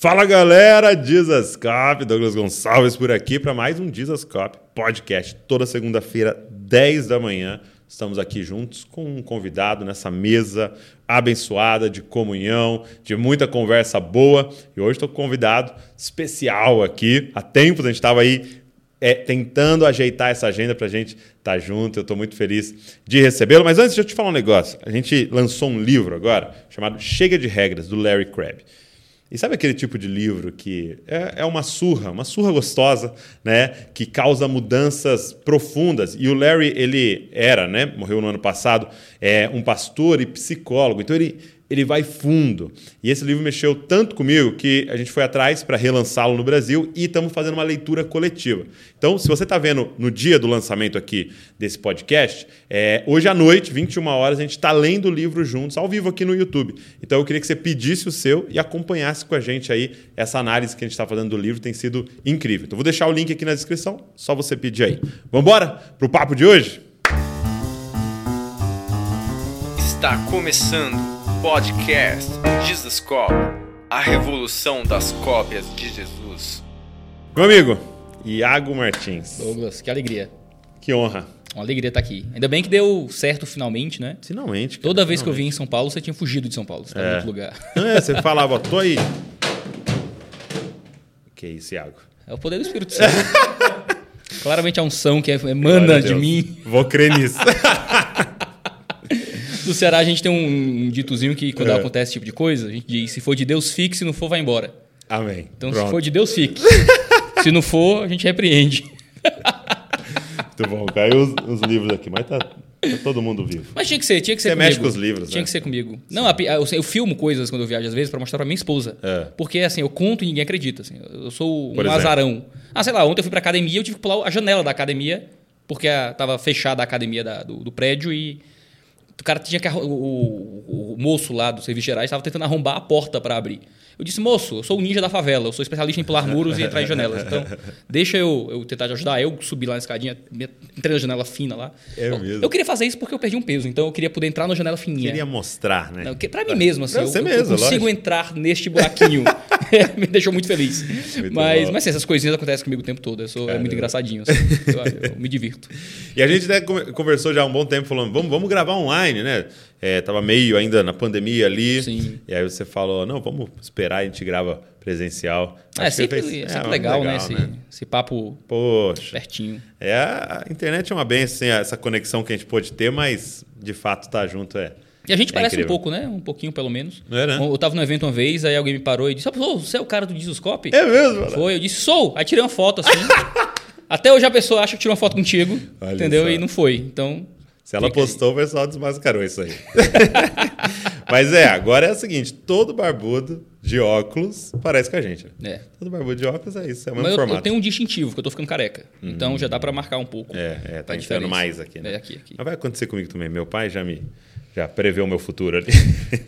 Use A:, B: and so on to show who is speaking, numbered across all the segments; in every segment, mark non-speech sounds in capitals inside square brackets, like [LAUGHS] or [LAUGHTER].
A: Fala galera, Dizascope, Douglas Gonçalves por aqui para mais um Dizascope podcast. Toda segunda-feira, 10 da manhã, estamos aqui juntos com um convidado nessa mesa abençoada de comunhão, de muita conversa boa. E hoje estou com um convidado especial aqui. Há tempos a gente estava aí é, tentando ajeitar essa agenda para a gente estar tá junto. Eu estou muito feliz de recebê-lo. Mas antes, deixa eu te falar um negócio. A gente lançou um livro agora chamado Chega de Regras, do Larry Crabb. E sabe aquele tipo de livro que é, é, uma surra, uma surra gostosa, né? Que causa mudanças profundas. E o Larry, ele era, né? Morreu no ano passado, é um pastor e psicólogo. Então ele ele vai fundo. E esse livro mexeu tanto comigo que a gente foi atrás para relançá-lo no Brasil e estamos fazendo uma leitura coletiva. Então, se você está vendo no dia do lançamento aqui desse podcast, é, hoje à noite, 21 horas, a gente está lendo o livro juntos, ao vivo aqui no YouTube. Então, eu queria que você pedisse o seu e acompanhasse com a gente aí essa análise que a gente está fazendo do livro, tem sido incrível. Então, vou deixar o link aqui na descrição, só você pedir aí. Vamos embora para o papo de hoje?
B: Está começando Podcast Jesus Cop A revolução das cópias de Jesus.
A: Meu amigo, Iago Martins.
C: Douglas, que alegria.
A: Que honra.
C: Uma alegria estar aqui. Ainda bem que deu certo finalmente, né?
A: Finalmente.
C: Cara, Toda vez finalmente. que eu vim em São Paulo, você tinha fugido de São Paulo. Você é. em outro lugar. [LAUGHS]
A: É, você falava, tô aí. [LAUGHS] Que isso, Iago?
C: É o poder do Espírito Santo. [LAUGHS] Claramente a unção que emana de mim.
A: Vou crer nisso.
C: Do Ceará a gente tem um, um ditozinho que quando é. acontece esse tipo de coisa, a gente diz: se for de Deus, fique, se não for, vai embora.
A: Amém.
C: Então, Pronto. se for de Deus, fique. [LAUGHS] se não for, a gente repreende.
A: Muito bom. Caiu os, os livros aqui, mas tá, tá, todo mundo vivo.
C: Mas tinha que ser, tinha que ser
A: Você
C: comigo.
A: mexe com os livros,
C: Tinha
A: né?
C: que ser comigo. Não, a, eu, eu, filmo coisas quando eu viajo às vezes para mostrar para minha esposa.
A: É.
C: Porque assim, eu conto e ninguém acredita. Assim, eu sou um Por azarão. Ah, sei lá, ontem eu fui pra academia e eu tive que pular a janela da academia porque a, tava fechada a academia da, do, do prédio e o cara tinha que. O, o, o moço lá do Serviço Gerais estava tentando arrombar a porta para abrir. Eu disse, moço, eu sou o ninja da favela, eu sou especialista em pular muros e entrar em janelas. Então, deixa eu, eu tentar te ajudar. Eu subi lá na escadinha, entrei na janela fina lá.
A: É
C: eu,
A: mesmo.
C: Eu queria fazer isso porque eu perdi um peso, então eu queria poder entrar na janela fininha.
A: Queria mostrar, né?
C: Não, pra mim mesmo, assim.
A: Pra
C: eu,
A: você mesmo,
C: eu consigo
A: lógico.
C: entrar neste buraquinho. [LAUGHS] Me deixou muito feliz.
A: Muito
C: mas,
A: bom.
C: mas assim, essas coisinhas acontecem comigo o tempo todo. Eu sou, é muito engraçadinho. Assim. Eu, eu me divirto. [LAUGHS]
A: E a gente até conversou já há um bom tempo falando, vamos, vamos gravar online, né? É, tava meio ainda na pandemia ali.
C: Sim.
A: E aí você falou, não, vamos esperar, a gente grava presencial.
C: É
A: Acho que
C: sempre,
A: fez-
C: é sempre
A: é,
C: legal, né?
A: legal,
C: Esse, esse papo
A: Poxa.
C: pertinho.
A: É, a internet é uma benção, assim, essa conexão que a gente pôde ter, mas de fato estar junto é.
C: E a gente
A: É
C: parece
A: incrível.
C: um pouco, né? Um pouquinho, pelo menos.
A: É, né?
C: Eu tava no evento uma vez, aí alguém me parou e disse: "Ô, você é o cara do Disuscope?
A: É mesmo? mano?
C: Foi, eu disse, sou. Aí tirei uma foto assim. [LAUGHS] Até hoje a pessoa acha que tirou uma foto contigo,
A: Olha
C: entendeu?
A: só.
C: E não foi. Então,
A: Se ela
C: Fica aí.
A: postou, o pessoal desmascarou isso aí. [LAUGHS] Mas é, agora é o seguinte: todo barbudo de óculos parece com a gente. né?
C: é.
A: Todo barbudo de óculos é isso, é o mesmo
C: Mas eu, eu
A: formato.
C: tenho um distintivo, que eu tô ficando careca. Então já dá pra marcar um pouco.
A: É, é, tá
C: diferença.
A: mais aqui, né?
C: É, aqui, aqui.
A: Mas vai acontecer comigo também. Meu pai já me já preveu o meu futuro ali.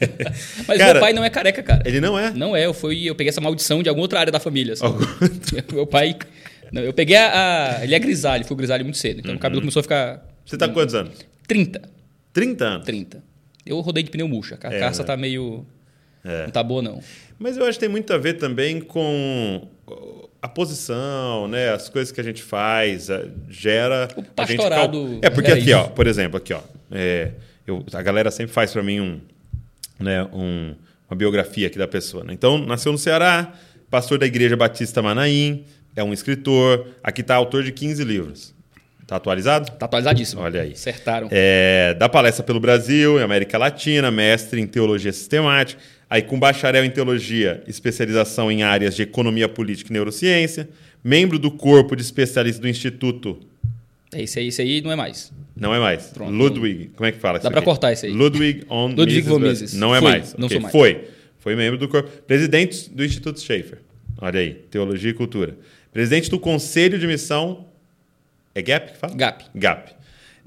A: [LAUGHS]
C: Mas
A: Cara,
C: meu pai não é careca, cara.
A: Ele não é?
C: Não é, eu fui, eu peguei essa maldição de alguma outra área da família. assim.
A: Algum- [LAUGHS]
C: meu pai. não, eu peguei a, a- Ele é grisalho, foi grisalho muito cedo. Então o cabelo começou a ficar.
A: Você tá com quantos anos?
C: 30.
A: 30 anos.
C: 30. Eu rodei de pneu murcha. A carcaça
A: né?
C: tá meio.
A: É.
C: Não tá boa, não.
A: Mas eu acho que tem muito a ver também com a posição, né? As coisas que a gente faz, a- gera.
C: O
A: gente
C: pastorado
A: cal- É, porque
C: era
A: aqui,
C: isso.
A: ó, por exemplo, aqui, ó. é, eu- a galera sempre faz para mim um, né, um- uma biografia aqui da pessoa. né? Então, nasceu no Ceará, pastor da Igreja Batista Manaim, é um escritor, aqui tá autor de 15 livros. Tá atualizado?
C: Tá atualizadíssimo.
A: Olha aí.
C: Acertaram.
A: É, dá palestra pelo Brasil, em América Latina, mestre em teologia sistemática, aí com bacharel em teologia, especialização em áreas de economia política e neurociência, membro do corpo de especialistas do Instituto,
C: É, Esse aí, esse aí não é mais.
A: não é mais,
C: Pronto.
A: Ludwig, como é que fala isso
C: Dá
A: aqui?
C: cortar isso aí.
A: Ludwig on
C: Ludwig
A: Mises.
C: Mises.
A: Não é
C: Foi,
A: mais.
C: não
A: ok,
C: sou mais.
A: Foi. Foi membro do corpo. Presidente do Instituto Schaefer. Olha aí, Teologia e Cultura. Presidente do Conselho de Missão. É GAP que fala?
C: GAP.
A: GAP.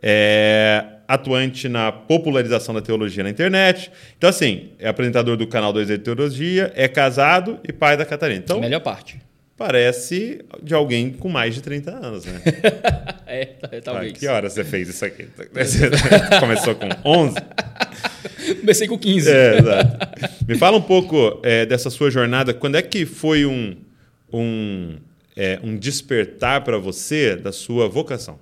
A: É, atuante na popularização da teologia na internet. Então, assim, é apresentador do canal 2 de Teologia, é casado e pai da Catarina. Então,
C: Melhor parte.
A: parece de alguém com mais de 30 anos, né? [LAUGHS]
C: É,
A: Ah,
C: talvez.
A: que hora você fez isso aqui? Você [LAUGHS] começou com 11?
C: Comecei com 15.
A: É, exato. Me fala um pouco é, dessa sua jornada. Quando é que foi um, um, é, um despertar para você da sua vocação?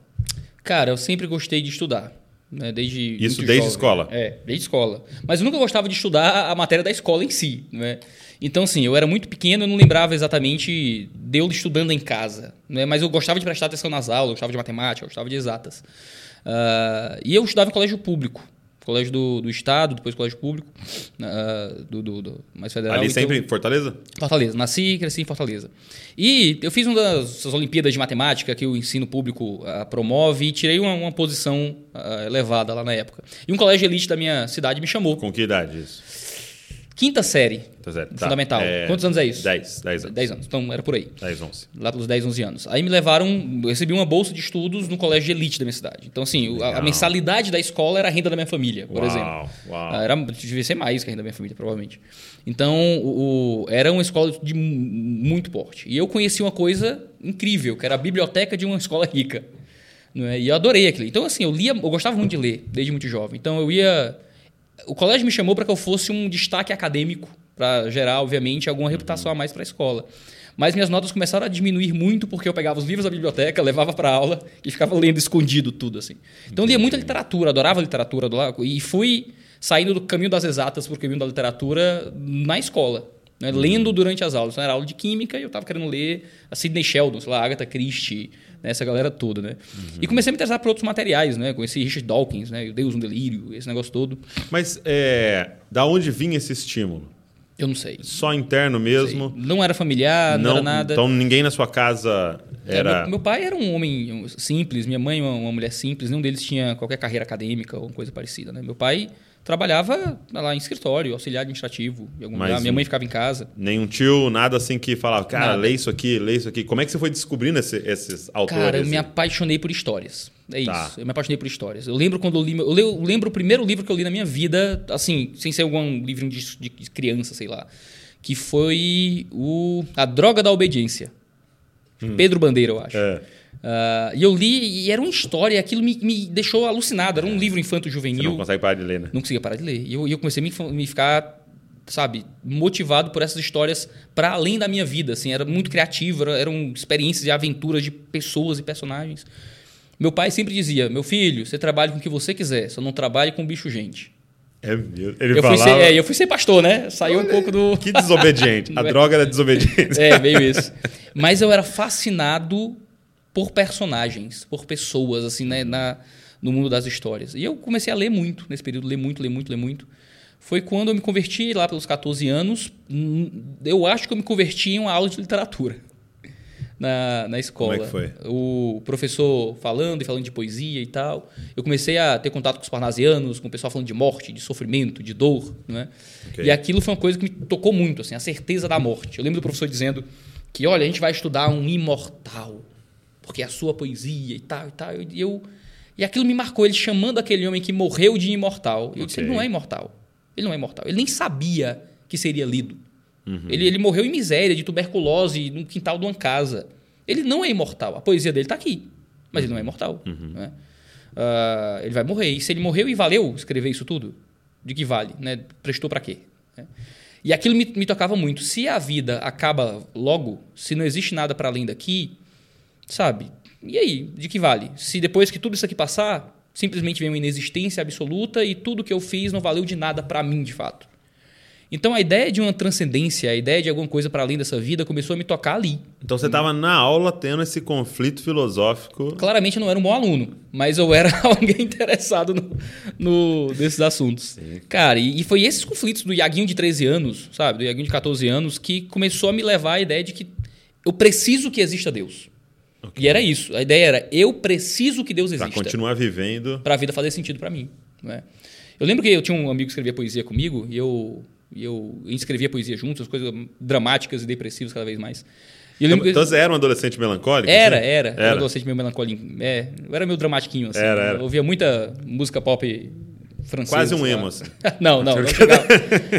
C: Cara, eu sempre gostei de estudar. Né? Desde
A: Isso desde
C: jovem.
A: escola?
C: É, desde escola. Mas eu nunca gostava de estudar a matéria da escola em si. Né? Então, assim, eu era muito pequeno, eu não lembrava exatamente de eu estudando em casa. Né? Mas eu gostava de prestar atenção nas aulas, eu gostava de matemática, eu gostava de exatas. Uh, e eu estudava em colégio público. Colégio do, do Estado, depois colégio público, uh, do, do, do, mais federal.
A: Ali sempre em Fortaleza?
C: Fortaleza. Nasci e cresci em Fortaleza. E eu fiz uma das Olimpíadas de Matemática que o ensino público uh, promove e tirei uma, uma posição uh, elevada lá na época. E um colégio elite da minha cidade me chamou.
A: Com que idade isso?
C: Quinta série.
A: Tá.
C: Fundamental.
A: É...
C: Quantos anos é isso?
A: 10. 10 anos.
C: 10 anos. Então era por aí.
A: 10, 11.
C: Lá pelos 10, 11 anos. Aí me levaram. Eu recebi uma bolsa de estudos no colégio de elite da minha cidade. Então, assim, a, a, mensalidade da escola era a renda da minha família, por
A: uau,
C: exemplo.
A: Uau.
C: Era, devia ser mais que a renda da minha família, provavelmente. Então, o, o, era uma escola de muito porte. E eu conheci uma coisa incrível, que era a biblioteca de uma escola rica. Não é? E eu adorei aquilo. Então, assim, eu lia, eu gostava muito de ler, desde muito jovem. Então, eu ia. O colégio me chamou para que eu fosse um destaque acadêmico para gerar, obviamente, alguma reputação a mais para a escola. Mas minhas notas começaram a diminuir muito porque eu pegava os livros da biblioteca, levava para aula e ficava lendo escondido tudo assim. Então eu lia muita literatura, adorava literatura e fui saindo do caminho das exatas para o caminho da literatura na escola, né? lendo durante as aulas. Então, era aula de química e eu estava querendo ler a Sidney Sheldon, sei lá, Agatha Christie, né? essa galera toda, né? Uhum. E comecei a me interessar por outros materiais, né? Conheci Richard Dawkins, né? Deus um delírio, esse negócio todo.
A: Mas é, da onde vinha esse estímulo?
C: Eu não sei.
A: Só interno mesmo?
C: Não, não era familiar, não, não, era nada.
A: Então ninguém na sua casa era.
C: É, meu, meu, pai era um homem simples, minha mãe uma, uma mulher simples, nenhum deles tinha qualquer carreira acadêmica ou coisa parecida. Né? Meu pai trabalhava lá em escritório, auxiliar administrativo, em algum Mas lugar. Minha mãe ficava em casa.
A: Nenhum tio, nada assim que falava, cara, nada. lê isso aqui, lê isso aqui. Como é que você foi descobrindo esse, esses autores?
C: Cara, eu me apaixonei por histórias. É tá. isso. Eu me apaixonei por histórias. Eu lembro quando eu li. Eu lembro o primeiro livro que eu li na minha vida, assim, sem ser algum livro de, de criança, sei lá que foi o A Droga da Obediência. Hum. Pedro Bandeira, eu acho. É. Uh, e eu li e era uma história, e aquilo me, me deixou alucinado. Era um livro infanto-juvenil. Você
A: não consegue parar de ler, né?
C: Não conseguia parar de ler. E eu, eu comecei a me, me ficar, sabe, motivado por essas histórias para além da minha vida. Assim, era muito criativo, era, eram experiências e aventuras de pessoas e personagens. Meu pai sempre dizia: Meu filho, você trabalha com o que você quiser, só não trabalhe com bicho-gente.
A: É mesmo. Ele
C: eu,
A: falava...
C: fui ser, é, eu fui ser pastor, né? Saiu um pouco do.
A: Que desobediente. [LAUGHS] A droga era desobediente.
C: É, meio isso. Mas eu era fascinado por personagens, por pessoas, assim, né, na, no mundo das histórias. E eu comecei a ler muito nesse período, ler muito, ler muito, ler muito. Foi quando eu me converti lá pelos 14 anos. Hum, eu acho que eu me converti em uma aula de literatura [LAUGHS] na, na escola.
A: Como é que foi?
C: O professor falando e falando de poesia e tal. Eu comecei a ter contato com os parnasianos, com o pessoal falando de morte, de sofrimento, de dor. Né? Okay. E aquilo foi uma coisa que me tocou muito, assim, a certeza da morte. Eu lembro do professor dizendo que, olha, a gente vai estudar um imortal, porque é a sua poesia e tal e tal. E eu... E aquilo me marcou, ele chamando aquele homem que morreu de imortal. Eu okay. disse, ele não é imortal. Ele não é imortal. Ele nem sabia que seria lido. Uhum. Ele, ele morreu em miséria, de tuberculose, no quintal de uma casa. Ele não é imortal. A poesia dele está aqui, mas ele não é imortal. Uhum. Né? Uh, ele vai morrer. E se ele morreu e valeu escrever isso tudo, de que vale? Né? Prestou para quê? Né? E aquilo me, me tocava muito. Se a vida acaba logo, se não existe nada para além daqui, sabe? E aí, de que vale? Se depois que tudo isso aqui passar, simplesmente vem uma inexistência absoluta e tudo que eu fiz não valeu de nada para mim, de fato. Então a ideia de uma transcendência, a ideia de alguma coisa para além dessa vida começou a me tocar ali.
A: Então você estava na aula tendo esse conflito filosófico.
C: Claramente eu não era um bom aluno, mas eu era [LAUGHS] alguém interessado no, no desses assuntos. Sim. Cara, e, e, foi esses conflitos do Iaguinho de 13 anos, sabe, do Iaguinho de 14 anos, que começou a me levar à ideia de que eu preciso que exista Deus. Okay. E era isso. A ideia era eu preciso que Deus exista.
A: Para continuar vivendo.
C: Para a vida fazer sentido para mim. Né? Eu lembro que eu tinha um amigo que escrevia poesia comigo e eu e eu escrevia poesia juntos, coisas dramáticas e depressivas cada vez mais.
A: E então, então você era um adolescente melancólico?
C: Era, assim? era. Era um adolescente meio melancólico. É, eu era meio dramatiquinho, assim.
A: Era, era.
C: Eu ouvia muita música pop francesa.
A: Quase um emo, assim. [LAUGHS]
C: não, não. [LAUGHS] não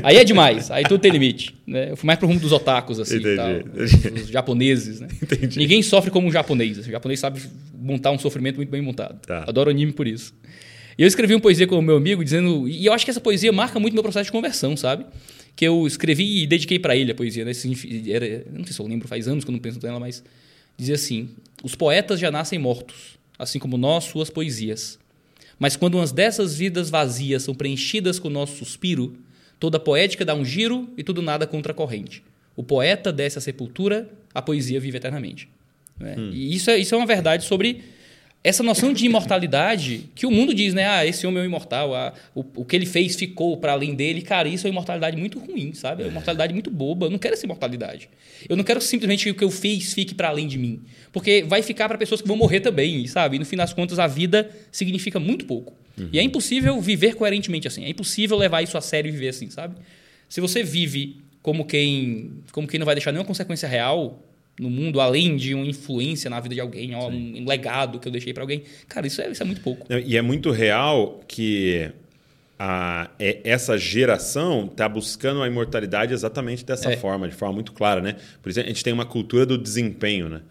C: aí é demais. Aí tudo tem limite. Né? Eu fui mais pro rumo dos otakus, assim. Entendi, tal, entendi. Os, os, japoneses, né? [LAUGHS] Entendi. Ninguém sofre como um japonês. O japonês sabe montar um sofrimento muito bem montado. Tá. Adoro anime por isso. E eu escrevi uma poesia com o meu amigo dizendo. E eu acho que essa poesia marca muito meu processo de conversão, sabe? Que eu escrevi e dediquei para ele a poesia. Né? Era, não sei se eu lembro, faz anos que eu não penso nela, mas dizia assim: Os poetas já nascem mortos, assim como nós, suas poesias. Mas quando umas dessas vidas vazias são preenchidas com o nosso suspiro, toda a poética dá um giro e tudo nada contra a corrente. O poeta desce à sepultura, a poesia vive eternamente. Né? Hum. E isso é, isso é uma verdade sobre essa noção de imortalidade que o mundo diz, né? Ah, esse homem é imortal, ah, o, o que ele fez ficou para além dele. Cara, isso é uma imortalidade muito ruim, sabe? É uma imortalidade muito boba. Eu não quero essa imortalidade. Eu não quero simplesmente que o que eu fiz fique para além de mim. Porque vai ficar para pessoas que vão morrer também, sabe? E no fim das contas, a vida significa muito pouco. Uhum. E é impossível viver coerentemente assim. É impossível levar isso a sério e viver assim, sabe? Se você vive como quem, como quem não vai deixar nenhuma consequência real, no mundo, além de uma influência na vida de alguém, ó, um legado que eu deixei para alguém. Cara, isso é, isso é muito pouco.
A: E é muito real que a, é, essa geração está buscando a imortalidade exatamente dessa é. forma, de forma muito clara, né? Por exemplo, a gente tem uma cultura do desempenho, né?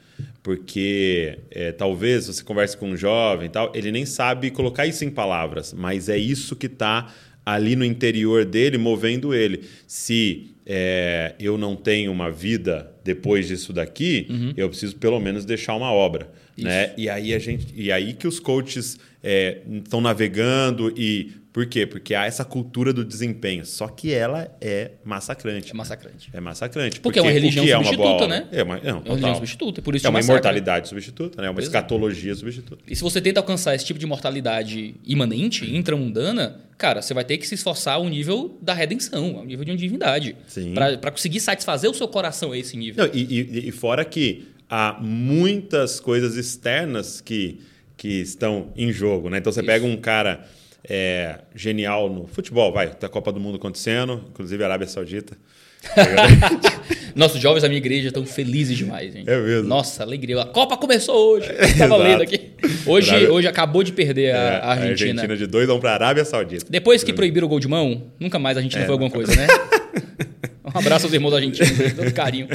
A: Porque é, talvez você converse com um jovem tal, ele nem sabe colocar isso em palavras, mas é isso que está ali no interior dele movendo ele. Se é, eu não tenho uma vida depois disso daqui, uhum. eu preciso pelo menos deixar uma obra. Né? E aí a gente, e aí que os coaches estão é, navegando e por quê? Porque há essa cultura do desempenho. Só que ela é massacrante.
C: É massacrante.
A: É massacrante.
C: Porque, porque é uma religião é substituta, né?
A: É uma,
C: é, uma religião substituta. Por isso
A: é uma imortalidade substituta, né? É uma escatologia substituta.
C: E se você tenta alcançar esse tipo de mortalidade imanente, intramundana, cara, você vai ter que se esforçar ao nível da redenção, ao nível de uma divindade. Para conseguir satisfazer o seu coração a esse nível.
A: Não, e, e, e fora que há muitas coisas externas que, que estão em jogo, né? Então você isso. pega um cara é, genial no futebol, vai, tá a Copa do Mundo acontecendo, inclusive a Arábia Saudita. [LAUGHS]
C: Nossos jovens da minha igreja estão felizes demais, gente.
A: É mesmo.
C: Nossa, alegria. A Copa começou hoje. [LAUGHS] Estava lendo aqui. Hoje, hoje acabou de perder a, é, a Argentina.
A: A Argentina de 2 vão para a Arábia Saudita.
C: Depois que proibiram o gol de mão, nunca mais a Argentina é, foi alguma coisa, né? [LAUGHS] Um abraço aos irmãos argentinos, todo carinho.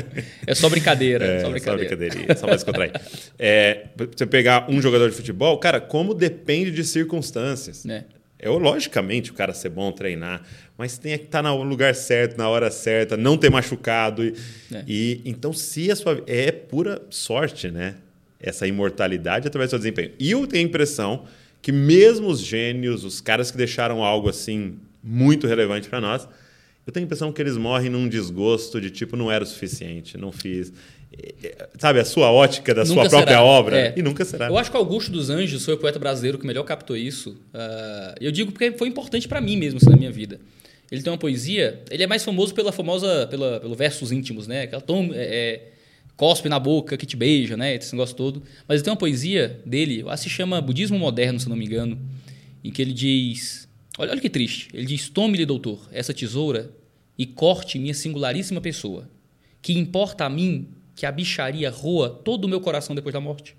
C: É só brincadeira. É, só brincadeira.
A: Só só mais descontrair. É, você pegar um jogador de futebol, cara, como depende de circunstâncias. É. É logicamente o cara ser bom, treinar, mas tem que estar no lugar certo, na hora certa, não ter machucado. E, é. e então, se a sua é pura sorte, né? Essa imortalidade através do seu desempenho. E eu tenho a impressão que mesmo os gênios, os caras que deixaram algo assim muito relevante para nós, eu tenho a impressão que eles morrem num desgosto de tipo não era o suficiente, não fiz sabe, a sua ótica da nunca sua própria será. obra. É. E nunca será.
C: Eu acho que Augusto dos Anjos foi o poeta brasileiro que melhor captou isso. Uh, eu digo porque foi importante para mim mesmo assim, na minha vida. Ele tem uma poesia, ele é mais famoso pela famosa, pela, pelo versos íntimos, né? Aquela tom, é, é, cospe na boca, que te beija, né? Esse negócio todo. Mas ele tem uma poesia dele, acho que se chama Budismo Moderno, se não me engano, em que ele diz... Olha, olha que triste. Ele diz, tome-lhe, doutor, essa tesoura e corte minha singularíssima pessoa. Que importa a mim que a bicharia roa todo o meu coração depois da morte.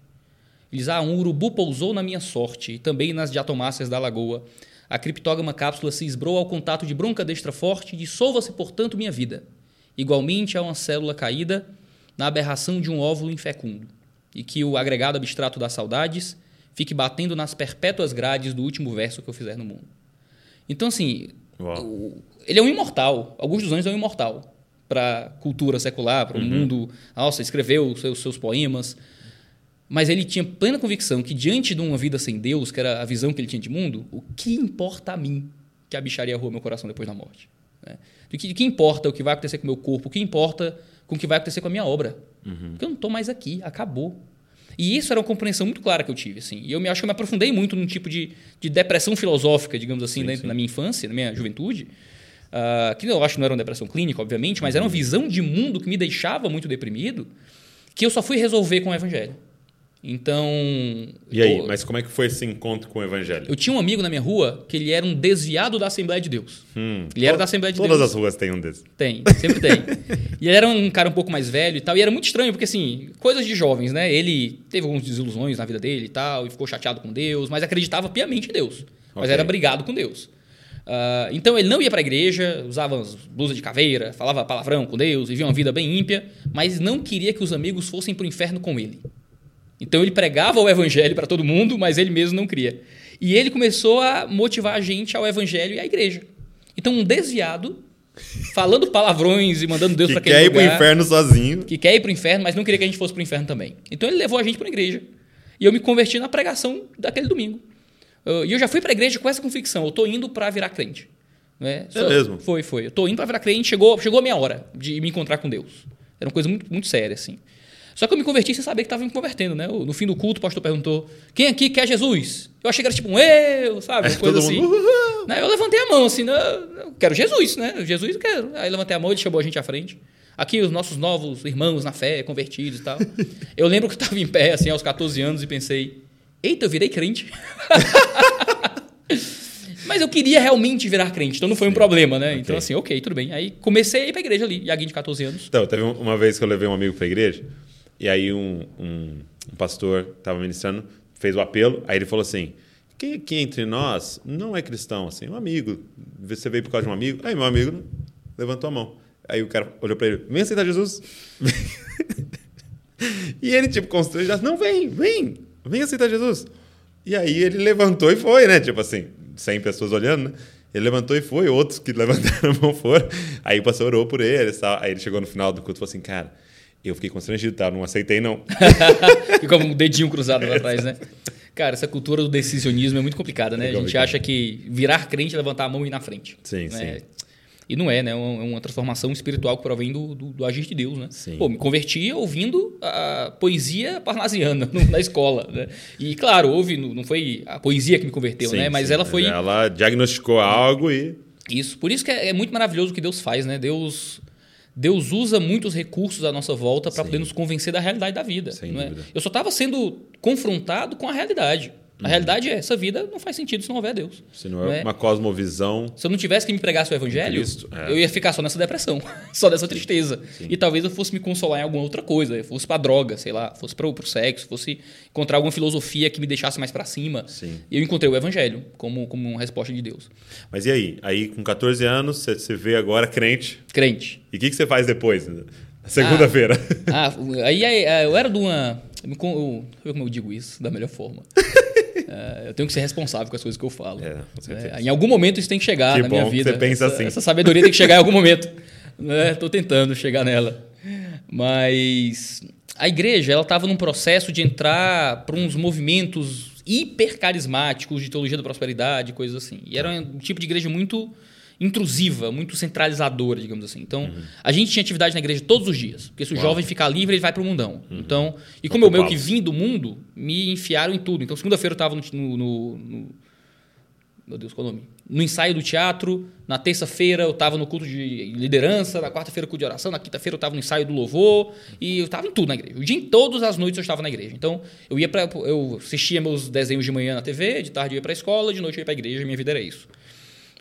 C: Eles, ah, um urubu pousou na minha sorte, e também nas diatomáceas da lagoa. A criptógama cápsula se esbrou ao contato de bronca destra forte e dissolva-se, portanto, minha vida. Igualmente a uma célula caída na aberração de um óvulo infecundo. E que o agregado abstrato das saudades fique batendo nas perpétuas grades do último verso que eu fizer no mundo. Então, assim, Uau. ele é um imortal. Alguns dos anos é um imortal para a cultura secular, para o uhum. mundo. Nossa, escreveu os seus, seus poemas. Mas ele tinha plena convicção que, diante de uma vida sem Deus, que era a visão que ele tinha de mundo, o que importa a mim que a bicharia rua meu coração depois da morte? Né? O que, que, importa o que vai acontecer com o meu corpo? O que importa com o que vai acontecer com a minha obra? Uhum. Porque eu não estou mais aqui, acabou. E isso era uma compreensão muito clara que eu tive. Assim. E eu me acho que eu me aprofundei muito num tipo de, de depressão filosófica, digamos assim, sim, dentro sim. da minha infância, na minha juventude, Uh, que eu acho que não era uma depressão clínica, obviamente, mas era uma visão de mundo que me deixava muito deprimido, que eu só fui resolver com o evangelho. Então.
A: E aí, eu, mas como é que foi esse encontro com o Evangelho?
C: Eu tinha um amigo na minha rua que ele era um desviado da Assembleia de Deus. Hum, ele era da Assembleia de
A: todas
C: Deus.
A: Todas as ruas têm um desses.
C: Tem, sempre tem. [LAUGHS] e ele era um cara um pouco mais velho e tal. E era muito estranho, porque assim, coisas de jovens, né? Ele teve algumas desilusões na vida dele e tal, e ficou chateado com Deus, mas acreditava piamente em Deus. Mas okay. era brigado com Deus. Uh, então ele não ia para a igreja, usava blusa de caveira, falava palavrão com Deus, vivia uma vida bem ímpia, mas não queria que os amigos fossem para o inferno com ele. Então ele pregava o evangelho para todo mundo, mas ele mesmo não cria. E ele começou a motivar a gente ao evangelho e à igreja. Então um desviado falando palavrões e mandando Deus para aquele
A: lugar.
C: Que quer ir
A: para o inferno sozinho.
C: Que quer ir para o inferno, mas não queria que a gente fosse para o inferno também. Então ele levou a gente para a igreja. E eu me converti na pregação daquele domingo. E eu já fui para a igreja com essa convicção. Eu estou indo para virar crente.
A: Né? É mesmo?
C: Foi, foi. Eu estou indo para virar crente. Chegou, chegou a minha hora de me encontrar com Deus. Era uma coisa muito, muito séria, assim. Só que eu me converti sem saber que estava me convertendo, né? No fim do culto, o pastor perguntou: quem aqui quer Jesus? Eu achei que era tipo um eu, sabe? [LAUGHS] Uma é, coisa assim. Né? Eu levantei a mão, assim, né? eu quero Jesus, né? Jesus eu quero. Aí levantei a mão e chamou a gente à frente. Aqui os nossos novos irmãos na fé, convertidos e tal. [LAUGHS] eu lembro que eu estava em pé, assim, aos 14 anos e pensei: eita, eu virei crente. [LAUGHS] Mas eu queria realmente virar crente, então não foi um problema, né? Okay. Então, assim, ok, tudo bem. Aí comecei a ir pra igreja ali, Iaguinho de 14 anos.
A: Então, teve uma vez que eu levei um amigo pra igreja, e aí um, um, um pastor estava ministrando, fez o apelo, aí ele falou assim: quem aqui entre nós não é cristão, assim, um amigo, você veio por causa de um amigo, aí meu amigo levantou a mão. Aí o cara olhou para ele: vem aceitar Jesus. [LAUGHS] e ele, tipo, constrangido, não, vem, vem, vem aceitar Jesus. E aí ele levantou e foi, né? Tipo assim, 100 pessoas olhando, né? Ele levantou e foi, outros que [LAUGHS] levantaram a mão foram. Aí o pastor orou por ele, aí ele chegou no final do culto e falou assim, cara, eu fiquei constrangido, tá? Não aceitei, não. [LAUGHS]
C: Ficou com um dedinho cruzado lá atrás, né? Cara, essa cultura do decisionismo é muito complicada, né? É a gente acha que virar crente é levantar a mão e ir na frente.
A: Sim,
C: né?
A: sim.
C: E não é, né? É uma transformação espiritual que provém do, do, do agir de Deus, né? Sim. Pô, me converti ouvindo a poesia parnasiana [LAUGHS] na escola, né? E, claro, houve, não foi a poesia que me converteu, sim, né? Mas sim. ela foi...
A: Ela diagnosticou algo e...
C: Isso. Por isso que é, é muito maravilhoso o que Deus faz, né? Deus Deus usa muitos recursos à nossa volta para poder nos convencer da realidade da vida. Sem é? Eu só estava sendo confrontado com a realidade. A uhum. realidade é, essa vida não faz sentido se não houver Deus.
A: Se não é, é? uma cosmovisão.
C: Se eu não tivesse que me pregasse o evangelho, é. eu ia ficar só nessa depressão, [LAUGHS] só nessa tristeza. Sim. E talvez eu fosse me consolar em alguma outra coisa, fosse para droga, sei lá, fosse para o sexo, fosse encontrar alguma filosofia que me deixasse mais para cima.
A: Sim.
C: E eu encontrei o evangelho como, como uma resposta de Deus.
A: Mas e aí? Aí com 14 anos, você, vê agora crente.
C: Crente.
A: E o que, que você faz depois? Segunda-feira.
C: Ah, ah, aí, aí eu era de uma. Eu, eu, como eu digo isso da melhor forma. [LAUGHS] É, eu tenho que ser responsável com as coisas que eu falo. É, é, em algum momento isso tem que chegar
A: que
C: na minha vida.
A: Você pensa
C: essa,
A: assim.
C: Essa sabedoria tem que chegar em algum momento. Estou [LAUGHS] né? tentando chegar nela. Mas a igreja ela estava num processo de entrar para uns movimentos hiper carismáticos de teologia da prosperidade, coisas assim. E era um tipo de igreja muito intrusiva, muito centralizadora, digamos assim. Então, uhum. a gente tinha atividade na igreja todos os dias. Porque se o Uau. jovem ficar livre, ele vai para o mundão. Uhum. Então, e como eu meio que vim do mundo, me enfiaram em tudo. Então, segunda-feira eu estava no, no, no, no, Meu Deus, qual é o nome? No ensaio do teatro. Na terça-feira eu estava no culto de liderança. Na quarta-feira, culto de oração. Na quinta-feira eu estava no ensaio do louvor. E eu estava em tudo na igreja. O dia em todas as noites eu estava na igreja. Então, eu ia para eu assistia meus desenhos de manhã na TV, de tarde eu ia para a escola, de noite eu ia para a igreja. Minha vida era isso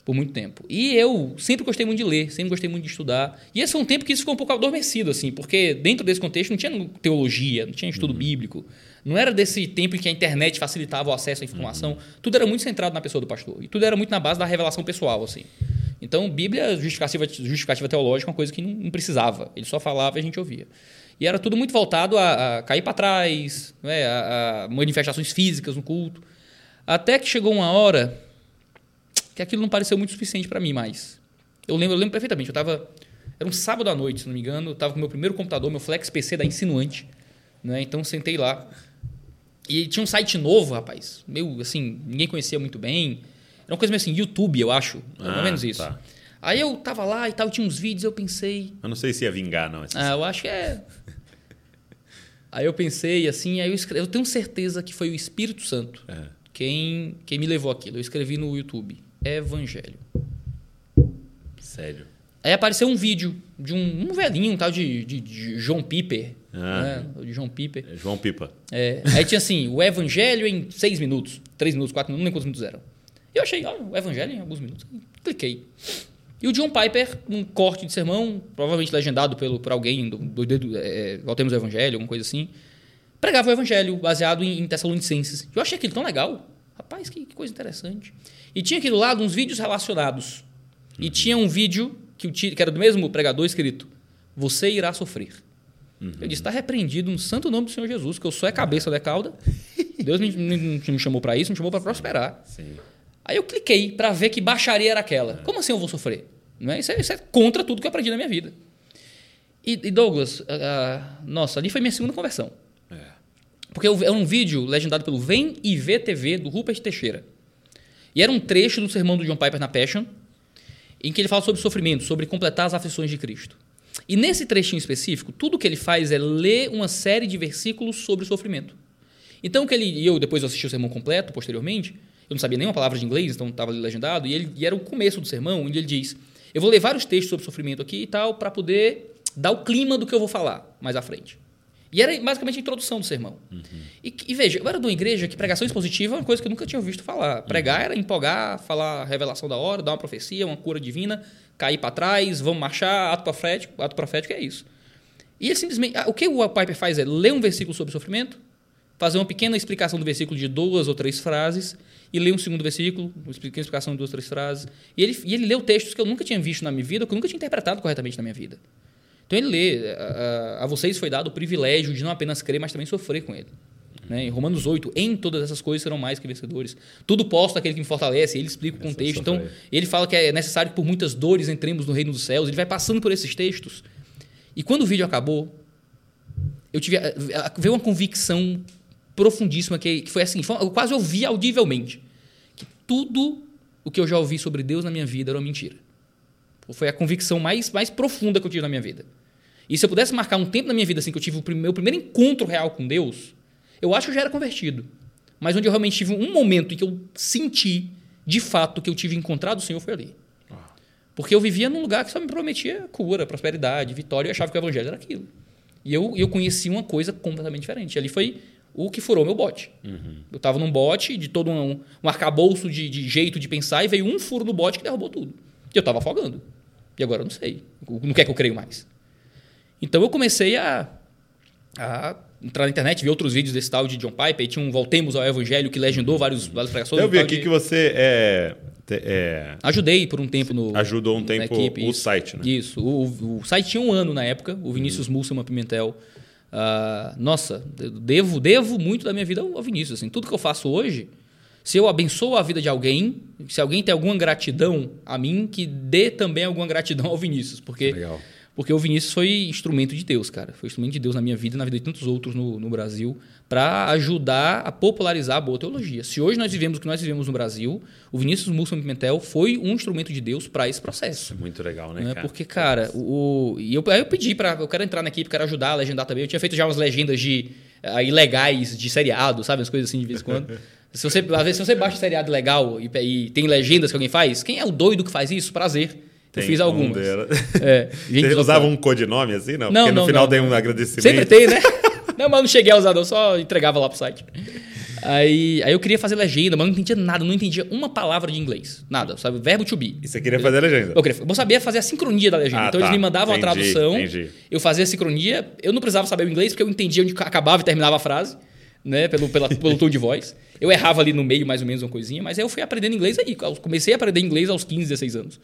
C: por muito tempo. E eu sempre gostei muito de ler, sempre gostei muito de estudar. E esse foi um tempo que isso ficou um pouco adormecido, assim, porque dentro desse contexto não tinha teologia, não tinha estudo uhum. bíblico. Não era desse tempo em que a internet facilitava o acesso à informação. Uhum. Tudo era muito centrado na pessoa do pastor. E tudo era muito na base da revelação pessoal, assim. Então, Bíblia, justificativa, justificativa teológica, é uma coisa que não, não precisava. Ele só falava e a gente ouvia. E era tudo muito voltado a, a cair para trás, né, a, a manifestações físicas no culto. Até que chegou uma hora que aquilo não pareceu muito suficiente para mim mais. Eu lembro, eu lembro perfeitamente, eu estava era um sábado à noite, se não me engano, eu estava com meu primeiro computador, meu Flex PC da Insinuante, né? Então sentei lá. E tinha um site novo, rapaz. Meio assim, ninguém conhecia muito bem. Era uma coisa meio assim, YouTube, eu acho. Ah, ou menos isso. Tá. Aí eu tava lá e tal, tinha uns vídeos, eu pensei.
A: Eu não sei se ia vingar, não.
C: Ah, eu acho que é. aí eu pensei assim, aí eu escrevi, eu tenho certeza que foi o Espírito Santo é. quem, quem me levou aquilo. Eu escrevi no YouTube. Evangelho.
A: Sério.
C: Aí apareceu um vídeo de um, um velhinho, um tal de, de, de João Piper. Ah. Né? De João Piper.
A: É João Pipa.
C: É. Aí tinha assim, o Evangelho em seis minutos, três minutos, quatro minutos, não lembro quantos minutos eram. Eu achei, ó, o Evangelho em alguns minutos. Cliquei. E o John Piper, um corte de sermão, provavelmente legendado pelo, por alguém do, do, do é, Voltemos ao Evangelho, alguma coisa assim, pregava o Evangelho baseado em, em Tessalonicenses. Eu achei aquilo tão legal. Rapaz, que, que coisa interessante. E tinha aqui do lado uns vídeos relacionados. Uhum. E tinha um vídeo que, que era do mesmo pregador escrito: Você irá sofrer. Uhum. Eu disse: está repreendido no santo nome do Senhor Jesus, que eu sou a cabeça da cauda. Deus me, me, me chamou para isso, me chamou para prosperar. Sim. Aí eu cliquei para ver que baixaria era aquela. É. Como assim eu vou sofrer? Não é? Isso, é, isso é contra tudo que eu aprendi na minha vida. E, e Douglas, uh, nossa, ali foi minha segunda conversão. É. Porque era um vídeo legendado pelo Vem e Vê TV do Rupert Teixeira. E era um trecho do sermão do John Piper na Passion, em que ele fala sobre sofrimento, sobre completar as aflições de Cristo. E nesse trechinho específico, tudo que ele faz é ler uma série de versículos sobre sofrimento. Então, que ele, e eu depois assisti o sermão completo, posteriormente, eu não sabia nenhuma palavra de inglês, então estava legendado, e, ele, e era o começo do sermão, onde ele diz: Eu vou ler vários textos sobre sofrimento aqui e tal, para poder dar o clima do que eu vou falar mais à frente. E era basicamente a introdução do sermão. Uhum. E, e, veja, eu era de uma igreja que pregação expositiva é uma coisa que eu nunca tinha visto falar. Pregar era empolgar, falar revelação da hora, dar uma profecia, uma cura divina, cair para trás, vamos marchar, ato profético. Ato profético é isso. E ele simplesmente. O que o Piper faz é ler um versículo sobre sofrimento, fazer uma pequena explicação do versículo de duas ou três frases, e ler um segundo versículo, uma pequena explicação de duas ou três frases. E ele, e ele leu textos que eu nunca tinha visto na minha vida, que eu nunca tinha interpretado corretamente na minha vida. Então ele lê: a, a vocês foi dado o privilégio de não apenas crer, mas também sofrer com ele. Né? Em Romanos 8, em todas essas coisas serão mais que vencedores. Tudo posto aquele que me fortalece, ele explica o contexto. Então, ele fala que é necessário que por muitas dores entremos no reino dos céus. Ele vai passando por esses textos. E quando o vídeo acabou, eu tive veio uma convicção profundíssima que, que foi assim, foi, eu quase ouvi audivelmente que tudo o que eu já ouvi sobre Deus na minha vida era uma mentira. Foi a convicção mais, mais profunda que eu tive na minha vida. E se eu pudesse marcar um tempo na minha vida assim que eu tive o meu primeiro encontro real com Deus, eu acho que eu já era convertido. Mas onde eu realmente tive um momento em que eu senti, de fato, que eu tive encontrado o Senhor foi ali. Ah. Porque eu vivia num lugar que só me prometia cura, prosperidade, vitória, e eu achava que o evangelho era aquilo. E eu, eu conheci uma coisa completamente diferente. Ali foi o que furou meu bote. Uhum. Eu estava num bote de todo um, um arcabouço de, de, jeito de pensar e veio um furo no bote que derrubou tudo. E eu estava afogando. E agora eu não sei. Não quer que eu creio mais. Então eu comecei a, a entrar na internet, ver outros vídeos desse tal de John Piper. E tinha um Voltemos ao Evangelho que legendou vários, várias pregações.
A: Eu vi aqui de... que você é,
C: é, Ajudei por um tempo no.
A: Ajudou um tempo equipe, o
C: isso,
A: site, né?
C: Isso. O, o, site tinha um ano na época, o Vinícius. Mussama Pimentel. Uh, nossa, devo, devo muito da minha vida ao Vinícius. Assim, tudo que eu faço hoje se eu abençoo a vida de alguém, se alguém tem alguma gratidão a mim, que dê também alguma gratidão ao Vinícius. Porque, Legal. porque o Vinícius foi instrumento de Deus, cara. Foi instrumento de Deus na minha vida e na vida de tantos outros no, no Brasil, para ajudar a popularizar a boa teologia. Se hoje nós vivemos o que nós vivemos no Brasil, o Vinícius Mussam Pimentel foi um instrumento de Deus para esse processo.
A: É muito legal, né,
C: né? cara? Porque, cara, o, e eu, aí eu pedi para. Eu quero entrar na equipe, quero ajudar a legendar também. Eu tinha feito já umas legendas de uh, ilegais de seriado, sabe? As coisas assim de vez em quando. [LAUGHS] Se você, às vezes, se você baixa seriado legal e, e, tem legendas que alguém faz, quem é o doido que faz isso? Prazer. Tem eu fiz algumas. Um
A: é, [LAUGHS] você usava um codinome assim? Não, não porque no não, final não. tem um agradecimento.
C: Sempre tem, né? [LAUGHS] não, mas não cheguei a usar, não, só entregava lá pro site. Aí, aí eu queria fazer legenda, mas não entendia nada, não entendia uma palavra de inglês. Nada, sabe? Verbo to be.
A: E você queria fazer a legenda?
C: Eu, queria, eu sabia fazer a sincronia da legenda. Ah, então tá. eles me mandavam entendi, a tradução, entendi. eu fazia a sincronia. Eu não precisava saber o inglês, porque eu entendia onde acabava e terminava a frase né? Pelo, pela, pelo tom de voz. Eu errava ali no meio, mais ou menos, uma coisinha, mas aí eu fui aprendendo inglês aí. Comecei a aprender inglês aos 15, 16 anos.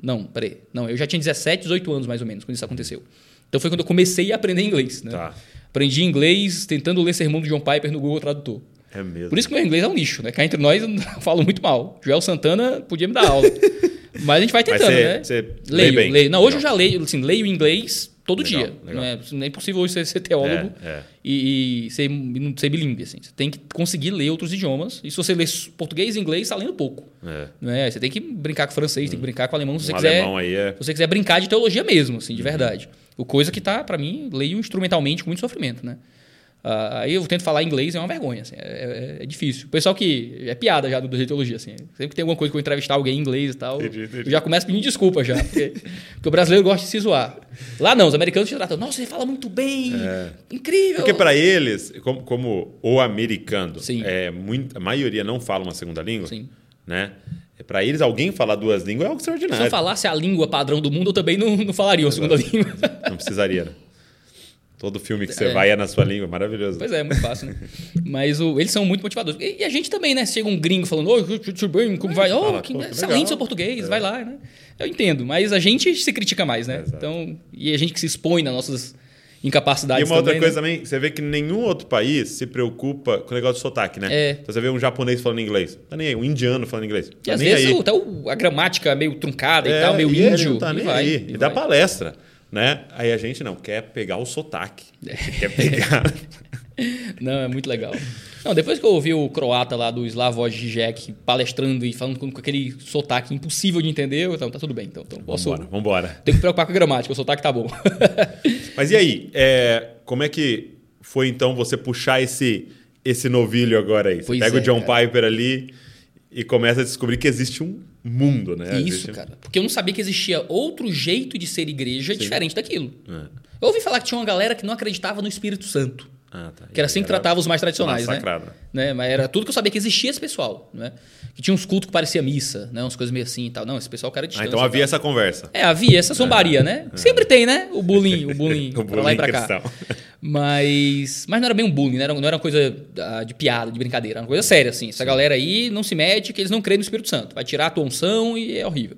C: Não, peraí. Não, eu já tinha 17, 18 anos, mais ou menos, quando isso aconteceu. Então foi quando eu comecei a aprender inglês, né? Tá. Aprendi inglês tentando ler sermão do John Piper no Google Tradutor.
A: É mesmo.
C: Por isso que meu inglês é um lixo, né? Cá entre nós, eu [LAUGHS] falo muito mal. Joel Santana podia me dar aula. Mas a gente vai tentando,
A: cê,
C: né?
A: Você leio,
C: leio. Não, hoje Legal. eu já leio, assim, leio inglês todo legal, dia. Legal. Não, é, não é impossível hoje ser, ser teólogo é, é. E, e, ser, ser bilíngue. Assim. Você tem que conseguir ler outros idiomas. E se você lê português e inglês, está lendo pouco. É. É? Você tem que brincar com francês, hum. tem que hum. brincar com alemão se um você quiser. É... Se você quiser brincar de teologia mesmo, assim, de uhum. verdade. O coisa que tá, para mim, leio instrumentalmente com muito sofrimento, né? Uh, aí eu tento falar inglês, é uma vergonha, assim, é, é, é, difícil. O pessoal que. É piada já do, do teologia, assim. Sempre que tem alguma coisa que eu entrevistar alguém em inglês e tal, entendi, entendi. eu já começo pedindo desculpa já. Porque, porque, o brasileiro gosta de se zoar. Lá não, os americanos te tratam, nossa, você fala muito bem, é. incrível.
A: Porque para eles, como, como, o americano, Sim. É, muito, a maioria não fala uma segunda língua, Sim. né? É, para eles, alguém falar duas línguas é algo extraordinário. Se
C: eu falasse a língua padrão do mundo, eu também não, não falaria uma segunda língua.
A: Não precisaria, né? Todo filme que você é. vai é na sua língua, maravilhoso.
C: Pois é, é muito fácil, né? [LAUGHS] Mas o, eles são muito motivadores. E, e, a gente também, né? Chega um gringo falando, tudo bem, como vai? Oh, que, excelente seu português, é. vai lá, né? Eu entendo, mas a gente se critica mais, né? É, então, e a gente que se expõe nas nossas incapacidade.
A: E uma outra
C: também,
A: coisa
C: né?
A: também, você vê que nenhum outro país se preocupa com o negócio de sotaque, né?
C: É.
A: Então você vê um japonês falando inglês, tá nem aí, um indiano falando inglês,
C: E
A: tá
C: às
A: nem
C: vezes
A: aí.
C: o- a gramática meio truncada e
A: É,
C: tal, meio
A: e ele
C: índio.
A: não tá
C: e
A: nem
C: vai,
A: aí.
C: e
A: E dá palestra, né? Aí a gente não quer pegar o sotaque.
C: É.
A: quer pegar. [LAUGHS]
C: Não, é muito legal. Não, depois que eu ouvi o croata lá do Slavoj Žižek palestrando e falando com, aquele sotaque impossível de entender, então tá tudo bem. Então, então posso.
A: Vambora, vambora. [LAUGHS]
C: Tenho que preocupar com a gramática, o sotaque tá bom. [LAUGHS]
A: Mas e aí, é, como é que foi então você puxar esse, esse novilho agora aí? Você
C: Pois
A: pega
C: é,
A: o John
C: cara.
A: Piper ali e começa a descobrir que existe um mundo, né?
C: Isso,
A: Existe-
C: cara. Porque eu não sabia que existia outro jeito de ser igreja diferente daquilo.
A: É.
C: Eu ouvi falar que tinha uma galera que não acreditava no Espírito Santo.
A: Ah, tá.
C: Que era assim que tratava os mais tradicionais, né? né? Mas era tudo que eu sabia que existia esse pessoal, né? Que tinha uns cultos que parecia missa, né? Umas coisas meio assim e tal. Não, esse pessoal era
A: Ah,
C: distante.
A: então havia essa conversa.
C: É, havia essa zombaria, né? Sempre tem, né? O bullying, o [LAUGHS] bullying,
A: O
C: pra lá e
A: bullying
C: pra cá.
A: cristão.
C: Mas, mas não era bem um bullying, né? Era- não era uma coisa ah, de piada, de brincadeira. Era uma coisa séria, assim. Essa galera aí não se mete que eles não creem no Espírito Santo. Vai tirar a tua unção e é horrível.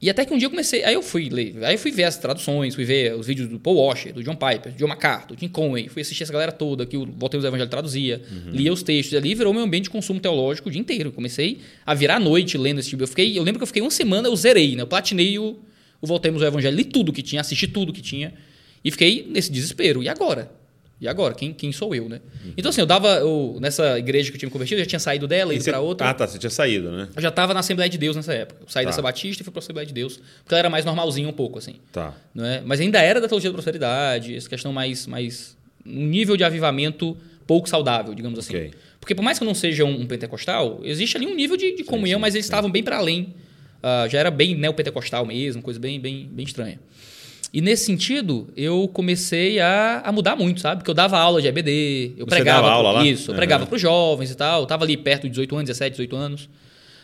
C: E até que um dia eu comecei. Aí eu fui ler. Aí eu fui ver as traduções, fui ver os vídeos do Paul Washer, do John Piper, do John MacArthur, do Jim Conway. Fui assistir essa galera toda que o Voltemos do Evangelho traduzia. Lia os textos ali, virou meu ambiente de consumo teológico o dia inteiro. Comecei a virar a noite lendo esse tipo. Eu, fiquei, eu lembro que eu fiquei uma semana, eu zerei, né? Eu platinei o, o Voltemos ao Evangelho. Li tudo que tinha, assisti tudo que tinha. E fiquei nesse desespero. E agora? E agora? Quem, quem sou eu, né? Então, assim, eu dava. Eu, nessa igreja que eu tinha me convertido, eu já tinha saído dela,
A: E
C: ido
A: você-
C: pra outra.
A: Ah, tá. Você tinha saído, né?
C: Eu já estava na Assembleia de Deus nessa época. Eu saí
A: Tá.
C: dessa Batista e fui para a Assembleia de Deus, porque ela era mais normalzinha um pouco, assim.
A: Tá.
C: Não é? Mas ainda era da teologia da prosperidade, essa questão mais, mais. um nível de avivamento pouco saudável, digamos assim.
A: Ok.
C: Porque por mais que eu não seja um, um pentecostal, existe ali um nível de, de comunhão,
A: sim,
C: mas eles
A: sim.
C: estavam bem para além. Ah, já era bem neopentecostal mesmo, coisa bem, bem, bem estranha. E nesse sentido, eu comecei a, a mudar muito, sabe? Porque eu dava aula de EBD, eu
A: Você
C: pregava.
A: dava aula lá?
C: Isso, eu
A: Aham.
C: pregava para os jovens e tal. Eu tava ali perto de 18 anos, 17, 18 anos.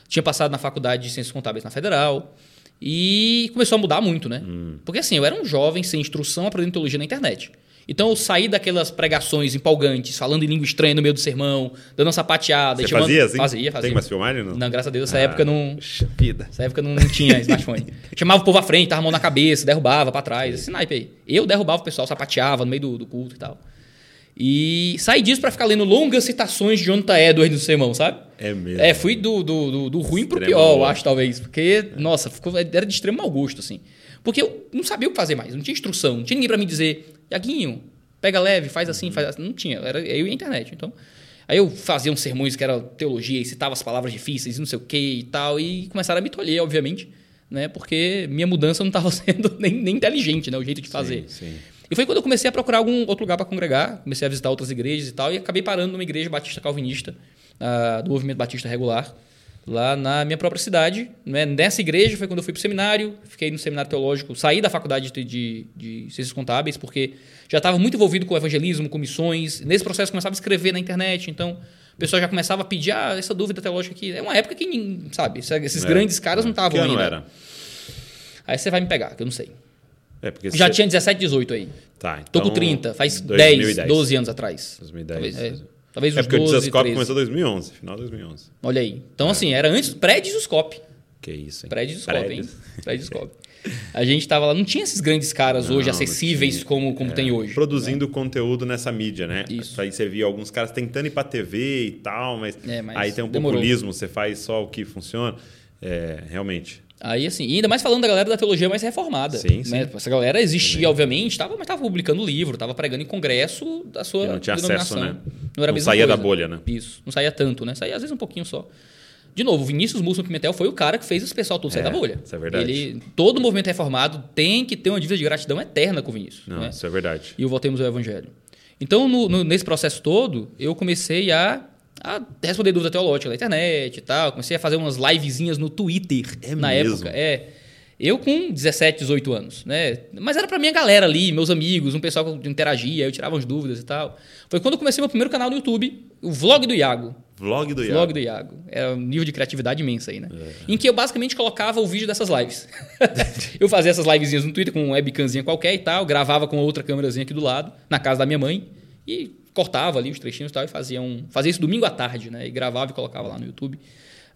C: Tinha passado na faculdade de Ciências Contábeis na Federal. E começou a mudar muito, né?
A: Hum.
C: Porque assim, eu era um jovem sem instrução aprendendo teologia na internet. Então eu saí daquelas pregações empolgantes, falando em língua estranha no meio do sermão, dando uma sapateada.
A: Você
C: chamando-
A: fazia assim?
C: Fazia, fazia.
A: Tem mais filmagem? Não.
C: Não, graças a Deus, nessa
A: Ah,
C: época não.
A: vida.
C: Nessa época não, não tinha smartphone. [LAUGHS] Chamava o povo à frente, tava a mão na cabeça, derrubava pra trás, esse naipe aí. Eu derrubava o pessoal, sapateava no meio do, do culto e tal. E saí disso pra ficar lendo longas citações de Jonathan Edwards no sermão, sabe?
A: É mesmo.
C: É, fui do, do, do, do ruim pro pior, eu acho, talvez. Porque, nossa, ficou, era de extremo mau gosto, assim. Porque eu não sabia o que fazer mais, não tinha instrução, não tinha ninguém pra me dizer, Iaguinho, pega leve, faz assim, faz assim. Não tinha, era eu e a internet. Então, aí eu fazia uns sermões que era teologia e citava as palavras difíceis não sei o que e tal, e começaram a me tolher, obviamente, né? Porque minha mudança não estava [LAUGHS] sendo nem, nem inteligente, né? O jeito de fazer.
A: Sim, sim.
C: E foi quando eu comecei a procurar algum outro lugar para congregar, comecei a visitar outras igrejas e tal, e acabei parando numa igreja batista calvinista, ah, do movimento batista regular, lá na minha própria cidade. Né? Nessa igreja foi quando eu fui para o seminário, fiquei no seminário teológico, saí da faculdade de, de, de Ciências Contábeis, porque já estava muito envolvido com evangelismo, com missões. Nesse processo começava a escrever na internet, então o pessoal já começava a pedir ah, essa dúvida teológica aqui. É uma época que, ninguém- sabe, esses
A: É,
C: grandes caras não
A: Que
C: estavam ainda.
A: era?
C: Aí você vai me pegar, que eu não sei.
A: É,
C: Já
A: você-
C: tinha 17, 18 aí.
A: Tá,
C: Tô
A: então,
C: com 30, faz
A: 2010.
C: 10, 12 anos atrás.
A: 2010.
C: Talvez, é, talvez
A: É
C: uns
A: porque o
C: 12,
A: Disascope
C: 13.
A: começou em 2011, final de 2011.
C: Olha aí. Então, assim, era antes, pré-Disascope.
A: Que isso, hein?
C: Pré-Disascope, hein?
A: Prédios.
C: Pré-Disascope. A gente tava lá, não tinha esses grandes caras
A: Não,
C: hoje acessíveis como, como tem hoje.
A: Produzindo conteúdo nessa mídia, né?
C: Isso.
A: Aí você via alguns caras tentando ir pra TV e tal, mas,
C: É, mas
A: aí tem um
C: demorou.
A: populismo, você faz só o que funciona. É, realmente.
C: Aí, assim, e ainda mais falando da galera da teologia mais reformada.
A: Sim,
C: né? Essa galera existia, obviamente, tava, mas tava publicando livro, tava pregando em congresso da sua
A: E não tinha
C: denominação.
A: acesso, né?
C: Não era
A: Não saía da
C: coisa.
A: bolha, né?
C: Isso. Não saía tanto, né? Saía às vezes um pouquinho só. De novo, o Vinícius Musso Pimentel foi o cara que fez esse pessoal todo sair
A: É,
C: da bolha.
A: isso é verdade.
C: Ele, todo movimento reformado tem que ter uma dívida de gratidão eterna com o Vinícius.
A: Não,
C: né?
A: isso é verdade.
C: e o Voltemos ao Evangelho. Então, no- no- nesse processo todo, eu comecei a, a responder dúvida teológica na internet e tal. Comecei a fazer umas livezinhas no Twitter
A: É
C: na
A: mesmo?
C: época. É. Eu com 17, 18 anos, né? Mas era pra minha galera ali, meus amigos, um pessoal que interagia, eu tirava as dúvidas e tal. Foi quando eu comecei meu primeiro canal no YouTube, o Vlog do Iago.
A: Vlog do
C: Vlog
A: Iago.
C: do Iago. Era um nível de criatividade imensa aí, né? Em que eu basicamente colocava o vídeo dessas lives. [LAUGHS] eu fazia essas livezinhas no Twitter com uma webcamzinha qualquer e tal, gravava com outra câmerazinha aqui do lado, na casa da minha mãe, e cortava ali os trechinhos e tal, e fazia, um, fazia isso domingo à tarde, né? E gravava e colocava lá no YouTube.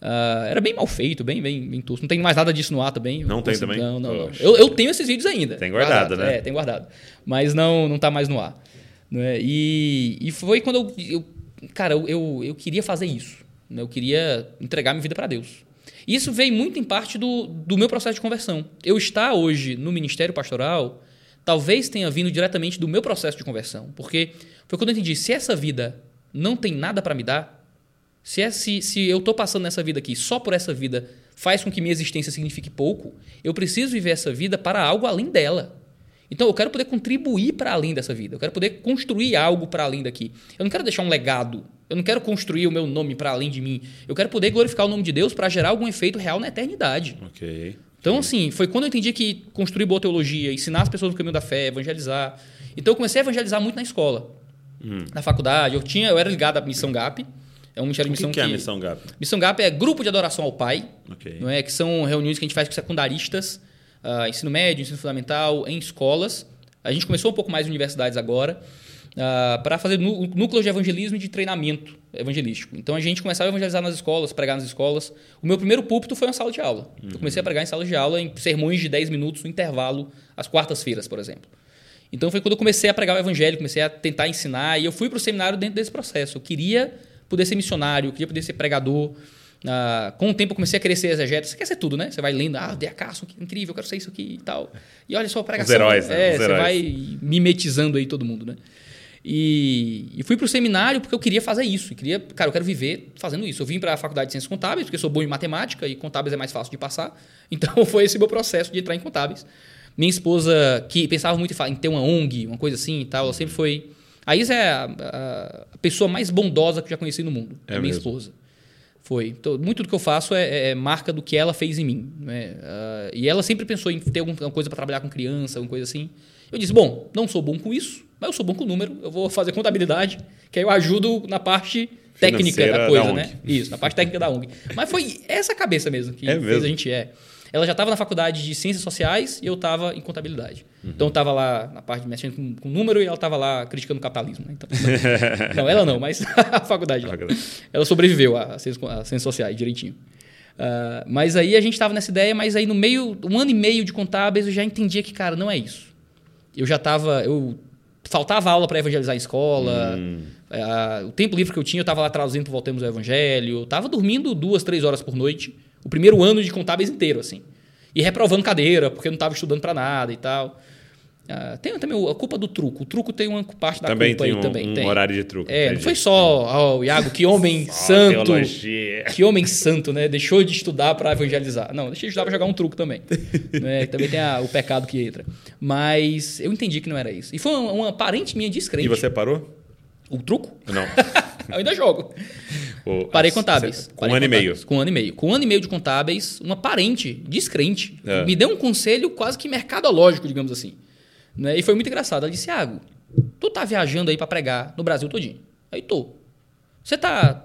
C: Uh, era bem mal feito, bem, bem, bem tosco. Não tem mais nada disso no ar também.
A: Não tem também?
C: Não, não, não. Eu, eu, tenho esses vídeos ainda.
A: Tem guardado, guardado, né?
C: É, tem guardado. Mas não, não tá mais no ar. Né? E, e foi quando eu, eu cara, eu, eu, eu, queria fazer isso. Né? Eu queria entregar minha vida para Deus. Isso veio muito em parte do, do meu processo de conversão. Eu estar hoje no ministério pastoral talvez tenha vindo diretamente do meu processo de conversão. Porque foi quando eu entendi, se essa vida não tem nada para me dar, se, é, se, se eu estou passando nessa vida aqui só por essa vida faz com que minha existência signifique pouco, eu preciso viver essa vida para algo além dela. Então eu quero poder contribuir para além dessa vida. Eu quero poder construir algo para além daqui. Eu não quero deixar um legado. Eu não quero construir o meu nome para além de mim. Eu quero poder glorificar o nome de Deus para gerar algum efeito real na eternidade.
A: Ok.
C: Então, assim, foi quando eu entendi que construir boa teologia, ensinar as pessoas no caminho da fé, evangelizar. Então, eu comecei a evangelizar muito na escola, hum. na faculdade. Eu tinha, eu era ligado à Missão GAP.
A: É um de missão que, que é a Missão GAP?
C: Missão GAP é grupo de adoração ao Pai, okay. não é? que são reuniões que a gente faz com secundaristas, uh, ensino médio, ensino fundamental, em escolas. A gente começou um pouco mais em universidades agora, uh, para fazer núcleos de evangelismo e de treinamento evangelístico. Então a gente começava a evangelizar nas escolas, pregar nas escolas. O meu primeiro púlpito foi uma sala de aula. Uhum. Eu comecei a pregar em sala de aula, em sermões de 10 minutos no intervalo, às quartas-feiras, por exemplo. Então foi quando eu comecei a pregar o evangelho, comecei a tentar ensinar, e eu fui para o seminário dentro desse processo. Eu queria poder ser missionário, queria poder ser pregador. Ah, com o tempo eu comecei a ser exegeta. Você quer ser tudo, né? Você vai lendo, ah, de acaso, que incrível, eu quero ser isso aqui e tal. E olha só a pregação.
A: Os heróis, né?
C: É, Os você heróis. vai mimetizando aí todo mundo, né? E, e fui para o seminário porque eu queria fazer isso. Eu queria, cara, eu quero viver fazendo isso. Eu vim para a faculdade de Ciências Contábeis, porque eu sou bom em matemática e contábeis é mais fácil de passar. [LAUGHS] Então foi esse meu processo de entrar em contábeis. Minha esposa, que pensava muito em ter uma ONG, uma coisa assim e tal, ela sempre foi a Isa é a, a, pessoa mais bondosa que eu já conheci no mundo. É, a minha mesmo. esposa. Foi. Então, muito do que eu faço é, é, marca do que ela fez em mim. Né? Uh, e ela sempre pensou em ter alguma coisa para trabalhar com criança, alguma coisa assim. Eu disse: bom, não sou bom com isso, mas eu sou bom com número. Eu vou fazer contabilidade, que aí eu ajudo na parte técnica da coisa, da né? Isso, na parte técnica da ONG. Mas foi essa cabeça mesmo que
A: é
C: fez
A: mesmo?
C: a gente é. Ela já estava na faculdade de Ciências Sociais e eu estava em Contabilidade. Uhum. Então, eu estava lá na parte de mexendo com, com número e ela estava lá criticando o capitalismo. Né? Então, [LAUGHS] não, ela não, mas [LAUGHS] a faculdade lá. Ela sobreviveu a Ciências, Sociais direitinho. Uh, mas aí a gente estava nessa ideia, mas aí no meio, um ano e meio de contábeis, eu já entendia que, cara, não é isso. Eu já estava... Eu faltava aula para evangelizar em escola. Hum. Uh, o tempo livre que eu tinha, eu estava lá traduzindo para Voltemos ao Evangelho. Eu estava dormindo duas, três horas por noite o primeiro ano de contábeis inteiro, assim. E reprovando cadeira, porque eu não estava estudando para nada e tal. Uh, tem também a culpa do truco. O truco tem uma parte da
A: também
C: culpa
A: tem
C: aí
A: um,
C: também.
A: Um
C: tem.
A: horário de truco.
C: É, não foi só, oh, Iago, que homem [LAUGHS] santo.
A: Teologia.
C: Que homem santo, né? Deixou de estudar para evangelizar. Não, deixei de estudar para jogar um truco também. [LAUGHS] né? Também tem a, o pecado que entra. Mas eu entendi que não era isso. E foi uma, uma parente minha descrente.
A: E você parou?
C: O truco?
A: Não. [LAUGHS]
C: eu ainda jogo. Parei contábeis.
A: Com um ano e meio.
C: Com um ano e meio. Com um ano e meio de contábeis, uma parente descrente é. me deu um conselho quase que mercadológico, digamos assim. Né? E foi muito engraçado. Ela disse, Thiago, tu tá viajando aí para pregar no Brasil todinho. Aí tô. Você tá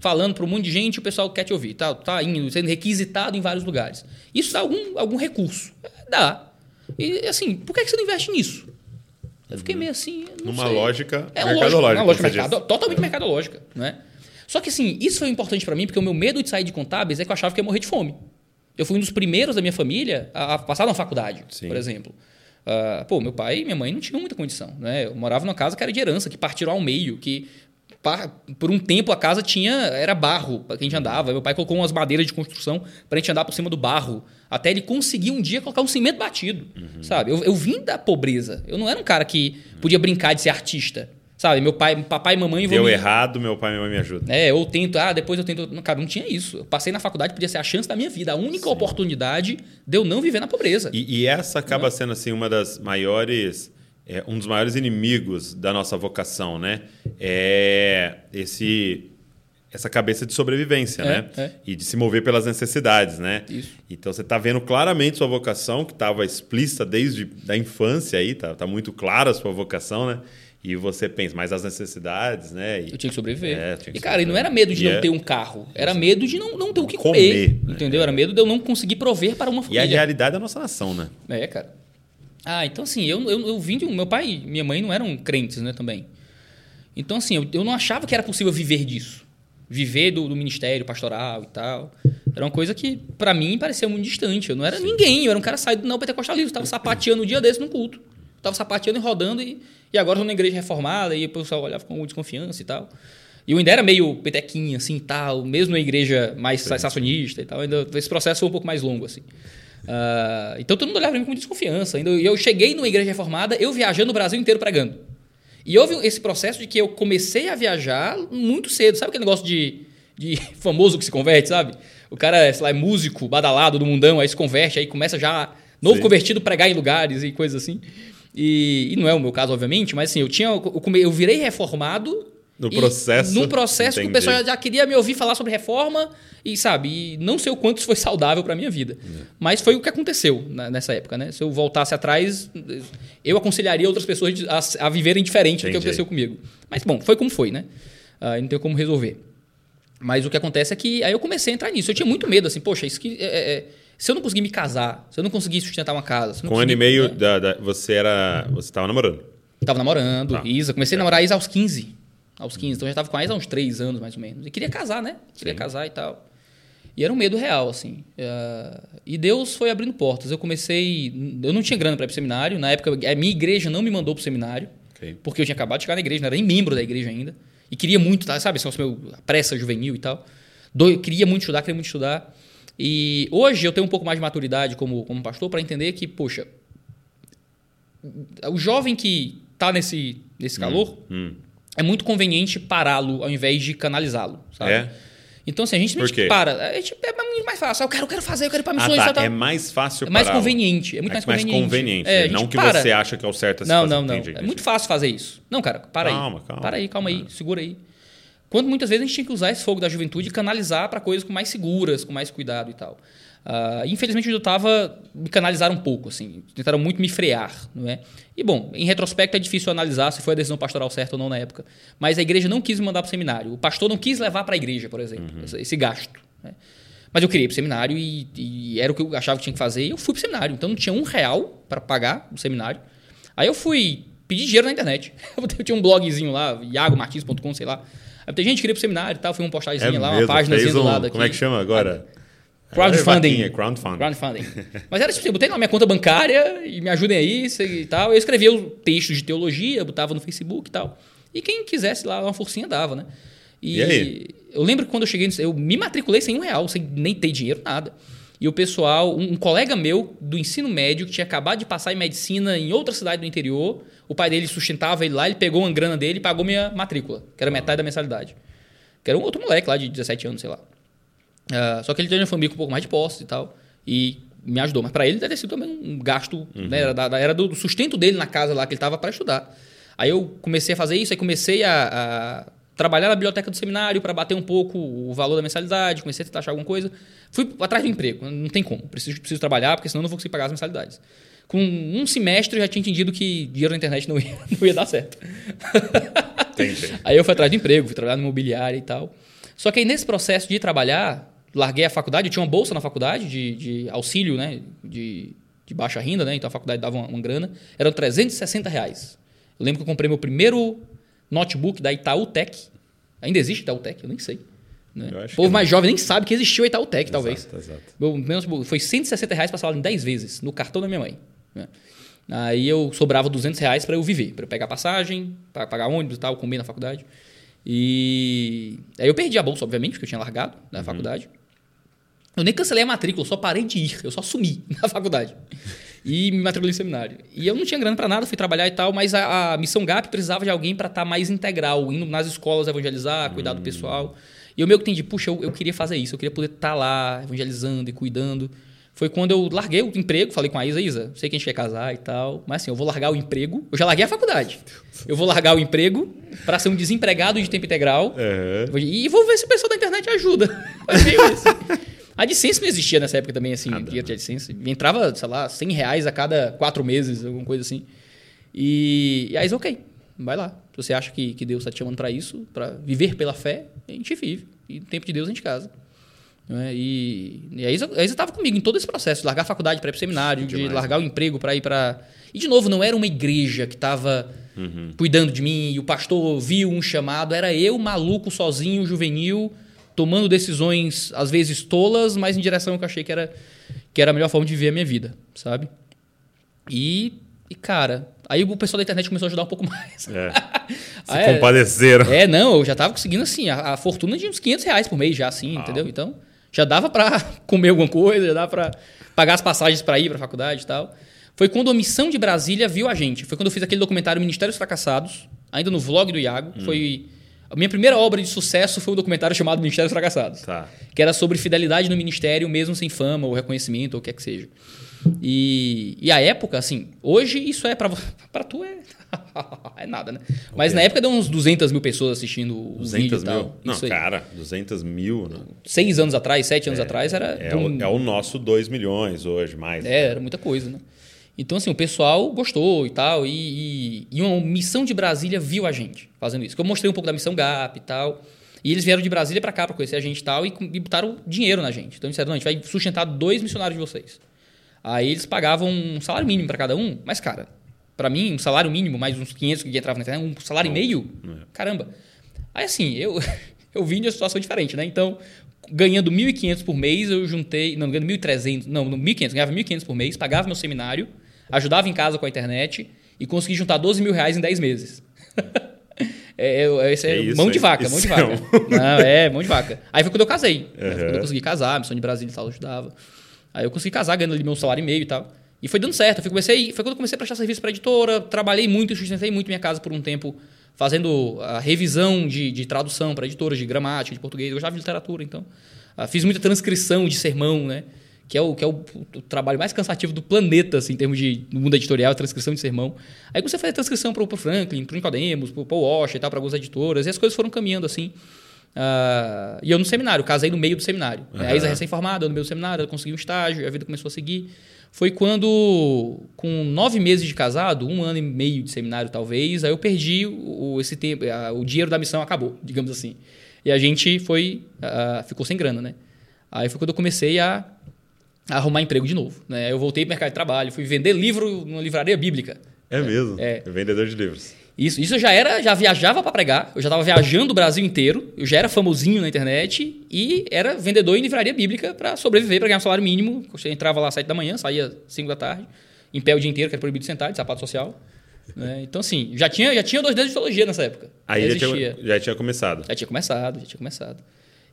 C: falando para um monte de gente o pessoal quer te ouvir. Tá, tá indo, sendo requisitado em vários lugares. Isso dá algum, algum recurso. É, dá. E assim, por que você não investe nisso? Eu fiquei meio assim.
A: Numa
C: sei.
A: lógica
C: é,
A: mercadológica.
C: Uma lógica mercado, totalmente mercadológica. Né? Só que assim, isso foi importante para mim, porque o meu medo de sair de contábeis é que eu achava que ia morrer de fome. Eu fui um dos primeiros da minha família a, passar na faculdade, Sim. por exemplo. Uh, pô, meu pai e minha mãe não tinham muita condição. Né? Eu morava numa casa que era de herança, que partiram ao meio, que por um tempo a casa tinha era barro para quem a gente andava. Meu pai colocou umas madeiras de construção para a gente andar por cima do barro, até ele conseguir um dia colocar um cimento batido, uhum. sabe? Eu, eu vim da pobreza. Eu não era um cara que podia brincar de ser artista. Sabe, meu pai, papai e mamãe
A: Deu. Deu errado, meu pai e mamãe me ajudam.
C: É, ou tento, ah, depois eu tento. Cara, não tinha isso. Eu passei na faculdade, podia ser a chance da minha vida. A única Sim. oportunidade de eu não viver na pobreza.
A: E, e essa acaba não. sendo, assim, uma das maiores é, um dos maiores inimigos da nossa vocação, né? É esse essa cabeça de sobrevivência,
C: é,
A: né?
C: É.
A: E de se mover pelas necessidades, né?
C: Isso.
A: Então você está vendo claramente sua vocação, que estava explícita desde da infância aí, tá, tá muito clara a sua vocação, né? E você pensa, mais as necessidades, né? E,
C: eu tinha que sobreviver.
A: É, que
C: e, cara, sobreviver. e não era medo de e não é... ter um carro. Era medo de não, não ter o que comer. comer entendeu? Era medo de eu não conseguir prover para uma família.
A: E a realidade da nossa nação, né?
C: É, cara. Ah, então assim, eu, eu, eu vim de um. Meu pai e minha mãe não eram crentes, né, também. Então, assim, eu, eu não achava que era possível viver disso. viver do, do, ministério pastoral e tal. Era uma coisa que, para mim, parecia muito distante. Eu não era Sim. ninguém, eu era um cara saído do não pentecostalismo. Estava sapateando um dia desse no culto. Estava sapateando e rodando, e, e agora estou na igreja reformada, e o pessoal olhava com desconfiança e tal. E eu ainda era meio petequinha, assim, tal, mesmo na igreja mais sensacionista e tal. Ainda, esse processo foi um pouco mais longo, assim. Uh, então todo mundo olhava para mim com desconfiança. Ainda eu cheguei numa igreja reformada, eu viajando no Brasil inteiro pregando. E houve esse processo de que eu comecei a viajar muito cedo. Sabe aquele negócio de, de [LAUGHS] famoso que se converte, sabe? O cara, sei lá, é músico, badalado do mundão, aí se converte, aí começa já, novo Sim. convertido, pregar em lugares e coisas assim. E, e, não é o meu caso, obviamente, mas assim, eu tinha. Eu, eu virei reformado
A: no processo.
C: No processo Entendi. que o pessoal já queria me ouvir falar sobre reforma e, sabe, e não sei o quanto isso foi saudável para minha vida. É. Mas foi o que aconteceu nessa época, né? Se eu voltasse atrás, eu aconselharia outras pessoas a, a viverem diferente Entendi. do que aconteceu comigo. Mas, bom, foi como foi, né? Uh, não tem como resolver. Mas o que acontece é que aí eu comecei a entrar nisso. Eu tinha muito medo, assim, poxa, isso que. É, é, é se eu não conseguir me casar, se eu não conseguir sustentar uma casa.
A: Com um ano e meio, né? da, da, você era. Você estava namorando?
C: Tava namorando, tá. Isa. Comecei a namorar Isa aos 15 aos 15. Então eu já estava com mais há uns 3 anos, mais ou menos. E queria casar, né? Queria Sim. casar e tal. E era um medo real, assim. Uh, e Deus foi abrindo portas. Eu comecei. Eu não tinha grana para ir para seminário. Na época, a minha igreja não me mandou para o seminário. Okay. Porque eu tinha acabado de chegar na igreja, não era nem membro da igreja ainda. E queria muito, tá, sabe? Esse meu pressa juvenil e tal. Do, queria muito estudar, queria muito estudar. E hoje eu tenho um pouco mais de maturidade como, como pastor para entender que, poxa, o jovem que está nesse, nesse hum, calor. Hum é muito conveniente pará-lo ao invés de canalizá-lo, sabe? É. Então, assim, a gente
A: não
C: para. A gente é muito mais fácil. Eu quero, eu quero fazer, eu quero ir para missões.
A: Ah, tá. É mais fácil
C: É mais conveniente. É muito é mais, mais conveniente.
A: conveniente. É, não que para. você acha que é o certo a
C: Não, não, não. Entendi, é muito fácil fazer isso. Não, cara, para calma, aí. Calma, Para aí, calma aí. Segura aí. Quando muitas vezes a gente tinha que usar esse fogo da juventude e canalizar para coisas com mais seguras, com mais cuidado e tal. Uh, infelizmente, onde eu estava, me canalizaram um pouco, assim, tentaram muito me frear. Não é? E, bom, em retrospecto é difícil analisar se foi a decisão pastoral certa ou não na época. Mas a igreja não quis me mandar para o seminário. O pastor não quis levar para a igreja, por exemplo, uhum. esse gasto. Né? Mas eu queria ir para o seminário e, e, era o que eu achava que tinha que fazer e eu fui para o seminário. Então não tinha um real para pagar o seminário. Aí eu fui pedir dinheiro na internet. [LAUGHS] Eu tinha um blogzinho lá, iagomartins.com, sei lá. Aí tem gente que queria ir para o seminário e tal, foi uma postagemzinha é lá, uma página um, do lado aqui.
A: Como é que chama agora?
C: Crowdfunding.
A: É, crowdfunding.
C: crowdfunding. Mas era tipo, eu botei na minha conta bancária e me ajudem aí e tal. Eu escrevia os textos de teologia, botava no Facebook e tal. E quem quisesse lá uma forcinha dava, né?
A: E, e aí?
C: eu lembro que quando eu cheguei, eu me matriculei sem um real, sem nem ter dinheiro, nada. E o pessoal, um, um colega meu do ensino médio, que tinha acabado de passar em medicina em outra cidade do interior, o pai dele sustentava ele lá, ele pegou uma grana dele e pagou minha matrícula, que era metade da mensalidade. Que era um outro moleque lá de 17 anos, sei lá. Uh, só que ele tem uma família com um pouco mais de posse e tal. E me ajudou. Mas para ele deve ter sido também um gasto. Uhum. Né, era, era, do sustento dele na casa lá que ele estava para estudar. Aí eu comecei a fazer isso, aí comecei a, a trabalhar na biblioteca do seminário para bater um pouco o valor da mensalidade, comecei a tentar achar alguma coisa. Fui atrás do emprego. Não tem como. Preciso, preciso trabalhar, porque senão não vou conseguir pagar as mensalidades. Com um semestre eu já tinha entendido que dinheiro na internet não [LAUGHS] ia, não ia dar certo.
A: Entendi. [LAUGHS]
C: Aí eu fui atrás do emprego, fui trabalhar no imobiliário e tal. Só que aí nesse processo de trabalhar, larguei a faculdade, eu tinha uma bolsa na faculdade de, de auxílio, né? De, de, baixa renda, né? Então a faculdade dava uma, uma, grana. Eram 360 reais. Eu lembro que eu comprei meu primeiro notebook da Itaú Tech. Ainda existe Itaú Tech? Eu nem sei. Né? O povo mais jovem nem sabe que existiu a Itaú Tech, exato, talvez. Exato. Meu, meu, foi 160 reais passado em 10 vezes, no cartão da minha mãe. Né? Aí eu sobrava 200 reais para eu viver, para eu pegar passagem, para pagar ônibus e tal, comer na faculdade. E aí eu perdi a bolsa, obviamente, porque eu tinha largado na uhum. faculdade. Eu nem cancelei a matrícula, eu só parei de ir, eu só sumi [LAUGHS] na faculdade. E me matriculei em seminário. E eu não tinha grana para nada, fui trabalhar e tal, mas a, a Missão GAP precisava de alguém para estar tá mais integral, indo nas escolas evangelizar, cuidar do hum. pessoal. E eu meio que entendi, puxa, eu, eu queria fazer isso, eu queria poder estar tá lá evangelizando e cuidando. Foi quando eu larguei o emprego, falei com a Isa, Isa, sei que a gente quer casar e tal, mas assim, eu vou largar o emprego. Eu já larguei a faculdade. Eu vou largar o emprego para ser um desempregado de tempo integral. Uhum. E vou ver se o pessoal da internet ajuda. [LAUGHS] Meio isso. A AdSense não existia nessa época também, assim, Nada. de AdSense. Entrava, sei lá, 100 reais a cada quatro meses, alguma coisa assim. E, e aí, ok, vai lá. Se você acha que, que Deus está te chamando para isso, para viver pela fé, a gente vive. E no tempo de Deus a gente casa. Né? E, e a Isa estava comigo em todo esse processo, de largar a faculdade para ir para o seminário, de largar o emprego para ir para. E, de novo, não era uma igreja que estava uhum. cuidando de mim e o pastor viu um chamado, era eu, maluco, sozinho, juvenil, tomando decisões, às vezes tolas, mas em direção ao que eu achei que era, que era a melhor forma de viver a minha vida, sabe? E, e cara, aí o pessoal da internet começou a ajudar um pouco [LAUGHS] mais. É. [LAUGHS]
A: Se aí, compadeceram.
C: É, não, eu já tava conseguindo, assim, a, a, fortuna de uns 500 reais por mês já, assim, ah. entendeu? Então, já dava para [LAUGHS] comer alguma coisa, já dava para pagar as passagens para ir para faculdade e tal. Foi quando a Missão de Brasília viu a gente. Foi quando eu fiz aquele documentário Ministérios Fracassados, ainda no vlog do Iago. Hum. Foi a minha primeira obra de sucesso foi um documentário chamado Ministérios Fracassados. Tá. Que era sobre fidelidade no ministério, mesmo sem fama ou reconhecimento ou o que é que seja. E, e a época, assim, hoje isso é para [LAUGHS] para tu é [LAUGHS] é nada, né? Mas na época deu uns 200 mil pessoas assistindo o 200 vídeo e tal.
A: Não, cara, 200 mil. Né?
C: Seis anos atrás, sete anos é, atrás era...
A: É, um... o, é o nosso 2 milhões hoje, mais.
C: É, era muita coisa, né? Então, assim, o pessoal gostou e tal. E, e, e, uma missão de Brasília viu a gente fazendo isso. Eu mostrei um pouco da missão GAP e tal. E eles vieram de Brasília para cá para conhecer a gente e tal. E, e botaram dinheiro na gente. Então, disseram: não, a gente vai sustentar dois missionários de vocês. Aí eles pagavam um salário mínimo para cada um. Mas, cara, para mim, um salário mínimo, mais uns 500 que entravam na internet, um salário e meio, é. caramba. Aí assim, eu, [LAUGHS] eu vim de uma situação diferente, né? Então, ganhando 1.500 por mês, eu juntei, não, ganhando 1.300, não, 1.500, ganhava 1.500 por mês, pagava meu seminário, ajudava em casa com a internet e consegui juntar 12 mil reais em 10 meses. [LAUGHS] É, é, é, é isso, mão de vaca, mão de vaca. Não, é, mão de vaca. Aí foi quando eu casei. Uhum. Quando eu consegui casar, missão de Brasília e tal, ajudava. Aí eu consegui casar, ganhando ali meu salário e meio e tal. E foi dando certo. Eu comecei, foi quando eu comecei a prestar serviço para editora, trabalhei muito, sustentei muito minha casa por um tempo, fazendo a revisão de, de tradução para editoras, de gramática, de português. Eu gostava de literatura, então. Uh, fiz muita transcrição de sermão, né? Que é, o, que é o, o, trabalho mais cansativo do planeta, assim, em termos de mundo editorial, transcrição de sermão. Aí comecei a fazer transcrição para o Franklin, para o Nicodemus, para o Paul e tal, para algumas editoras, e as coisas foram caminhando assim. Uh, e eu no seminário, casei no meio do seminário. Uhum. A Isa recém-formada, no meio do seminário, eu consegui um estágio, a vida começou a seguir foi quando, com nove meses de casado, um ano e meio de seminário talvez, aí eu perdi o, esse tempo, a, o dinheiro da missão acabou, digamos assim. E a gente foi, uh, ficou sem grana, né? Aí foi quando eu comecei a, a arrumar emprego de novo. Né? Eu voltei para o mercado de trabalho, fui vender livro numa livraria bíblica.
A: É mesmo? É. Vendedor de livros.
C: Isso, isso eu já era, já viajava para pregar, eu já estava viajando o Brasil inteiro, eu já era famosinho na internet e era vendedor em livraria bíblica para sobreviver, para ganhar um salário mínimo. Eu entrava lá às 7 da manhã, saía 5 da tarde, em pé o dia inteiro, que era proibido sentar, de sapato social. Né? Então, assim, já tinha, já tinha dois dedos de teologia nessa época.
A: Aí já, já, tinha, já tinha começado.
C: Já tinha começado, já tinha começado.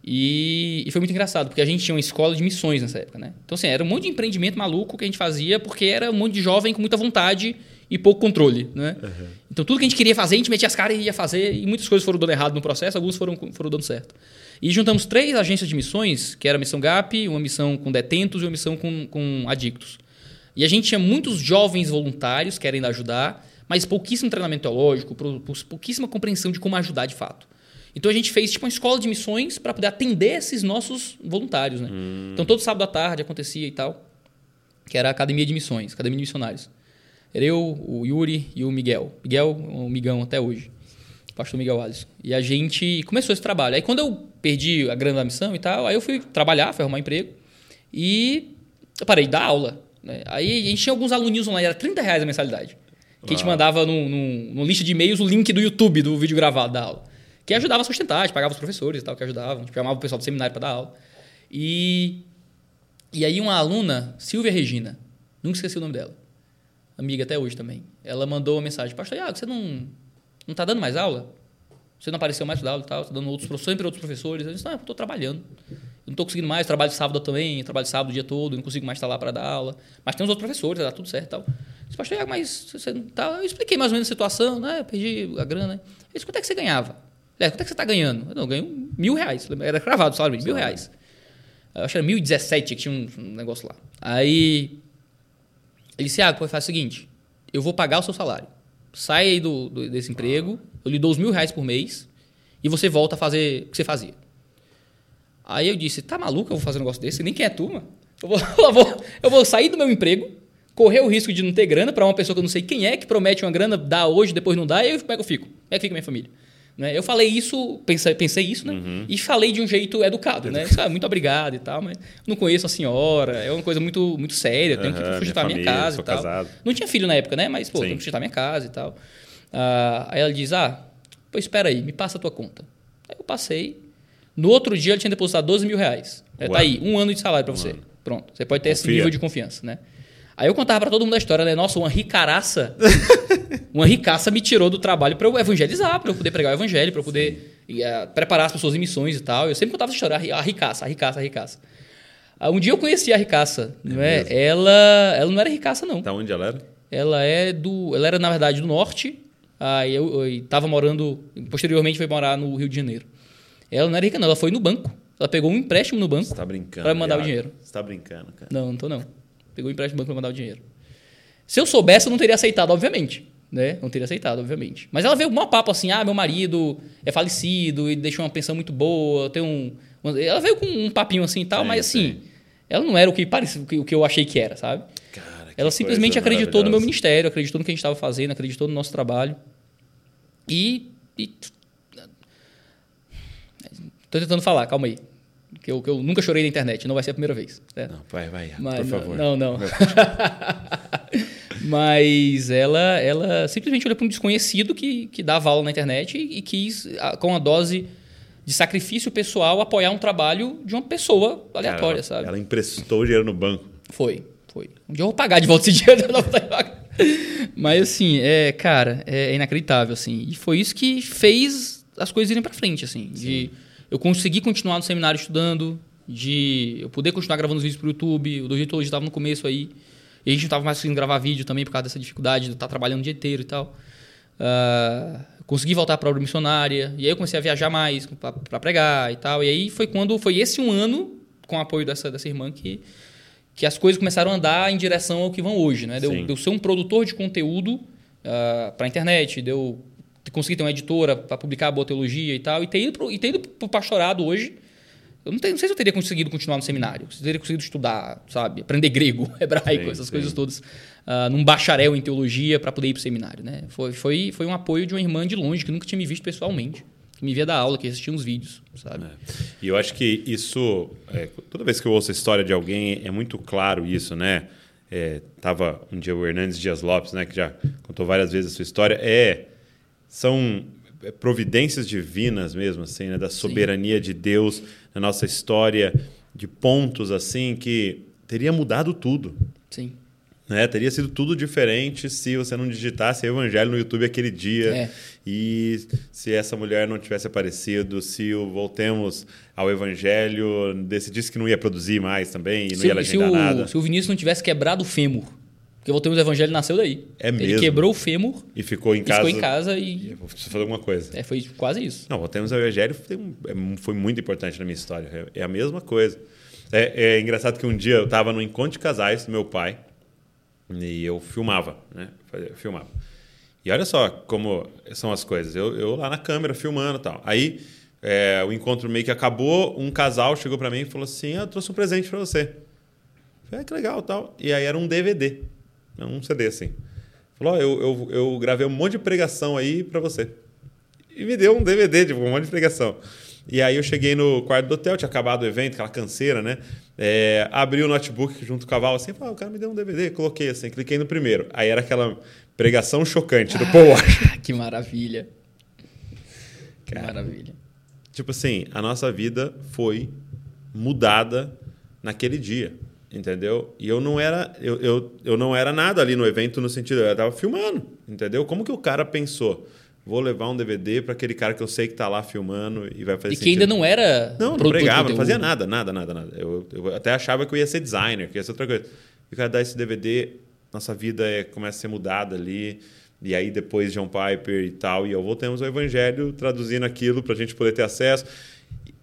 C: E, e, foi muito engraçado, porque a gente tinha uma escola de missões nessa época, né? Então, assim, era um monte de empreendimento maluco que a gente fazia, porque era um monte de jovem com muita vontade e pouco controle, né? Uhum. Então tudo que a gente queria fazer, a gente metia as caras e ia fazer, e muitas coisas foram dando errado no processo, algumas foram, foram dando certo. E juntamos três agências de missões, que era a missão GAP, uma missão com detentos e uma missão com, com adictos. E a gente tinha muitos jovens voluntários querendo ajudar, mas pouquíssimo treinamento teológico, pouquíssima compreensão de como ajudar de fato. Então a gente fez tipo uma escola de missões para poder atender esses nossos voluntários, né? Hum. Então todo sábado à tarde acontecia e tal, que era a academia de missões, academia de missionários. Era eu, o Yuri e o Miguel. Miguel, o Migão até hoje. O pastor Miguel Alisson. E a gente começou esse trabalho. Aí quando eu perdi a grana da missão e tal, aí eu fui trabalhar, fui arrumar emprego. E eu parei de dar aula. Né? Aí a gente tinha alguns aluninhos online, era 30 reais a mensalidade. Que a gente mandava no, no, no lista de e-mails o link do YouTube do vídeo gravado da aula. Que ajudava a sustentar, a gente pagava os professores e tal, que ajudavam. A gente chamava o pessoal do seminário para dar aula. E, e aí uma aluna, Silvia Regina, nunca esqueci o nome dela amiga até hoje também. Ela mandou uma mensagem: Pastor Iago, você não, não tá dando mais aula? Você não apareceu mais no aula e tal? Está dando outros professores, sempre outros professores? Eu disse: Não, eu estou trabalhando. Eu não estou conseguindo mais. Trabalho sábado também, trabalho sábado o dia todo, não consigo mais estar lá para dar aula. Mas tem os outros professores, dá tudo certo e tal. Eu disse, Pastor Iago, mas você não tá. Eu expliquei mais ou menos a situação, né? Eu perdi a grana. Ele disse: Quanto é que você ganhava? É, quanto é que você está ganhando? Eu não, eu ganho mil reais. Era cravado o salário, mil reais. Eu acho que era mil e dezessete que tinha um negócio lá. Aí ele disse: Ah, faz o seguinte eu vou pagar o seu salário. Sai aí do, do, desse emprego, eu lhe dou os mil reais por mês e você volta a fazer o que você fazia. Aí eu disse, tá maluco eu vou fazer um negócio desse? Nem quem é tu, mano. Eu vou, [LAUGHS] eu vou, eu vou sair do meu emprego, correr o risco de não ter grana para uma pessoa que eu não sei quem é, que promete uma grana, dá hoje, depois não dá, e aí como é que eu fico? Como é que fica minha família? Né? Eu falei isso, pensei, pensei isso, né? Uhum. E falei de um jeito educado, né? Ah, muito obrigado e tal, mas não conheço a senhora, é uma coisa muito, muito séria, eu tenho uhum, que sustentar minha, minha casa e tal. Casado. Não tinha filho na época, né? Mas, pô, Sim. tenho que sustentar minha casa e tal. Uh, aí ela diz, ah, pois espera aí, me passa a tua conta. Aí eu passei. No outro dia, ele tinha depositado 12 mil reais. É, tá aí, um ano de salário para você. Ano. Pronto, você pode ter Confia. esse nível de confiança, né? Aí eu contava para todo mundo a história, né? Nossa, uma ricaraça. [LAUGHS] uma ricaça me tirou do trabalho para eu evangelizar, para eu poder pregar o evangelho, para eu poder uh, preparar as pessoas em missões e tal. Eu sempre contava essa história, a ricaça, a ricaça, a ricaça. Uh, um dia eu conheci a ricaça, é não é? Ela, ela não era ricaça, não.
A: Da onde ela era?
C: Ela é do. Ela era, na verdade, do norte. Aí eu estava morando. Posteriormente foi morar no Rio de Janeiro. Ela não era rica, não. Ela foi no banco. Ela pegou um empréstimo no banco. Você
A: tá brincando.
C: Para mandar Iago. o dinheiro.
A: Você tá brincando, cara.
C: Não, não tô não. Pegou um empréstimo no banco para mandar o dinheiro. Se eu soubesse, eu não teria aceitado, obviamente. Né? Não teria aceitado, obviamente. Mas ela veio com um papo assim: ah, meu marido é falecido e deixou uma pensão muito boa. Tem um. Ela veio com um papinho assim e tal, sim, mas assim, sim. ela não era o que parecia, o que eu achei que era, sabe? Cara, ela simplesmente acreditou no meu ministério, acreditou no que a gente estava fazendo, acreditou no nosso trabalho. E. e... Tô tentando falar, calma aí. Que eu, que eu nunca chorei na internet, não vai ser a primeira vez.
A: Né? Não, vai, vai, Mas, por favor.
C: Não, não. [LAUGHS] Mas ela, ela simplesmente olhou para um desconhecido que, que dava aula na internet e, e quis, com a dose de sacrifício pessoal, apoiar um trabalho de uma pessoa aleatória,
A: ela,
C: sabe?
A: Ela emprestou dinheiro no banco.
C: Foi, foi. Um dia eu vou pagar de volta esse [LAUGHS] dinheiro. Mas assim, é, cara, é inacreditável, assim. E foi isso que fez as coisas irem para frente, assim. Sim. De eu conseguir continuar no seminário estudando, de eu poder continuar gravando os vídeos pro YouTube. O Dojo estava no começo aí. E a gente não estava mais conseguindo gravar vídeo também por causa dessa dificuldade de estar tá trabalhando o dia inteiro e tal. Uh, consegui voltar para a obra missionária. E aí eu comecei a viajar mais para pregar e tal. E aí foi quando foi esse um ano, com o apoio dessa, dessa irmã, que, que as coisas começaram a andar em direção ao que vão hoje. Né? Deu, deu ser um produtor de conteúdo uh, ah, para a internet, deu conseguir ter uma editora para publicar a boa teologia e tal. E ter ido para o pastorado hoje eu não, tenho, não sei se eu teria conseguido continuar no seminário, se eu teria conseguido estudar, sabe, aprender grego, [LAUGHS] hebraico, sim, essas sim. coisas todas, uh, num bacharel em teologia para poder ir para o seminário. Né? Foi, foi, foi um apoio de uma irmã de longe que nunca tinha me visto pessoalmente, que me via dar aula, que assistia uns vídeos, sabe? É.
A: E eu acho que isso, é, toda vez que eu ouço a história de alguém, é muito claro isso, né? É, tava um dia o Hernandes Dias Lopes, né, que já contou várias vezes a sua história, é são providências divinas mesmo, assim, né? da soberania Sim. de Deus na nossa história, de pontos assim que teria mudado tudo.
C: Sim.
A: Né? Teria sido tudo diferente se você não digitasse Evangelho no YouTube aquele dia é. e se essa mulher não tivesse aparecido, se o Voltemos ao Evangelho decidisse que não ia produzir mais também e não se, ia legendar
C: se
A: o, nada.
C: Se o Vinícius não tivesse quebrado o fêmur porque Voltemos ao Evangelho nasceu daí.
A: É mesmo.
C: Ele quebrou o fêmur.
A: E ficou em casa.
C: Ficou em casa e.
A: e Preciso fazer alguma coisa.
C: É, foi quase isso.
A: Não, Voltemos ao Evangelho é foi muito importante na minha história. É, é a mesma coisa. É, é engraçado que um dia eu estava no encontro de casais do meu pai e eu filmava, né? Eu filmava. E olha só como são as coisas. Eu, eu lá na câmera filmando e tal. Aí é, o encontro meio que acabou, um casal chegou para mim e falou assim: ah, eu trouxe um presente para você. Eu falei, ah, que legal tal. E aí era um DVD um CD assim. Falou: oh, eu, eu, eu gravei um monte de pregação aí para você. E me deu um DVD, tipo, um monte de pregação. E aí eu cheguei no quarto do hotel, tinha acabado o evento, aquela canseira, né? É, abri o notebook junto com o cavalo assim, falei, o cara me deu um DVD, coloquei assim, cliquei no primeiro. Aí era aquela pregação chocante do ah, Paul Washer. [LAUGHS]
C: Que maravilha. Que cara, maravilha.
A: Tipo assim, a nossa vida foi mudada naquele dia entendeu? E eu não era eu, eu, eu não era nada ali no evento no sentido, eu estava filmando, entendeu? Como que o cara pensou? Vou levar um DVD para aquele cara que eu sei que está lá filmando e vai fazer E
C: que ainda não era
A: Não, não pregava, não fazia nada, nada, nada, nada. Eu, eu até achava que eu ia ser designer, que ia ser outra coisa. E o cara dá esse DVD, nossa vida é, começa a ser mudada ali. E aí depois John Piper e tal, e eu voltamos ao evangelho traduzindo aquilo para a gente poder ter acesso.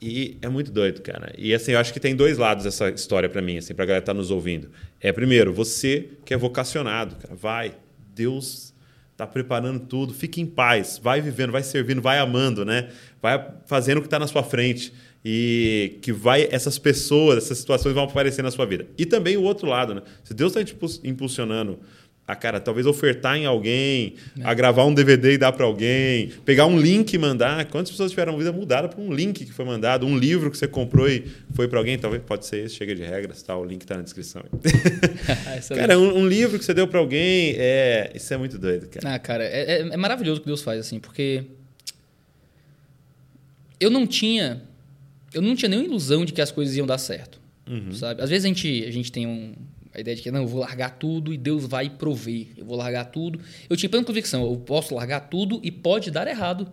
A: E é muito doido, cara. E assim, eu acho que tem dois lados essa história para mim, assim, pra galera que tá nos ouvindo. É, primeiro, você que é vocacionado, cara, vai. Deus tá preparando tudo, fique em paz, vai vivendo, vai servindo, vai amando, né? Vai fazendo o que está na sua frente e que vai essas pessoas, essas situações vão aparecer na sua vida. E também o outro lado, né? Se Deus está te impulsionando a cara, talvez ofertar em alguém, é. a gravar um DVD e dar para alguém, pegar um link e mandar. Quantas pessoas tiveram vida mudada por um link que foi mandado, um livro que você comprou e foi para alguém? Talvez pode ser esse, chega de regras, tá? O link está na descrição. [LAUGHS] cara, um, um, livro que você deu para alguém, é, isso é muito doido, cara.
C: Ah, cara, é, é, é maravilhoso o que Deus faz assim, porque eu não tinha, eu não tinha nenhuma ilusão de que as coisas iam dar certo, uhum. sabe? Às vezes a gente, a gente tem um a ideia de que não, eu vou largar tudo e Deus vai prover. Eu vou largar tudo. Eu tinha plena convicção, eu posso largar tudo e pode dar errado.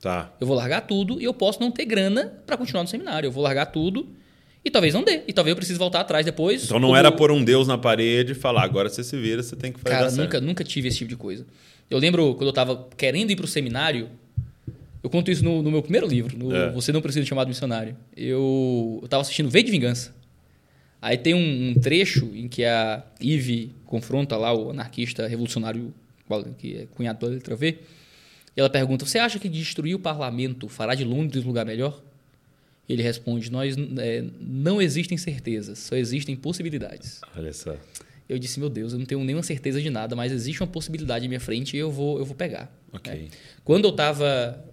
A: Tá.
C: Eu vou largar tudo e eu posso não ter grana para continuar no seminário. Eu vou largar tudo e talvez não dê. E talvez eu precise voltar atrás depois.
A: Então não era pôr um Deus na parede e falar, agora você se vira, você tem que fazer
C: Cara, nunca, nunca tive esse tipo de coisa. Eu lembro quando eu estava querendo ir para o seminário, eu conto isso no, no meu primeiro livro, no é. Você Não Precisa de Chamado Missionário. Eu estava assistindo V de Vingança. Aí tem um, um, trecho em que a Eve confronta lá o anarquista revolucionário que é cunhado pela letra V. E ela pergunta: Você acha que destruir o parlamento fará de Londres um lugar melhor? Ele responde: Nós é, não existem certezas, só existem possibilidades.
A: Olha só.
C: Eu disse: Meu Deus, eu não tenho nenhuma certeza de nada, mas existe uma possibilidade à minha frente e eu vou, eu vou pegar.
A: Okay. É.
C: Quando eu estava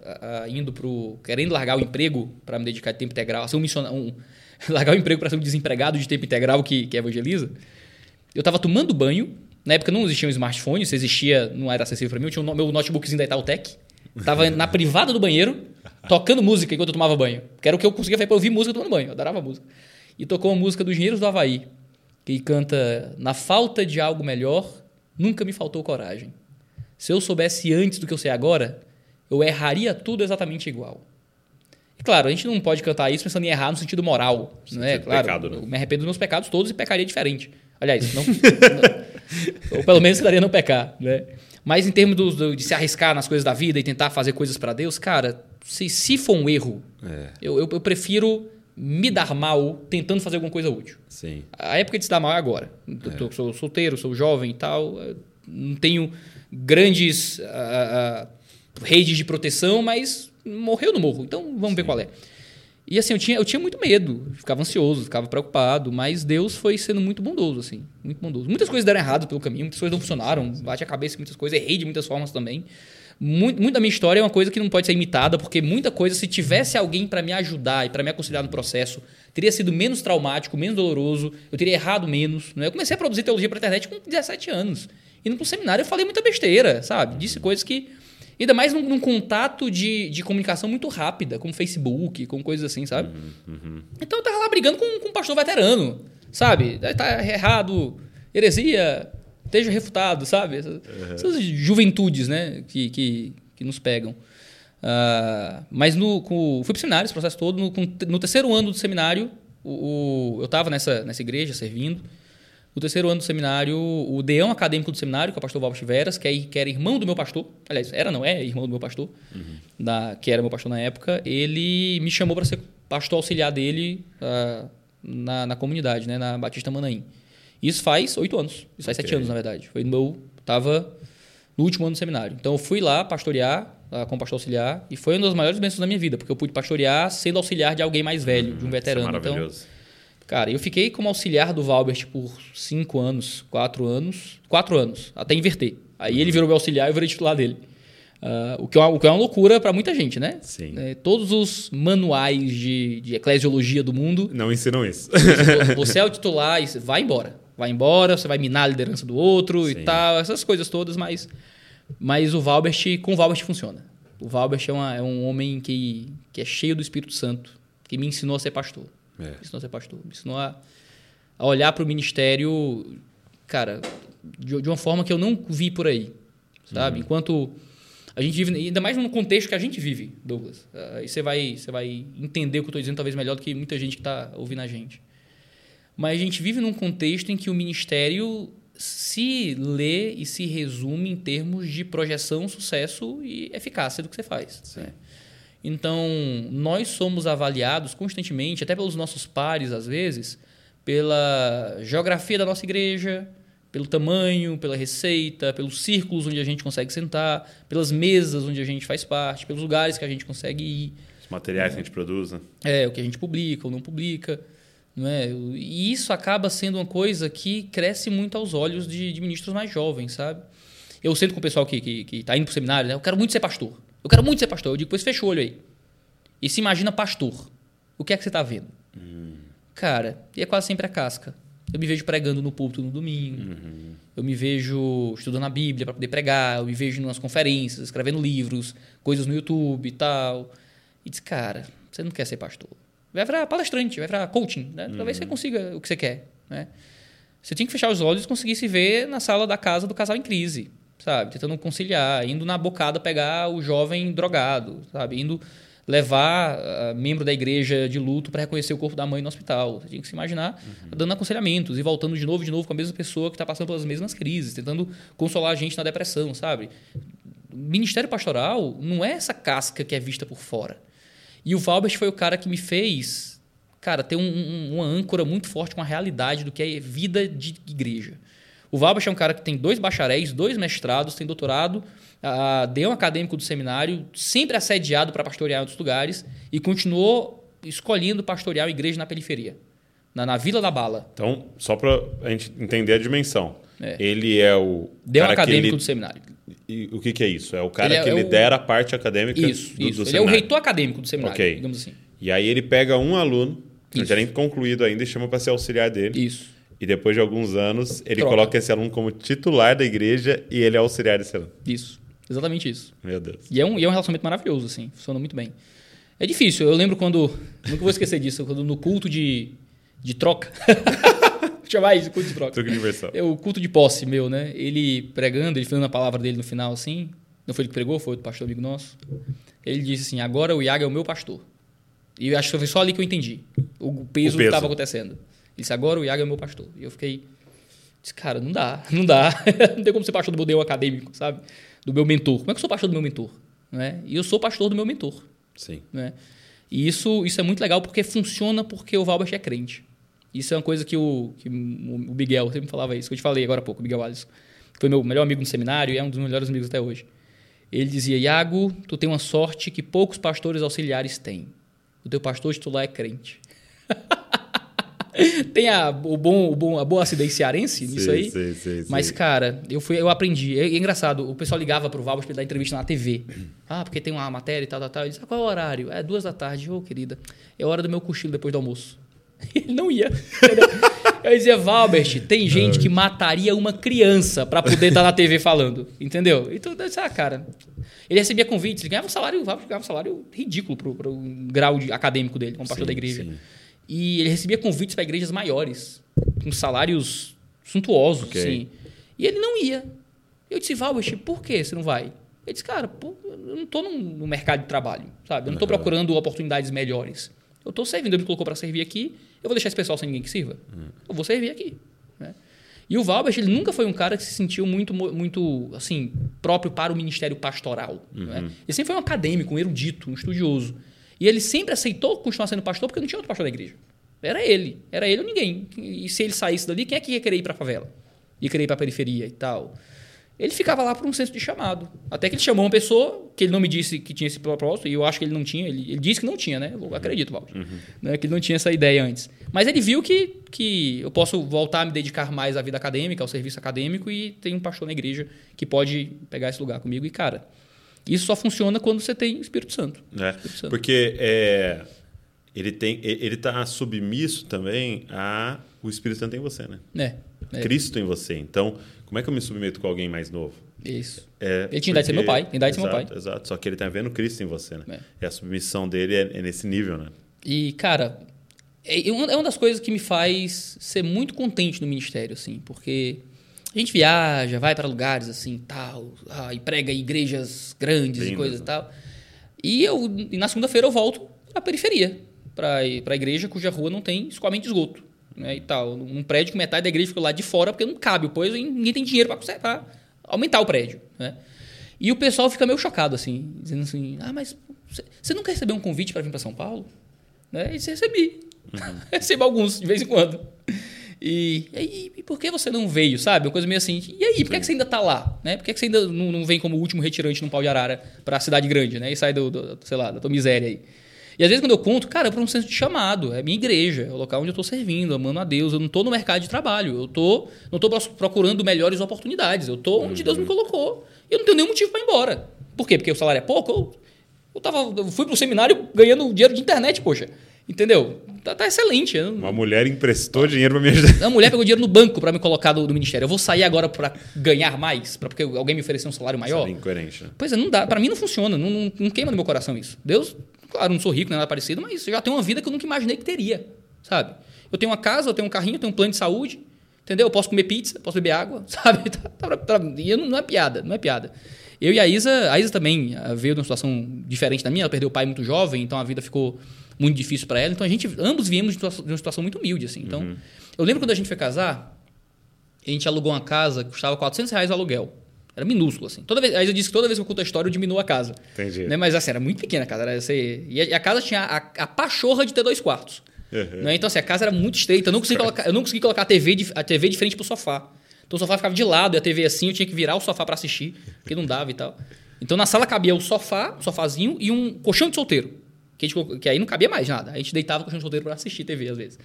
C: indo para querendo largar o emprego para me dedicar a tempo integral, a ser um missionário. Um, [LAUGHS] largar o emprego para ser um desempregado de tempo integral que, que evangeliza. Eu estava tomando banho. Na época não existia um smartphone, se existia, não era acessível para mim. Eu tinha o meu notebookzinho da Itautec. Tava na privada do banheiro, tocando música enquanto eu tomava banho. Que era o que eu conseguia fazer para ouvir música tomando banho. Eu adorava música. E tocou uma música dos Engenheiros do Havaí, que canta: Na falta de algo melhor, nunca me faltou coragem. Se eu soubesse antes do que eu sei agora, eu erraria tudo exatamente igual. E claro, a gente não pode cantar isso pensando em errar no sentido moral. Sentido né? Claro, pecado, né? eu me arrependo dos meus pecados todos e pecaria diferente. Aliás, não, [LAUGHS] não ou pelo menos daria não pecar. Né? Mas em termos do, do, de se arriscar nas coisas da vida e tentar fazer coisas para Deus, cara, se, se for um erro, é. eu, eu, eu, prefiro me dar mal tentando fazer alguma coisa útil.
A: Sim.
C: A época de se dar mal é agora. É. Eu sou solteiro, sou jovem e tal, não tenho grandes uh, uh, redes de proteção, mas morreu no morro. Então vamos Sim. ver qual é. E assim, eu tinha, eu tinha muito medo, ficava ansioso, ficava preocupado, mas Deus foi sendo muito bondoso, assim, muito bondoso. Muitas coisas deram errado pelo caminho, muitas coisas não funcionaram, bate a cabeça em muitas coisas, errei de muitas formas também. Muito, muito da minha história é uma coisa que não pode ser imitada, porque muita coisa, se tivesse alguém para me ajudar e para me aconselhar no processo, teria sido menos traumático, menos doloroso, eu teria errado menos. Né? Eu comecei a produzir teologia para internet com 17 anos. Indo para um seminário, eu falei muita besteira, sabe? Disse coisas que Ainda mais num, num, contato de, de comunicação muito rápida, como Facebook, com coisas assim, sabe? Uhum, uhum. Então eu tava lá brigando com, com um pastor veterano, sabe? Tá errado, heresia, esteja refutado, sabe? Essas, uhum. essas juventudes, né? Que, que, que nos pegam. Uh, mas no, com, fui para o seminário, esse processo todo. No, no terceiro ano do seminário, o, o eu estava nessa, nessa igreja servindo. No terceiro ano do seminário, o deão acadêmico do seminário, que é o pastor Valber Veras, que, é, que era irmão do meu pastor, aliás, era não, é irmão do meu pastor, uhum. da, que era meu pastor na época, ele me chamou para ser pastor auxiliar dele uh, na, na comunidade, né, na Batista Manaim. Isso faz oito anos, isso faz okay. sete anos, na verdade. Foi no meu, tava no último ano do seminário. Então eu fui lá pastorear uh, como pastor auxiliar e foi uma das maiores bênçãos da minha vida, porque eu pude pastorear sendo auxiliar de alguém mais velho, uhum. de um veterano. Isso é então, maravilhoso. Então, Cara, eu fiquei como auxiliar do Valbert por cinco anos, quatro anos, quatro anos, até inverter. Aí ele virou meu auxiliar e eu virei titular dele. Uh, o, que é uma, que é uma loucura para muita gente, né?
A: Sim.
C: É, todos os manuais de, de eclesiologia do mundo.
A: Não ensinam isso.
C: Você é o titular e vai embora. Vai embora, você vai minar a liderança do outro Sim. e tal, essas coisas todas, mas, mas o Valbert, com o Valbert funciona. O Valbert é, uma, é um homem que, que é cheio do Espírito Santo, que me ensinou a ser pastor. É. Me ensinou a ser pastor. Me ensinou a, a olhar para o ministério, cara, de, de, uma forma que eu não vi por aí. Sabe? Uhum. Enquanto a gente vive, ainda mais no contexto que a gente vive, Douglas. Aí você vai, você vai entender o que eu estou dizendo talvez melhor do que muita gente que está ouvindo a gente. Mas a gente vive num contexto em que o ministério se lê e se resume em termos de projeção, sucesso e eficácia do que você faz. Né? Então, nós somos avaliados constantemente, até pelos nossos pares, às vezes, pela geografia da nossa igreja, pelo tamanho, pela receita, pelos círculos onde a gente consegue sentar, pelas mesas onde a gente faz parte, pelos lugares que a gente consegue ir.
A: Os materiais é, que a gente produz. Né?
C: É, o que a gente publica ou não publica. Não é? E isso acaba sendo uma coisa que cresce muito aos olhos de, de ministros mais jovens, sabe? Eu sento com o pessoal que, que, que tá indo pro seminário, né? Eu quero muito ser pastor. Eu quero muito ser pastor. Eu digo, pois fecha o olho aí. E se imagina pastor. O que é que você está vendo? Cara, e é quase sempre a casca. Eu me vejo pregando no púlpito no domingo. Uhum. Eu me vejo estudando a Bíblia para poder pregar. Eu me vejo umas conferências, escrevendo livros, coisas no YouTube e tal. E diz, cara, você não quer ser pastor. Vai virar palestrante, vai virar coaching. Né? Uhum. Talvez você consiga o que você quer. Né? Você tinha que fechar os olhos e conseguir se ver na sala da casa do casal em crise, sabe? Tentando conciliar, indo na bocada pegar o jovem drogado, sabe? Indo levar uh, membro da igreja de luto para reconhecer o corpo da mãe no hospital. Você tinha que se imaginar uhum. dando aconselhamentos e voltando de novo, de novo com a mesma pessoa que está passando pelas mesmas crises, tentando consolar a gente na depressão, sabe? O ministério pastoral não é essa casca que é vista por fora. E o Valbert foi o cara que me fez, cara, ter um, um, uma âncora muito forte com a realidade do que é vida de igreja. O Valbert é um cara que tem dois bacharéis, dois mestrados, tem doutorado, uh, deu um acadêmico do seminário, sempre assediado para pastorear em outros lugares e continuou escolhendo pastorear uma igreja na periferia, na, na Vila da Bala.
A: Então, só para a gente entender a dimensão. É. Ele é o.
C: Deu um acadêmico ele... do seminário.
A: E o que, que, é isso? É o cara ele é, que é lidera o... a parte acadêmica
C: isso,
A: do,
C: isso.
A: do
C: ele é o reitor acadêmico do seminário, okay. digamos assim.
A: E aí ele pega um aluno, não tinha nem concluído ainda, e chama para ser auxiliar dele.
C: Isso.
A: E depois de alguns anos, ele Troca. coloca esse aluno como titular da igreja e ele é auxiliar desse aluno.
C: Isso. Exatamente isso.
A: Meu Deus.
C: E é um, e é um relacionamento maravilhoso, assim. Funciona muito bem. É difícil. Eu lembro quando... Nunca vou esquecer disso. Quando no culto de, de troca... [LAUGHS] chamar isso, culto de troca.
A: Troca versão.
C: É o culto de posse meu, né? Ele pregando, ele falando a palavra dele no final, assim. Não foi ele que pregou, foi o pastor amigo nosso. Ele disse assim, agora o Iago é o meu pastor. E eu acho que foi só ali que eu entendi o peso, o peso. que estava acontecendo. Ele disse, agora o Iago é meu pastor. E eu fiquei... Disse, cara, não dá, [LAUGHS] não dá. não tem como ser pastor do modelo acadêmico, sabe? do meu mentor. Como é que eu sou pastor do meu mentor? Né? E eu sou pastor do meu mentor.
A: Sim.
C: Né? E isso, isso é muito legal porque funciona porque o Valbert é crente. Isso é uma coisa que o, que o Miguel sempre falava isso, que eu te falei agora há pouco, o Miguel Alisson, que foi meu melhor amigo no seminário e é um dos melhores amigos até hoje. Ele dizia: Iago, tu tem uma sorte que poucos pastores auxiliares têm. O teu pastor titular é crente. [LAUGHS] [LAUGHS] tem a, o bom, o bom, a boa acidez cearense nisso aí.
A: Sim, sim,
C: Mas, cara, eu, fui, eu aprendi. É, é engraçado, o pessoal ligava pro Valbas para dar entrevista na TV. [CLEARS THROAT] Ah, porque tem uma matéria e tal, tal, tal. Ele disse, ah, qual é o horário? É duas da tarde. Ô, oh, querida, é hora do meu cochilo depois do almoço. [LAUGHS] Ele não ia. Eu dizia, Valbert, tem gente que mataria uma criança para poder estar tá na TV falando. Entendeu? Então, disse, ah, cara. Ele recebia convites, ele ganhava um salário, ganhava um salário ridículo pro, pro grau de, acadêmico dele, como pastor da igreja. Sim. E ele recebia convites para igrejas maiores, com salários suntuosos, okay. assim. E ele não ia. Eu disse, Valbert, por que você não vai? Ele disse, cara, pô, eu não estou no mercado de trabalho, sabe? Eu não estou procurando oportunidades melhores. Eu estou servindo, ele me colocou para servir aqui, eu vou deixar esse pessoal sem ninguém que sirva? Hum. Eu vou servir aqui. Né? E o Valbert, ele nunca foi um cara que se sentiu muito, muito assim, próprio para o ministério pastoral. Uhum. Né? Ele sempre foi um acadêmico, um erudito, um estudioso. E ele sempre aceitou continuar sendo pastor porque não tinha outro pastor da igreja. Era ele. Era ele ou ninguém. E se ele saísse dali, quem é que ia querer ir para a favela? Ia querer ir para a periferia e tal. Ele ficava lá por um senso de chamado. Até que ele chamou uma pessoa que ele não me disse que tinha esse propósito, e eu acho que ele não tinha. Ele, ele disse que não tinha, né? Eu acredito, Walter. Uhum. Né? Que ele não tinha essa ideia antes. Mas ele viu que, que eu posso voltar a me dedicar mais à vida acadêmica, ao serviço acadêmico, e tem um pastor na igreja que pode pegar esse lugar comigo. E, cara, isso só funciona quando você tem Espírito Santo.
A: É,
C: Espírito
A: Santo. Porque é, ele tem, ele está submisso também a o Espírito Santo em você, né?
C: É,
A: é. Cristo em você. Então, como é que eu me submeto com alguém mais novo?
C: Isso. É, ele tinha idade de ser meu pai. Tem idade de ser meu pai.
A: Exato. Só que ele está vendo Cristo em você, né? É. E a submissão dele é, é nesse nível, né?
C: E, cara, é, é uma das coisas que me faz ser muito contente no ministério, assim, porque a gente viaja, vai para lugares assim, tal, ah, e prega em igrejas grandes Lindo. e coisas e tal. E eu e na segunda-feira eu volto à periferia, para a igreja cuja rua não tem escoamento de esgoto, né, e tal, um prédio que metade da igreja fica lá de fora porque não cabe, pois ninguém tem dinheiro para aumentar o prédio, né? E o pessoal fica meio chocado assim, dizendo assim: "Ah, mas você nunca recebeu um convite para vir para São Paulo?" Né? E recebi. Uhum. [LAUGHS] Recebo alguns de vez em quando. E, e, e, por que você não veio, sabe? Uma coisa meio assim. E aí, por que, que você ainda está lá? Né? Por que, que você ainda não, não vem como último retirante no pau de arara para a cidade grande, né? E sai do, do, sei lá, da tua miséria aí. E às vezes quando eu conto, cara, é por um senso de chamado. É minha igreja, é o local onde eu estou servindo, amando a Deus. Eu não estou no mercado de trabalho. Eu tô, não estou procurando melhores oportunidades. Eu estou onde Deus me uhum. colocou. E eu não tenho nenhum motivo para ir embora. Por quê? Porque o salário é pouco? Eu, eu, tava, eu fui para o seminário ganhando dinheiro de internet, poxa. Entendeu? Tá, tá excelente.
A: Uma mulher emprestou dinheiro para me ajudar.
C: Uma mulher pegou dinheiro no banco para me colocar do, do, ministério. Eu vou sair agora para ganhar mais? Pra, porque alguém me ofereceu um salário maior? Isso é
A: incoerente. Né?
C: Pois é, não dá. Para mim não funciona. Não, não, não, queima no meu coração isso. Deus, claro, não sou rico, nem nada parecido, mas eu já tenho uma vida que eu nunca imaginei que teria. Sabe? Eu tenho uma casa, eu tenho um carrinho, eu tenho um plano de saúde. Entendeu? Eu posso comer pizza, posso beber água, [LAUGHS] sabe? Tá, tá, tá, e não, não é piada, não é piada. Eu e a Isa, a Isa também ah, veio de uma situação diferente da minha, ela perdeu o pai muito jovem, então a vida ficou muito difícil para ela. Então a gente, ambos viemos de uma situação muito humilde, assim. Então, uhum. eu lembro quando a gente foi casar, a gente alugou uma casa que custava 400 reais o aluguel. Era minúsculo, assim. Toda vez, aí eu disse que toda vez que eu conto a história, eu diminuo a casa.
A: Entendi.
C: Né? Mas assim, era muito pequena a casa. Era, assim, e a, casa tinha a, a pachorra de ter dois quartos. Uhum. Né? Então, assim, a casa era muito estreita. Eu não consegui colocar, eu não consegui colocar a TV, de, a TV de frente pro sofá. Então o sofá ficava de lado e a TV assim, eu tinha que virar o sofá para assistir, porque não dava e tal. Então na sala cabia o sofá, o sofazinho e um colchão de solteiro. Que, gente, que aí não cabia mais nada. A gente deitava com o solteiro para assistir TV às vezes.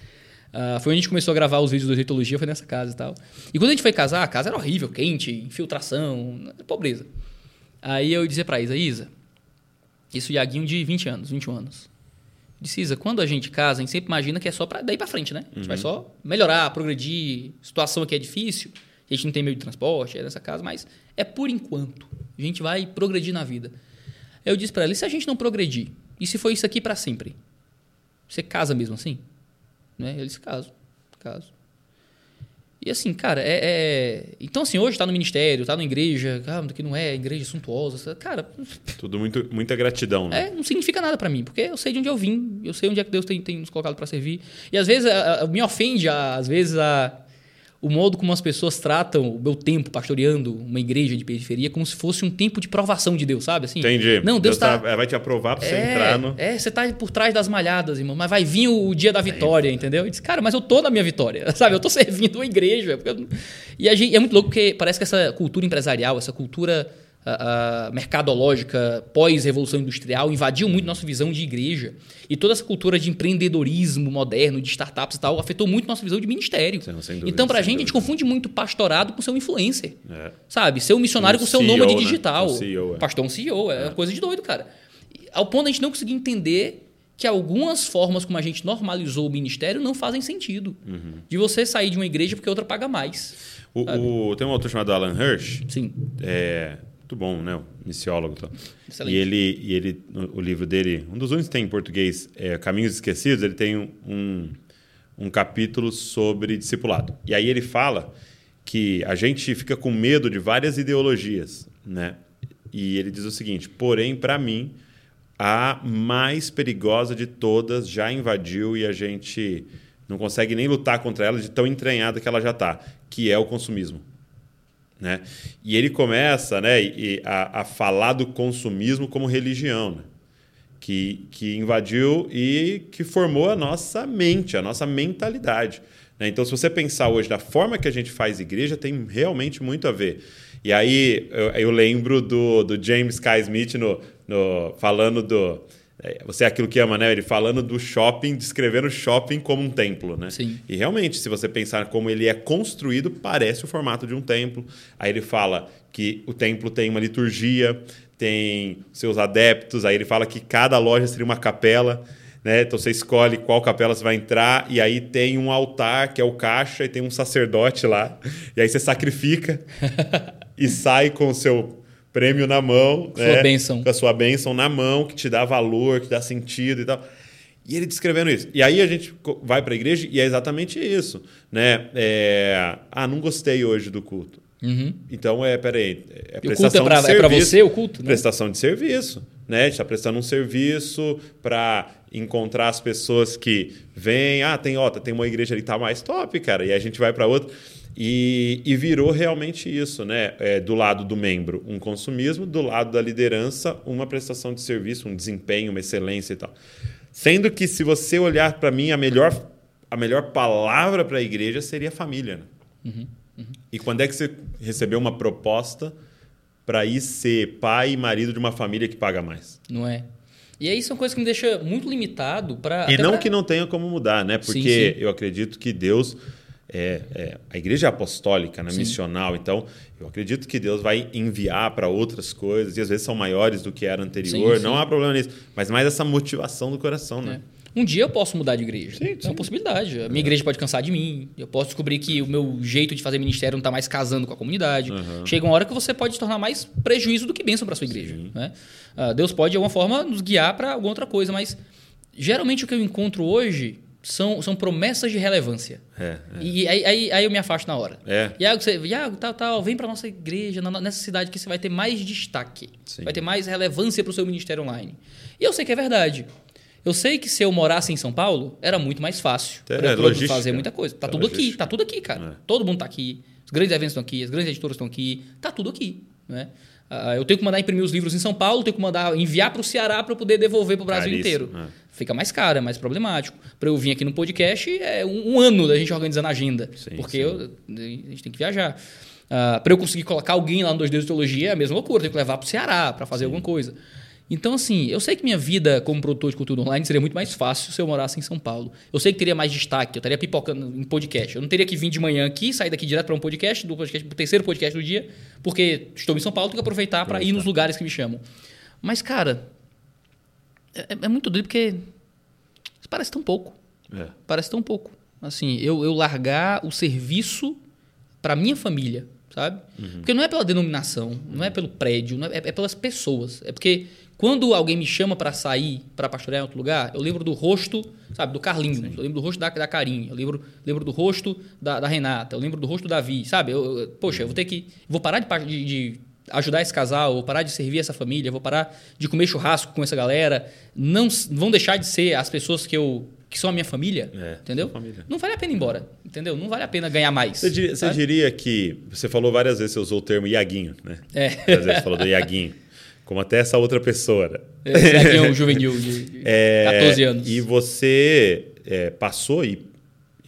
C: Uh, foi onde a gente começou a gravar os vídeos do Reitologia, foi nessa casa e tal. E quando a gente foi casar, a casa era horrível, quente, infiltração, pobreza. Aí eu dizia pra Isa, Isa, isso Iaguinho de 20 anos, 21 anos. Disse, Isa, quando a gente casa, a gente sempre imagina que é só para daí para frente, né? A gente uhum. vai só melhorar, progredir, situação aqui é difícil, a gente não tem meio de transporte, é nessa casa, mas é por enquanto. A gente vai progredir na vida. Eu disse para ela, e se a gente não progredir? E se for isso aqui para sempre? Você casa mesmo assim? Né? Ele disse, caso, caso. E assim, cara, é, é... Então, assim, hoje tá no ministério, tá na igreja, ah, que não é igreja suntuosa, cara...
A: Tudo muito, muita gratidão, né?
C: É, não significa nada para mim, porque eu sei de onde eu vim, eu sei onde é que Deus tem, tem nos colocado para servir. E às vezes a, a, me ofende, às vezes, a, o modo como as pessoas tratam o meu tempo pastoreando uma igreja de periferia como se fosse um tempo de provação de Deus, sabe? Assim,
A: Entendi.
C: Não, Deus, Deus tá,
A: tá, vai te aprovar para você é, entrar no.
C: É, você tá por trás das malhadas, irmão, mas vai vir o dia da vitória, é entendeu? E diz, cara, mas eu tô na minha vitória, [LAUGHS] sabe? Eu tô servindo uma igreja. Eu... E a gente, é muito louco porque parece que essa cultura empresarial, essa cultura a, mercadológica pós-revolução industrial invadiu muito nossa visão de igreja. E toda essa cultura de empreendedorismo moderno, de startups e tal, afetou muito nossa visão de ministério. Dúvida, então, para a gente, a gente confunde muito pastorado com ser um influencer. É. Sabe? Ser um missionário um com seu CEO, nômade né? digital. Um CEO, é. Pastor um CEO, é, é coisa de doido, cara. Ao ponto de a gente não conseguir entender que algumas formas como a gente normalizou o ministério não fazem sentido. Uhum. De você sair de uma igreja porque outra paga mais.
A: O, o, tem um autor chamado Alan Hirsch.
C: Sim.
A: É, muito bom, né? Missiólogo. Tá? E ele, e ele, o livro dele, um dos únicos que tem em português, é Caminhos Esquecidos, ele tem um, um capítulo sobre discipulado. E aí ele fala que a gente fica com medo de várias ideologias, né? E ele diz o seguinte: porém, para mim, a mais perigosa de todas já invadiu e a gente não consegue nem lutar contra ela de tão entranhada que ela já está, que é o consumismo. Né? E ele começa né, a, a falar do consumismo como religião, né? que, que invadiu e que formou a nossa mente, a nossa mentalidade. Né? Então, se você pensar hoje da forma que a gente faz igreja, tem realmente muito a ver. E aí eu, eu lembro do, do James K. Smith no, no, falando do você é aquilo que ama, né? Ele falando do shopping, descrevendo o shopping como um templo, né?
C: Sim.
A: E realmente, se você pensar como ele é construído, parece o formato de um templo. Aí ele fala que o templo tem uma liturgia, tem seus adeptos. Aí ele fala que cada loja seria uma capela. Né? Então você escolhe qual capela você vai entrar e aí tem um altar que é o caixa e tem um sacerdote lá e aí você sacrifica [LAUGHS] e sai com o seu prêmio na mão.
C: Com né? sua bênção.
A: Com a sua bênção na mão, que te dá valor, que dá sentido e tal. E ele descrevendo isso. E aí a gente vai para a igreja e é exatamente isso. Né? É... Ah, não gostei hoje do culto.
C: Uhum.
A: Então, é, peraí, é
C: prestação o culto é para é você o culto? Né?
A: Prestação de serviço. Né? A gente está prestando um serviço para encontrar as pessoas que vêm. Ah, tem, ó, tem uma igreja ali que tá mais top, cara. E a gente vai para outra. E, e, virou realmente isso, né? É, do lado do membro, um consumismo, do lado da liderança, uma prestação de serviço, um desempenho, uma excelência e tal. Sendo que, se você olhar para mim, a melhor, a melhor palavra para a igreja seria família. Né?
C: Uhum, uhum.
A: E quando é que você recebeu uma proposta para ir ser pai e marido de uma família que paga mais?
C: Não é? E aí são coisas que me deixam muito limitado para.
A: E não
C: pra...
A: que não tenha como mudar, né? Porque sim, sim. eu acredito que Deus. É, é, a igreja é apostólica, né? missional, então eu acredito que Deus vai enviar para outras coisas, e às vezes são maiores do que era anterior, sim, não há problema nisso, mas mais essa motivação do coração, né?
C: É. Um dia eu posso mudar de igreja. Sim, é uma possibilidade. A minha é. igreja pode cansar de mim. Eu posso descobrir que o meu jeito de fazer ministério não está mais casando com a comunidade. Uhum. Chega uma hora que você pode se tornar mais prejuízo do que bênção para sua igreja. Né? Uh, Deus pode, de alguma forma, nos guiar para alguma outra coisa, mas geralmente o que eu encontro hoje são, são promessas de relevância. É, é. E aí, aí, aí, eu me afasto na hora. É. Iago, você, Iago tal, tal, vem para nossa igreja, nessa cidade que você vai ter mais destaque. Sim. Vai ter mais relevância para o seu ministério online. E eu sei que é verdade. Eu sei que se eu morasse em São Paulo, era muito mais fácil
A: é, para eu
C: fazer muita coisa. Tá é tudo logística. aqui, tá tudo aqui, cara. É. Todo mundo tá aqui. Os grandes eventos estão aqui, as grandes editoras estão aqui. Tá tudo aqui, né? Uh, eu tenho que mandar imprimir os livros em São Paulo, tenho que mandar enviar para o Ceará para eu poder devolver para o Brasil inteiro. É. Fica mais caro, é mais problemático. Para eu vir aqui no podcast, é um, um, ano da gente organizando a agenda. Sim, porque sim. Eu, a gente tem que viajar. Uh, ah, para eu conseguir colocar alguém lá no 2 d de Teologia é a mesma loucura, tenho que levar para o Ceará para fazer sim. alguma coisa. Então, assim, eu sei que minha vida como produtor de conteúdo online seria muito mais fácil se eu morasse em São Paulo. Eu sei que teria mais destaque, eu estaria pipocando em podcast. Eu não teria que vir de manhã aqui, sair daqui direto para um podcast, do podcast pro terceiro podcast do dia, porque estou em São Paulo, tenho que aproveitar para ir nos lugares que me chamam. Mas, cara, é, é muito doido porque parece tão pouco. É. Parece tão pouco. Assim, eu, eu largar o serviço para minha família, sabe? Uhum. Porque não é pela denominação, não é pelo prédio, é, é, pelas pessoas. É porque quando alguém me chama para sair, para pastorear em outro lugar, eu lembro do rosto, sabe, do Carlinhos. Sim. Eu lembro do rosto da, da Carinha. Eu lembro, lembro do rosto da, da Renata. Eu lembro do rosto do Davi, sabe? Eu, eu, poxa, eu vou ter que... Vou parar de, de, de ajudar esse casal, vou parar de servir essa família, vou parar de comer churrasco com essa galera. Não vão deixar de ser as pessoas que eu que são a minha família, é, entendeu? Família. Não vale a pena ir embora, entendeu? Não vale a pena ganhar mais.
A: Você diria, você diria que você falou várias vezes, você usou o termo Iaguinho, né? É. Várias vezes você falou do Iaguinho. [LAUGHS] Como até essa outra pessoa. Né?
C: É, um juvenil de [LAUGHS] é, 14 anos.
A: E você é, passou e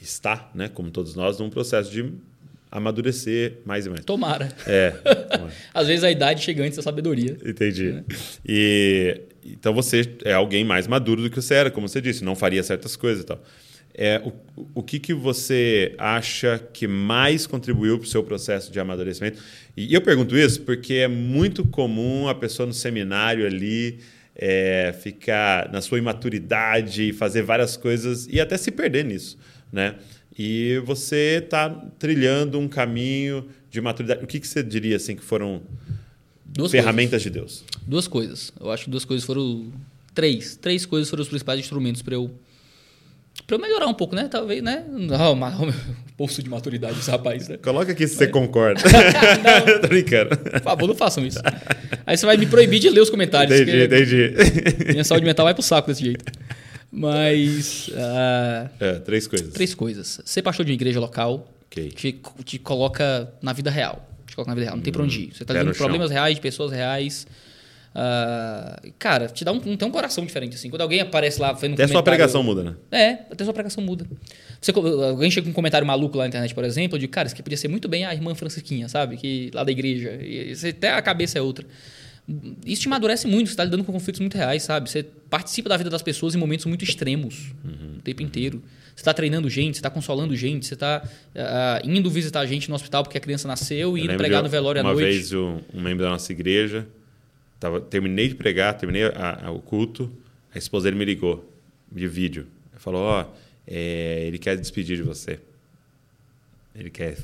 A: está, né, como todos nós, num processo de amadurecer mais e mais.
C: Tomara.
A: É. [LAUGHS]
C: Tomara. Às vezes a idade chega antes da sabedoria.
A: Entendi. Né? E então você é alguém mais maduro do que você era, como você disse, não faria certas coisas e tal. É, o, o que, que você acha que mais contribuiu para o seu processo de amadurecimento? E eu pergunto isso porque é muito comum a pessoa no seminário ali é, ficar na sua imaturidade, fazer várias coisas e até se perder nisso, né? E você está trilhando um caminho de maturidade. O que, que você diria assim que foram duas ferramentas
C: coisas.
A: de Deus?
C: Duas coisas. Eu acho que duas coisas foram três. Três coisas foram os principais instrumentos para eu para eu melhorar um pouco, né? Talvez, né? Não, mas, poço de maturidade desse rapaz, né?
A: Coloca aqui se mas... você concorda. [LAUGHS] não. [LAUGHS] Tô brincando.
C: Por favor, não façam isso. Aí você vai me proibir de ler os comentários.
A: Entendi, entendi.
C: Minha saúde mental vai pro saco desse jeito. Mas. Uh,
A: é, três coisas.
C: Três coisas. Ser pastor de uma igreja local okay. te, te coloca na vida real. Te coloca na vida real. Não tem hum, pra onde ir. Você lidando com problemas reais, de pessoas reais. Uh, cara, te dá um, tem um coração diferente, assim. Quando alguém aparece lá fazendo um
A: Até a sua pregação muda, né?
C: É, até a sua pregação muda. Você, alguém chega com um comentário maluco lá na internet, por exemplo, digo, cara, isso aqui podia ser muito bem a irmã Francisquinha, sabe? Que, lá da igreja. E, até a cabeça é outra. Isso te amadurece muito, você está lidando com conflitos muito reais, sabe? Você participa da vida das pessoas em momentos muito extremos, uhum. o tempo inteiro. Você está treinando gente, você está consolando gente, você está uh, ah, indo visitar gente no hospital porque a criança nasceu e indo pregar no velório à
A: noite.
C: Uma
A: vez um, um, membro da nossa igreja, tava, terminei de pregar, terminei a, a, o culto, a esposa dele me ligou de vídeo. Falou, ó, oh, é, ele quer despedir de você. Ele quer,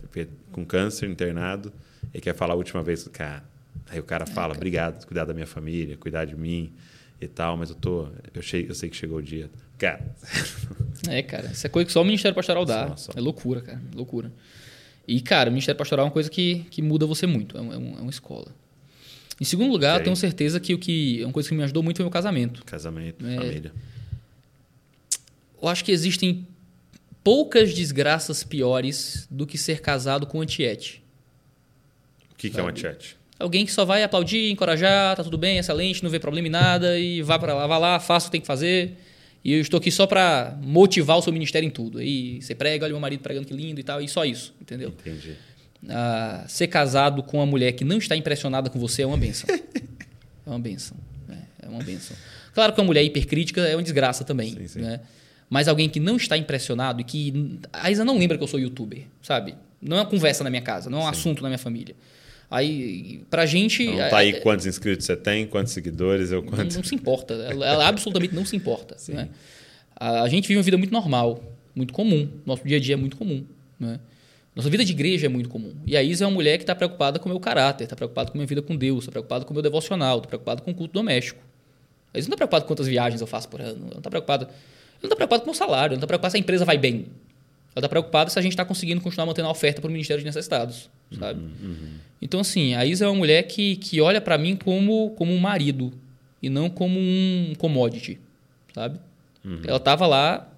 A: com câncer, internado, ele quer falar a última vez cara. Aí o cara fala, obrigado, cuidar da minha família, cuidar de mim e tal, mas eu tô, eu, che, eu sei que chegou o dia. Cara.
C: É, cara, isso é coisa que só o Ministério Pastoral dá. Só, só. É loucura, cara, loucura. E, cara, o Ministério Pastoral é uma coisa que, que muda você muito, é, um, é uma escola. Em segundo lugar, eu tenho certeza que o que uma coisa que me ajudou muito foi o meu casamento.
A: Casamento, é, família.
C: Eu acho que existem poucas desgraças piores do que ser casado com antiete.
A: O que, que é um antiete?
C: Alguém que só vai aplaudir, encorajar, tá tudo bem, excelente, não vê problema em nada e vá para lá, vá lá, faça o que tem que fazer. E eu estou aqui só para motivar o seu ministério em tudo. Aí você prega, olha meu marido pregando que lindo e tal, e só isso, entendeu?
A: Entendi.
C: Ah, ser casado com uma mulher que não está impressionada com você é uma benção. [LAUGHS] é uma benção. É, é uma benção. Claro que uma mulher hipercrítica é uma desgraça também, sim, sim. né? Mas alguém que não está impressionado e que a Isa não lembra que eu sou youtuber, sabe? Não é uma conversa na minha casa, não é um sim. assunto na minha família. Aí, pra gente.
A: Não tá aí é, quantos inscritos você tem, quantos seguidores, eu quantos.
C: Não, não se importa. Ela, ela, absolutamente não se importa. Né? A, a, gente vive uma vida muito normal, muito comum. Nosso dia a dia é muito comum. Né? Nossa vida de igreja é muito comum. E a Isa é uma mulher que está preocupada com o meu caráter, está preocupada com a minha vida com Deus, está preocupada com o meu devocional, está preocupada com o culto doméstico. A Isa não está preocupada com quantas viagens eu faço por ano. Ela não está preocupada. Ela não está preocupada com o meu salário, ela não está preocupada se a empresa vai bem. Ela está preocupada se a gente está conseguindo continuar mantendo a oferta para o Ministério de Necessitados, sabe? Uhum, uhum. Então, assim, a Isa é uma mulher que, que olha para mim como, como um marido e não como um commodity, sabe? Uhum. Ela estava lá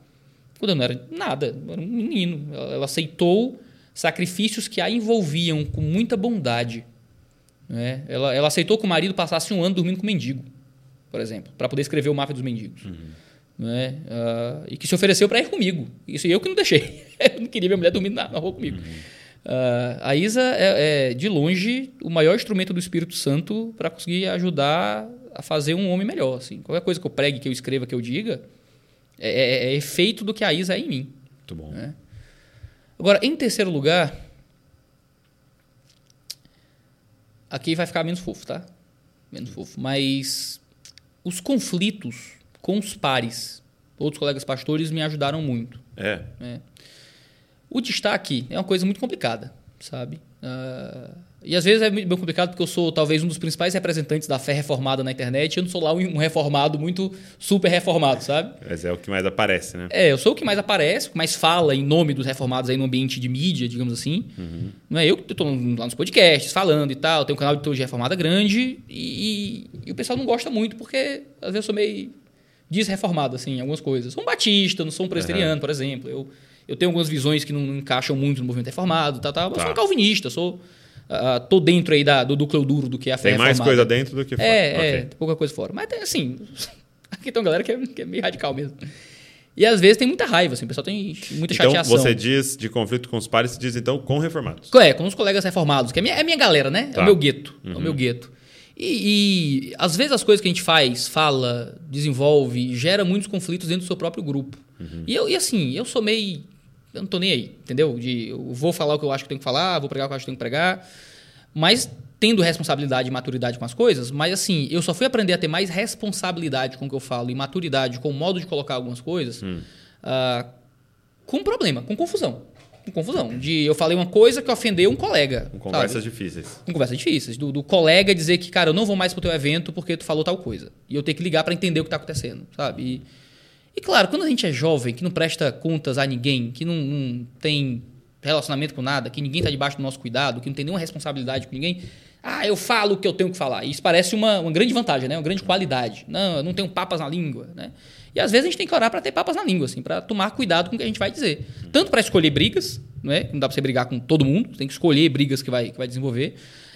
C: quando eu não era nada, era um menino. Ela, ela, aceitou sacrifícios que a envolviam com muita bondade. Né? Ela, ela aceitou que o marido passasse um ano dormindo com mendigo, por exemplo, para poder escrever o mapa dos mendigos. Né? Uh, e que se ofereceu para ir comigo. Isso eu que não deixei. [LAUGHS] eu não queria minha mulher dormindo na, na rua comigo. Uhum. Uh, a Isa é, é, de longe, o maior instrumento do Espírito Santo para conseguir ajudar a fazer um homem melhor. Assim. Qualquer coisa que eu pregue, que eu escreva, que eu diga, é, é, é efeito do que a Isa é em mim.
A: Muito bom.
C: Né? Agora, em terceiro lugar, aqui vai ficar menos fofo, tá? Menos fofo. Mas os conflitos com os pares, outros colegas pastores, me ajudaram muito.
A: É.
C: é. O destaque é uma coisa muito complicada, sabe? Uh, e às vezes é bem complicado porque eu sou talvez um dos principais representantes da fé reformada na internet. Eu não sou lá um reformado muito super reformado, sabe?
A: Mas é o que mais aparece, né?
C: É, eu sou o que mais aparece, o que mais fala em nome dos reformados aí no ambiente de mídia, digamos assim. Uhum. Não é eu que estou lá nos podcasts falando e tal. Tenho um canal de teologia reformada grande e, e, o pessoal não gosta muito porque às vezes eu sou meio desreformado, assim, em algumas coisas. Sou um batista, não sou um presbiteriano, uhum. por exemplo. Eu, eu tenho algumas visões que não encaixam muito no movimento reformado, tá, tá. Eu sou um tá. calvinista, sou Uh, tô dentro aí da, do núcleo duro do que é a fé
A: Tem mais coisa dentro do que fora.
C: É, okay. é, pouca coisa fora. Mas tem assim, [LAUGHS] aqui tem uma galera que é, que é, meio radical mesmo. E às vezes tem muita raiva, assim, o pessoal tem muita
A: então,
C: chateação.
A: Você diz de conflito com os pares, você diz então com reformados.
C: É, com os colegas reformados, que é minha, é minha galera, né? Tá. É o meu gueto. Uhum. É o meu uhum. gueto. E, e, às vezes as coisas que a gente faz, fala, desenvolve, gera muitos conflitos dentro do seu próprio grupo. Uhum. E, eu, e assim, eu sou meio. Eu não tô nem aí, entendeu? De, eu vou falar o que eu acho que tenho que falar, vou pregar o que eu acho que tenho que pregar mas tendo responsabilidade e maturidade com as coisas, mas assim, eu só fui aprender a ter mais responsabilidade com o que eu falo e maturidade com o modo de colocar algumas coisas hum. uh, com problema, com confusão. Com confusão. De eu falei uma coisa que ofendeu um colega.
A: Com conversas sabe? difíceis.
C: Com conversas difíceis. Do, do, colega dizer que, cara, eu não vou mais pro teu evento porque tu falou tal coisa. E eu ter que ligar para entender o que tá acontecendo, sabe? E, e, claro, quando a gente é jovem, que não presta contas a ninguém, que não, não tem relacionamento com nada, que ninguém está debaixo do nosso cuidado, que não tem nenhuma responsabilidade com ninguém. Ah, eu falo o que eu tenho que falar. Isso parece uma, uma grande vantagem, né? uma grande qualidade. Não, eu não tenho papas na língua. Né? E às vezes a gente tem que orar para ter papas na língua, assim, para tomar cuidado com o que a gente vai dizer. Tanto para escolher brigas, não, é? não dá para você brigar com todo mundo, tem que escolher brigas que vai, que vai desenvolver.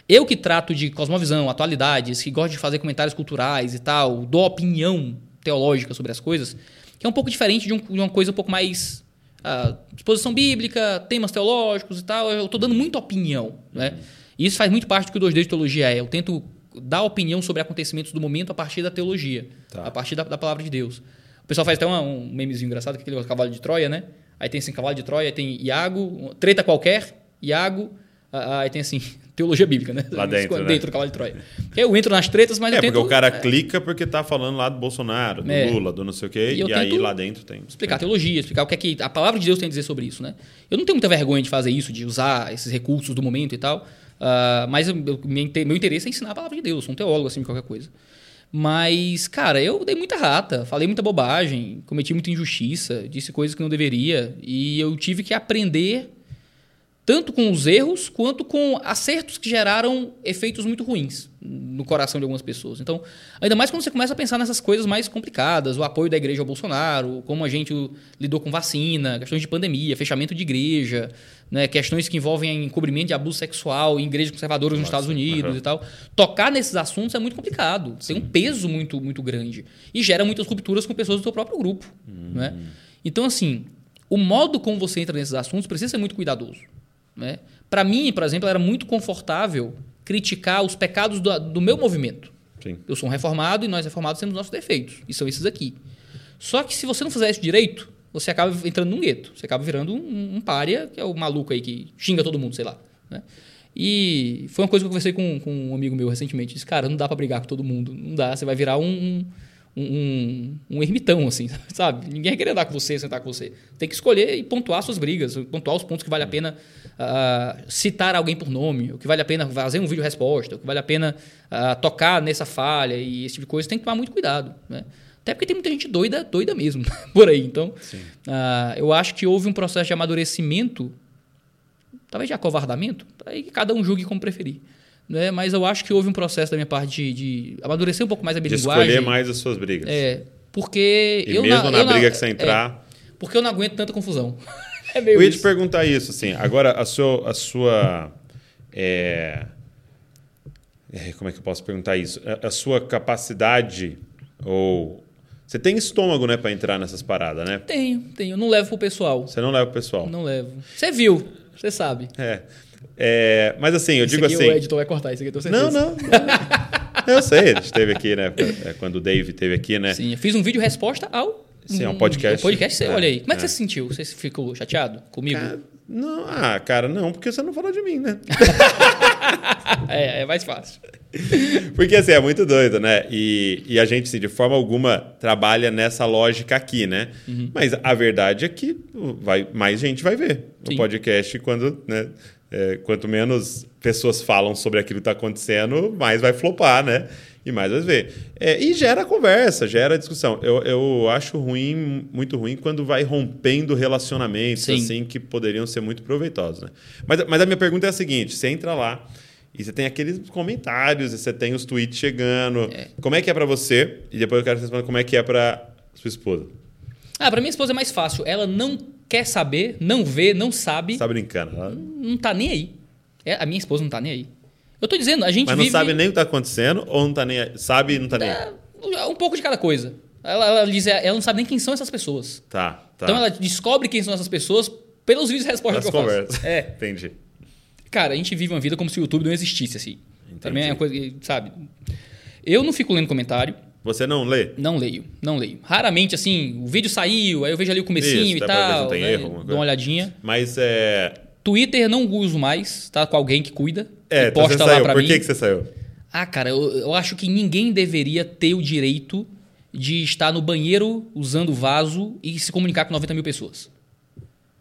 C: Eu que trato de cosmovisão, atualidades, que gosto de fazer comentários culturais e tal, dou opinião teológica sobre as coisas, que é um pouco diferente de, um, de uma coisa um pouco mais a exposição bíblica, temas teológicos e tal. Eu estou dando muita opinião. Né? E isso faz muito parte do que o 2D de teologia é. Eu tento dar opinião sobre acontecimentos do momento a partir da teologia, tá. a partir da, da, palavra de Deus. O pessoal faz até uma, um memezinho engraçado, que é aquele cavalo de Troia, né? Aí tem assim, cavalo de Troia, aí tem Iago, treta qualquer, Iago, aí tem assim, [LAUGHS] teologia bíblica, né?
A: Lá dentro,
C: dentro né? do cavalo de Troia. Eu entro nas tretas, mas
A: é,
C: eu tento...
A: porque o cara é. clica porque tá falando lá do Bolsonaro, do é. Lula, do não sei o quê, e, e aí lá dentro tem...
C: Explicar teologia, explicar o que é que a palavra de Deus tem a dizer sobre isso, né? Eu não tenho muita vergonha de fazer isso, de usar esses recursos do momento e tal, uh, mas eu, meu interesse é ensinar a palavra de Deus, sou um teólogo, assim, de qualquer coisa. Mas, cara, eu dei muita rata, falei muita bobagem, cometi muita injustiça, disse coisas que não deveria, e eu tive que aprender tanto com os erros quanto com acertos que geraram efeitos muito ruins no coração de algumas pessoas. Então, ainda mais quando você começa a pensar nessas coisas mais complicadas, o apoio da igreja ao Bolsonaro, como a gente lidou com vacina, questões de pandemia, fechamento de igreja, né, questões que envolvem encobrimento de abuso sexual em igrejas conservadoras nos Estados Unidos uhum. e tal. Tocar nesses assuntos é muito complicado, Sim. tem um peso muito, muito grande e gera muitas rupturas com pessoas do seu próprio grupo. Uhum. Né? Então, assim, o modo como você entra nesses assuntos precisa ser muito cuidadoso. Né? Para mim, por exemplo, era muito confortável criticar os pecados do, do meu movimento. Sim. Eu sou um reformado e nós reformados temos nossos defeitos. E são esses aqui. Só que se você não fizer isso direito, você acaba entrando num gueto. Você acaba virando um, um pária, que é o maluco aí que xinga todo mundo, sei lá. Né? E foi uma coisa que eu conversei com, com um amigo meu recentemente. Disse, cara, não dá para brigar com todo mundo. Não dá. Você vai virar um, um, um, um, ermitão, assim, [LAUGHS] sabe? Ninguém vai querer andar com você, sentar com você. Tem que escolher e pontuar suas brigas, pontuar os pontos que vale a pena uh, citar alguém por nome, o que vale a pena fazer um vídeo resposta, o que vale a pena uh, tocar nessa falha e esse tipo de coisa. Tem que tomar muito cuidado, né? Até porque tem muita gente doida, doida mesmo, [LAUGHS] por aí. Então, uh, eu acho que houve um processo de amadurecimento, talvez de acovardamento, aí que cada um julgue como preferir. Né? Mas eu acho que houve um processo da minha parte de, de amadurecer um pouco mais a minha
A: de
C: linguagem.
A: escolher mais as suas brigas.
C: É, porque...
A: E
C: eu
A: mesmo na, na briga
C: na,
A: que você entrar...
C: É, porque eu não aguento tanta confusão. [LAUGHS]
A: é meio eu ia isso. te perguntar isso, assim. Agora, a sua... A sua é... É, como é que eu posso perguntar isso? A, a sua capacidade ou você tem estômago, né, para entrar nessas paradas, né?
C: Tenho, tenho. Eu não levo pro pessoal.
A: Você não leva pro pessoal?
C: Não levo. Você viu, você sabe.
A: É. é. Mas assim, eu digo
C: aqui
A: assim.
C: O editor vai cortar isso aqui, tô certeza.
A: Não, não. não. eu sei, a gente esteve aqui, né? É, quando o Dave esteve aqui, né?
C: Sim, eu fiz um vídeo resposta ao.
A: Sim, é um podcast.
C: Um podcast, você é, olha aí. Como é que é. você se sentiu? Você ficou chateado comigo?
A: Cara, não, ah, cara, não, porque você não falou de mim, né? [LAUGHS]
C: é, é mais fácil.
A: Porque assim, é muito doido, né? E, e a gente, assim, de forma alguma, trabalha nessa lógica aqui, né? Uhum. Mas a verdade é que vai, mais gente vai ver Sim. o podcast quando, né? É, quanto menos pessoas falam sobre aquilo que está acontecendo, mais vai flopar, né? E mais vai ver. É, e gera conversa, gera discussão. Eu, eu acho ruim, muito ruim, quando vai rompendo relacionamentos Sim. assim que poderiam ser muito proveitosos. Né? Mas, mas a minha pergunta é a seguinte: você entra lá e você tem aqueles comentários, e você tem os tweets chegando. É. Como é que é para você? E depois eu quero responder como é que é para sua esposa.
C: Ah, para minha esposa é mais fácil. Ela não quer saber, não vê, não sabe.
A: Está brincando.
C: Não, não tá nem aí. É, a minha esposa não tá nem aí. Eu tô dizendo, a gente
A: Mas não
C: vive...
A: sabe nem o que tá acontecendo ou não tá nem aí? Sabe e não tá nem aí?
C: É, um pouco de cada coisa. Ela, ela, diz, ela não sabe nem quem são essas pessoas.
A: Tá, tá.
C: Então ela descobre quem são essas pessoas pelos vídeos de resposta que eu
A: conversas.
C: faço. É. [LAUGHS]
A: Entendi.
C: Cara, a gente vive uma vida como se o YouTube não existisse, assim. Entendi. Também é uma coisa que, sabe? Eu não fico lendo comentário.
A: Você não lê?
C: Não leio, não leio. Raramente, assim, o vídeo saiu, aí eu vejo ali o comecinho Isso, e tal. Não tem né? erro, dou uma olhadinha.
A: Mas é.
C: Twitter não uso mais, tá com alguém que cuida.
A: É,
C: então
A: posta lá pra Por mim. Por que, que você saiu?
C: Ah, cara, eu, eu acho que ninguém deveria ter o direito de estar no banheiro usando vaso e se comunicar com 90 mil pessoas.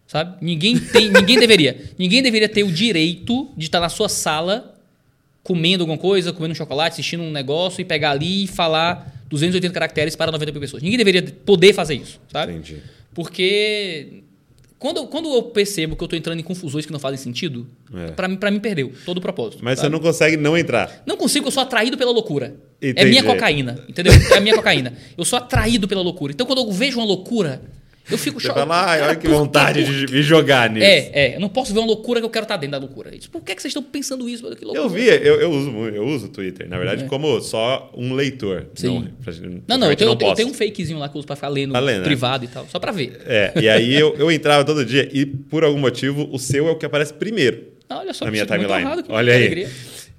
C: Sabe? Ninguém tem, [LAUGHS] ninguém deveria. Ninguém deveria ter o direito de estar na sua sala comendo alguma coisa, comendo um chocolate, assistindo um negócio e pegar ali e falar 280 caracteres para 90 mil pessoas. Ninguém deveria poder fazer isso, sabe?
A: Entendi.
C: Porque quando, quando eu percebo que eu estou entrando em confusões que não fazem sentido, é. para mim, mim perdeu todo o propósito.
A: Mas sabe? você não consegue não entrar.
C: Não consigo, eu sou atraído pela loucura. Entendi. É minha cocaína, entendeu? É a minha cocaína. Eu sou atraído pela loucura. Então quando eu vejo uma loucura, eu fico
A: chocado. olha que vontade de me jogar nisso.
C: É, é. Eu não posso ver uma loucura que eu quero estar dentro da loucura. Por que, é que vocês estão pensando isso? Que
A: eu vi, eu, eu, uso, eu uso o Twitter, na verdade, é. como só um leitor.
C: Sim. Não, não, não eu, tenho, não eu tenho um fakezinho lá que eu uso pra ficar lendo ler, né? privado e tal, só pra ver.
A: É, e aí eu, eu entrava todo dia e, por algum motivo, o seu é o que aparece primeiro.
C: Olha só,
A: na minha timeline. Olha aí. Alegria.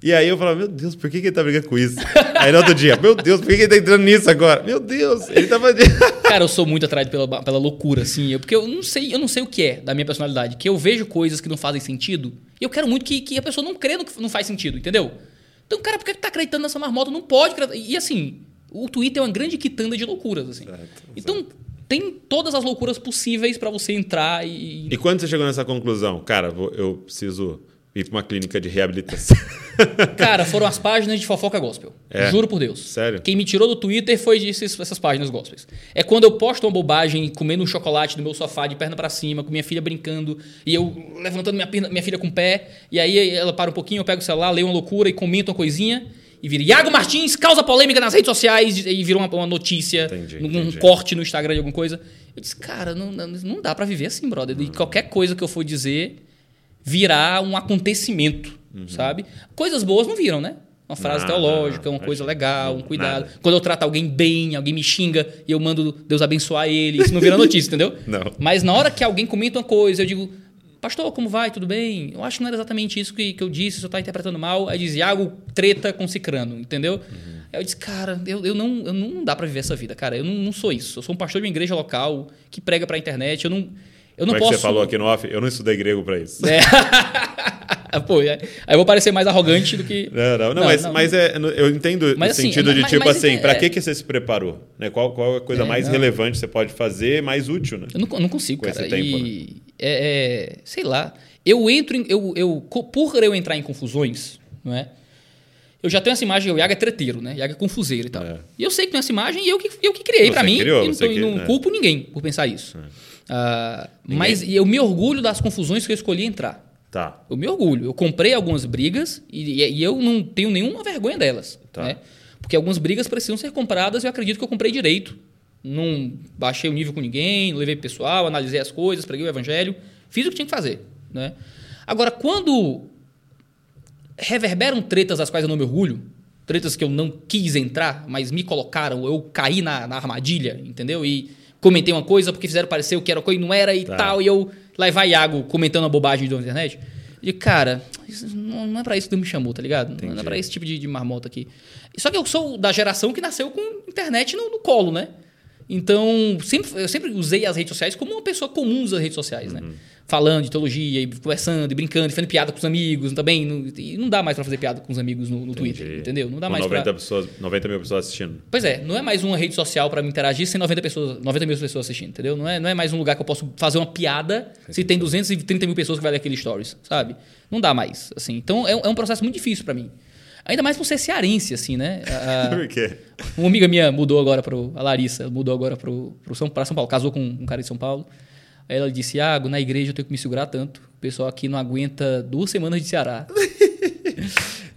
A: E aí eu falava, meu Deus, por que, que ele tá brigando com isso? aí no outro dia, meu Deus, por que, que ele tá entrando nisso agora? Meu Deus, ele tava. [LAUGHS]
C: Cara, eu sou muito atraído pela, pela loucura, assim. Eu, porque eu não sei, eu não sei o que é da minha personalidade. Que eu vejo coisas que não fazem sentido. E eu quero muito que, que a pessoa não crê no que não faz sentido, entendeu? Então, cara, por que tá acreditando nessa marmota? Não pode. E assim, o Twitter é uma grande quitanda de loucuras, assim. Certo, então, certo. tem todas as loucuras possíveis para você entrar e.
A: E quando você chegou nessa conclusão? Cara, eu preciso ir para uma clínica de reabilitação. [LAUGHS]
C: Cara, foram as páginas de fofoca gospel. É. Juro por Deus.
A: Sério?
C: Quem me tirou do Twitter foi esses, essas páginas gospels. É quando eu posto uma bobagem comendo um chocolate no meu sofá de perna para cima, com minha filha brincando, e eu levantando minha, minha filha com o pé, e aí ela para um pouquinho, eu pego o celular, leio uma loucura e comento uma coisinha. E vira Iago Martins causa polêmica nas redes sociais e vira uma, uma notícia, entendi, um entendi. corte no Instagram de alguma coisa. Eu disse, cara, não, não dá para viver assim, brother. E qualquer coisa que eu for dizer virar um acontecimento, uhum. sabe? Coisas boas não viram, né? Uma frase nada, teológica, uma coisa legal, um cuidado. Nada. Quando eu trato alguém bem, alguém me xinga e eu mando Deus abençoar ele, isso não vira notícia, entendeu? [LAUGHS]
A: Não.
C: Mas na hora que alguém comenta uma coisa, eu digo, pastor, como vai? Tudo bem? Eu acho que não era exatamente isso que, que eu disse, você está interpretando mal. Aí diz, Iago, treta com Cicrano, entendeu? Uhum. Aí eu disse, cara, eu, eu, não, eu não dá para viver essa vida, cara. Eu não, não, sou isso. Eu sou um pastor de uma igreja local que prega pra internet. Eu não, eu não
A: Como
C: posso.
A: É que você falou aqui no off? Eu não estudei grego para isso.
C: É. [LAUGHS] Pô, é. aí eu vou parecer mais arrogante do que.
A: Não, não, não, não mas, não. mas é, eu entendo
C: mas,
A: o
C: assim,
A: sentido de
C: mas,
A: tipo
C: mas,
A: assim,
C: é,
A: para que, que você se preparou? Né? Qual, qual a coisa
C: É,
A: mais relevante você pode fazer, mais útil, né?
C: Eu não, eu não consigo,
A: Com
C: cara.
A: esse tempo,
C: e é, é, sei lá. Eu entro em, eu, eu por eu entrar em confusões, não é? Eu já tenho essa imagem, o Iago é treteiro, né? Iago é confuseiro e tal.
A: É.
C: E eu sei que tem essa imagem e eu que, eu que criei pra mim.
A: criou,
C: e não,
A: que-
C: não
A: é.
C: culpo ninguém por pensar isso. Ah, mas eu me orgulho das confusões que eu escolhi entrar.
A: Tá.
C: Eu me orgulho. Eu comprei algumas brigas e, e eu não tenho nenhuma vergonha delas.
A: Tá.
C: Né? Porque algumas brigas precisam ser compradas e eu acredito que eu comprei direito. Não baixei o nível com ninguém, levei pessoal, analisei as coisas, preguei o evangelho, fiz o que tinha que fazer. Né? Agora, quando reverberam tretas das quais eu não me orgulho, tretas que eu não quis entrar, mas me colocaram, eu caí na, na armadilha, entendeu? E comentei uma coisa porque fizeram parecer o que era coisa e não era e
A: Tá.
C: tal, e eu lá vai Iago comentando a bobagem da internet. E, cara, não, não é pra isso que Deus me chamou, tá ligado? Não
A: Entendi.
C: é pra esse tipo de, de marmota aqui. Só que eu sou da geração que nasceu com internet no, no colo, né? Então, sempre, eu sempre usei as redes sociais como uma pessoa comum das redes sociais,
A: Uhum.
C: né? Falando de teologia, e conversando, e brincando, e fazendo piada com os amigos também. Não, e não dá mais pra fazer piada com os amigos no, no Twitter, entendeu? Não dá
A: Com
C: mais
A: 90,
C: pra...
A: pessoas, 90 mil pessoas assistindo.
C: Pois é, não é mais uma rede social pra me interagir sem 90, pessoas, 90 mil pessoas assistindo, entendeu? Não é, não é mais um lugar que eu posso fazer uma piada se tem 230 mil pessoas que vai ler aquele stories, sabe? Não dá mais, assim. Então é, um- é um processo muito difícil pra mim. Ainda mais por ser cearense, assim, né? A- [LAUGHS]
A: Por quê?
C: uma amiga minha mudou agora para a Larissa, mudou agora para São, São Paulo, casou com um cara de São Paulo. Aí ela disse: Iago, na igreja eu tenho que me segurar tanto. O pessoal aqui não aguenta duas semanas de Ceará. [LAUGHS]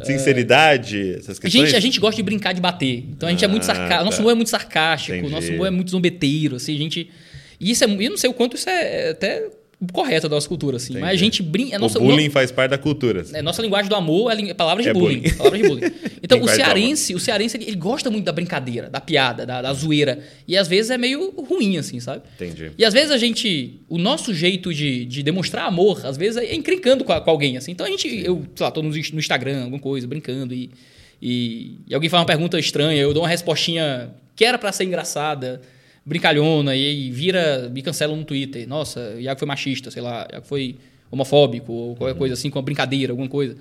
A: Sinceridade, essas
C: A
A: questões?
C: gente, a gente gosta de brincar de bater. Então a gente é muito
A: Ah,
C: sarcástico. Nosso
A: tá.
C: humor é muito sarcástico,
A: Entendi.
C: nosso humor é muito zombeteiro, assim, a gente. E isso é. Eu não sei o quanto isso é até correto da nossa cultura, assim. Mas a
A: Entendi.
C: gente brinca.
A: O
C: Nossa,
A: bullying faz parte da cultura.
C: É, nossa linguagem do amor é, lin- é palavras de
A: É
C: bullying.
A: bullying.
C: Palavras de bullying. [LAUGHS] Então, o cearense, o cearense ele, ele gosta muito da brincadeira, da piada, da, da zoeira. E às vezes é meio ruim, assim, sabe?
A: Entendi.
C: E às vezes a gente. O nosso jeito de, de demonstrar amor, às vezes, é encrencando com, a- com alguém, assim. Então a gente. Eu, sei lá, tô no, no Instagram, alguma coisa, brincando, e, e, e alguém faz uma pergunta estranha, eu dou uma respostinha que era pra ser engraçada, brincalhona, e vira. Me cancelam no Twitter. Nossa, o Iago foi machista, sei lá, Iago foi homofóbico, ou qualquer coisa assim, com uma brincadeira, alguma coisa.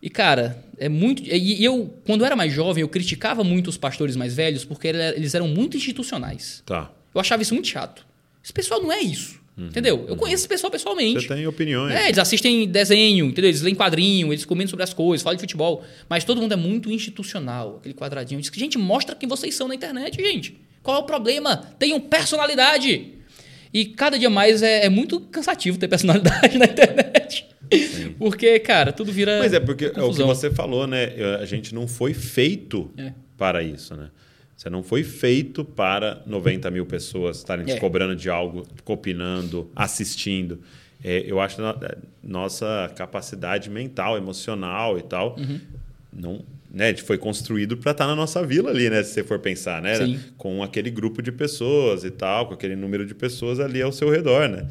C: E, cara, é muito. E eu, quando eu era mais jovem, eu criticava muito os pastores mais velhos porque ele- eles eram muito institucionais.
A: Tá.
C: Eu achava isso muito chato. Esse pessoal não é isso. Entendeu? Eu conheço esse pessoal pessoalmente.
A: Você tem opiniões.
C: É, eles assistem desenho, entendeu? Eles leem quadrinho, eles comentam sobre as coisas, falam de futebol. Mas todo mundo é muito institucional, aquele quadradinho. Diz que, gente, mostra quem vocês são na internet, gente. Qual é o problema? Tenham personalidade. E cada dia mais é, é muito cansativo ter personalidade [LAUGHS] na internet. Porque, cara, tudo vira.
A: Mas é porque é o que você falou, né? A gente não foi feito
C: É.
A: para isso, né? Você não foi feito para 90 mil pessoas estarem
C: É.
A: cobrando de algo, opinando, assistindo. É, eu acho que no- nossa capacidade mental, emocional e tal,
C: Uhum.
A: não, né, foi construído para estar na nossa vila ali, né? Se você for pensar, né?
C: Sim.
A: Com aquele grupo de pessoas e tal, com aquele número de pessoas ali ao seu redor, né?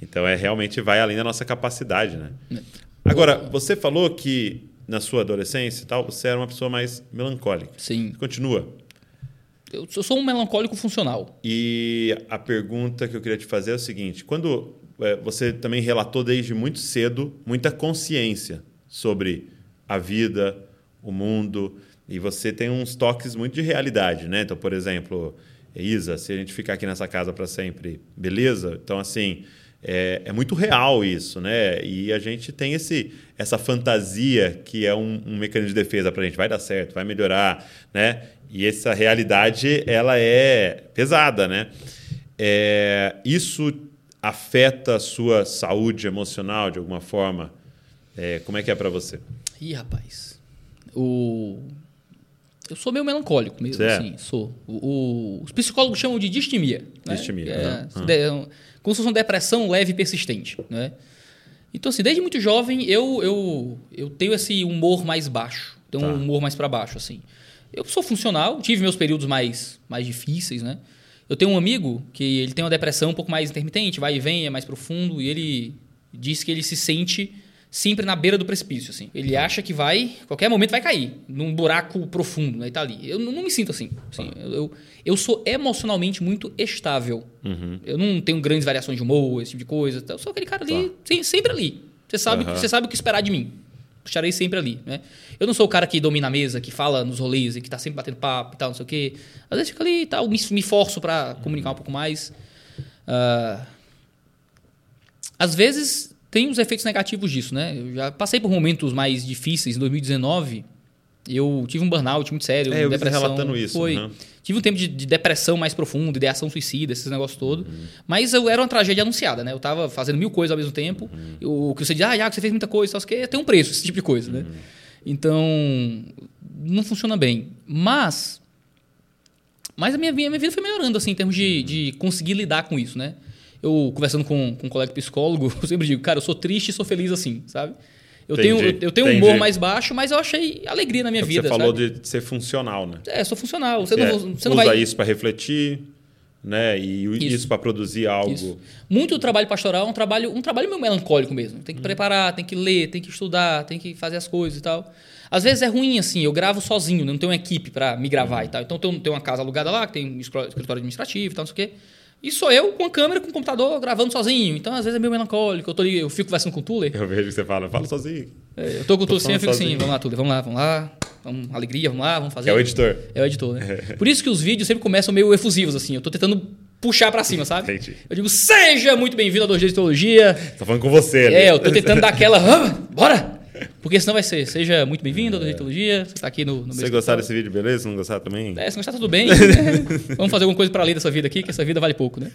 A: Então é realmente vai além da nossa capacidade, né?
C: É.
A: Agora, você falou que na sua adolescência e tal, você era uma pessoa mais melancólica.
C: Sim.
A: Continua.
C: Eu sou- sou um melancólico funcional.
A: E a pergunta que eu queria te fazer é o seguinte: quando é, você também relatou desde muito cedo muita consciência sobre a vida, o mundo, e você tem uns toques muito de realidade, né? Então, por exemplo, Isa, se a gente ficar aqui nessa casa para sempre, beleza? Então, assim, é, é muito real isso, né? E a gente tem esse, essa fantasia que é um, um mecanismo de defesa para a gente, vai dar certo, vai melhorar, né? E essa realidade, ela é pesada, né? É, isso afeta a sua saúde emocional de alguma forma? É, como é que é para você?
C: Ih, rapaz. O... Eu sou meio melancólico mesmo,
A: Você é?
C: assim, sou. O, o- Os psicólogos chamam de distimia. né?
A: Distimia,
C: É,
A: aham.
C: de- como se fosse uma depressão leve e persistente, né? Então, assim, desde muito jovem, eu, eu, eu tenho esse humor mais baixo. Tenho
A: Tá.
C: um humor mais para baixo, assim. Eu sou funcional, tive meus períodos mais, mais difíceis, né? Eu tenho um amigo que ele tem uma depressão um pouco mais intermitente, vai e vem, é mais profundo, e ele diz que ele se sente sempre na beira do precipício, assim. Ele acha que vai, qualquer momento vai cair, num buraco profundo, né? E tá ali. Eu não, não me sinto assim. assim eu, eu, eu, sou emocionalmente muito estável. Uhum. Eu não tenho grandes variações de humor, esse tipo de coisa. Eu sou aquele cara ali, tá. sempre ali. Você sabe, uhum. você sabe o que esperar de mim. Estarei sempre ali, né? Eu não sou o cara que domina a mesa, que fala nos rolês e que tá sempre batendo papo e tal, não sei o quê. Às vezes fico ali e tal, me, me forço para comunicar um pouco mais. Uh, às vezes tem os efeitos negativos disso, né? Eu já passei por momentos mais difíceis. Em 2019, eu tive um burnout muito sério,
A: é, eu
C: depressão.
A: relatando isso.
C: Foi. Uhum. Tive um tempo de, de, depressão mais profundo, ideação suicida, esses negócios todos. Uhum. Mas eu era uma tragédia anunciada, né? Eu tava fazendo mil coisas ao mesmo tempo. Uhum. O que você diz, ah, que você fez muita coisa, só que tem um preço, esse tipo de coisa, né? Uhum. Então, não funciona bem. Mas, mas a minha, minha vida foi melhorando, assim, em termos de, de conseguir lidar com isso, né? Eu conversando com, com um colega psicólogo, [LAUGHS] eu sempre digo, cara, eu sou triste e sou feliz assim, sabe? Eu entendi, tenho, eu tenho um humor mais baixo, mas eu achei alegria na minha
A: é
C: vida.
A: Você falou
C: sabe?
A: de ser funcional, né?
C: É, sou funcional. Você,
A: você,
C: não, você não
A: usa
C: vai...
A: isso para refletir, né? E isso, isso para produzir algo. Isso.
C: Muito trabalho pastoral é um trabalho, um trabalho meio melancólico mesmo. Tem que hum. preparar, tem que ler, tem que estudar, tem que fazer as coisas e tal. Às vezes é ruim assim, eu gravo sozinho, não tenho uma equipe para me gravar hum. e tal. Então tem uma casa alugada lá, que tem um escritório administrativo e tal, não sei o quê. E sou eu com a câmera, com o computador, gravando sozinho. Então, às vezes é meio melancólico. Eu, tô, eu fico conversando com o Tuller.
A: Eu vejo que você fala, fala sozinho.
C: É, eu tô com o Tuller assim, eu fico assim, vamos lá, Tuller, vamos lá, vamos lá. Vamos, alegria, vamos lá, vamos fazer.
A: É o editor.
C: É o editor, né? Por isso que os vídeos sempre começam meio efusivos, assim. Eu tô tentando puxar para cima, sabe? Entendi. Eu digo, seja muito bem-vindo Dois Dias de Teologia.
A: Tô falando com você,
C: né? É, eu tô tentando dar aquela, ah, bora! Porque senão vai ser, seja muito bem-vindo ao é. Teologia, você está aqui no, no
A: Você gostar desse vídeo, beleza? Se não gostar também?
C: É, se gostar, tudo bem. [LAUGHS] Vamos fazer alguma coisa para além dessa vida aqui, que essa vida vale pouco, né?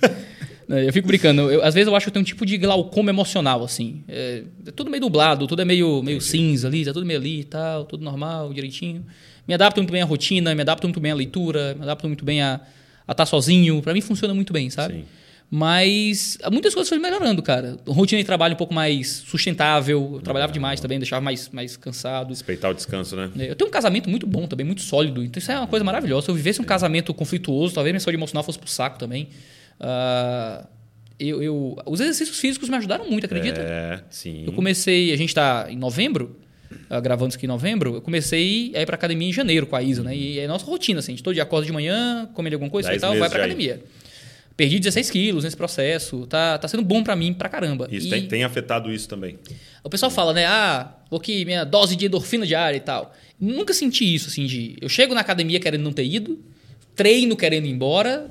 C: É, eu fico brincando. Eu, às vezes eu acho que eu tenho um tipo de glaucoma emocional, assim. É, é tudo meio dublado, tudo é meio, meio cinza ali, tá tudo meio ali e tal, tudo normal, direitinho. Me adapto muito bem à rotina, me adapto muito bem à leitura, me adapto muito bem a estar tá sozinho. Para mim funciona muito bem, sabe? Sim. Mas muitas coisas foram melhorando, cara. Rotina de trabalho um pouco mais sustentável. Eu trabalhava demais também, deixava mais, mais cansado.
A: Respeitar o descanso, né?
C: É, eu tenho um casamento muito bom também, muito sólido. Então isso é uma coisa maravilhosa. Se eu vivesse um casamento conflituoso, talvez minha saúde emocional fosse pro saco também. Uh, eu, eu, os exercícios físicos me ajudaram muito, acredita?
A: É, sim.
C: Eu comecei, a gente está em novembro, uh, gravando isso aqui em novembro, eu comecei a ir para academia em janeiro com a Isa, né? E é nossa rotina, assim, a gente todo dia acorda de manhã, come alguma coisa e tal, vai para academia. Perdi 16 quilos nesse processo, tá, tá sendo bom para mim pra caramba.
A: Isso e tem, tem afetado isso também.
C: O pessoal fala, né? Ah, vou que minha dose de endorfina diária e tal. Nunca senti isso, assim, de. Eu chego na academia querendo não ter ido, treino querendo ir embora,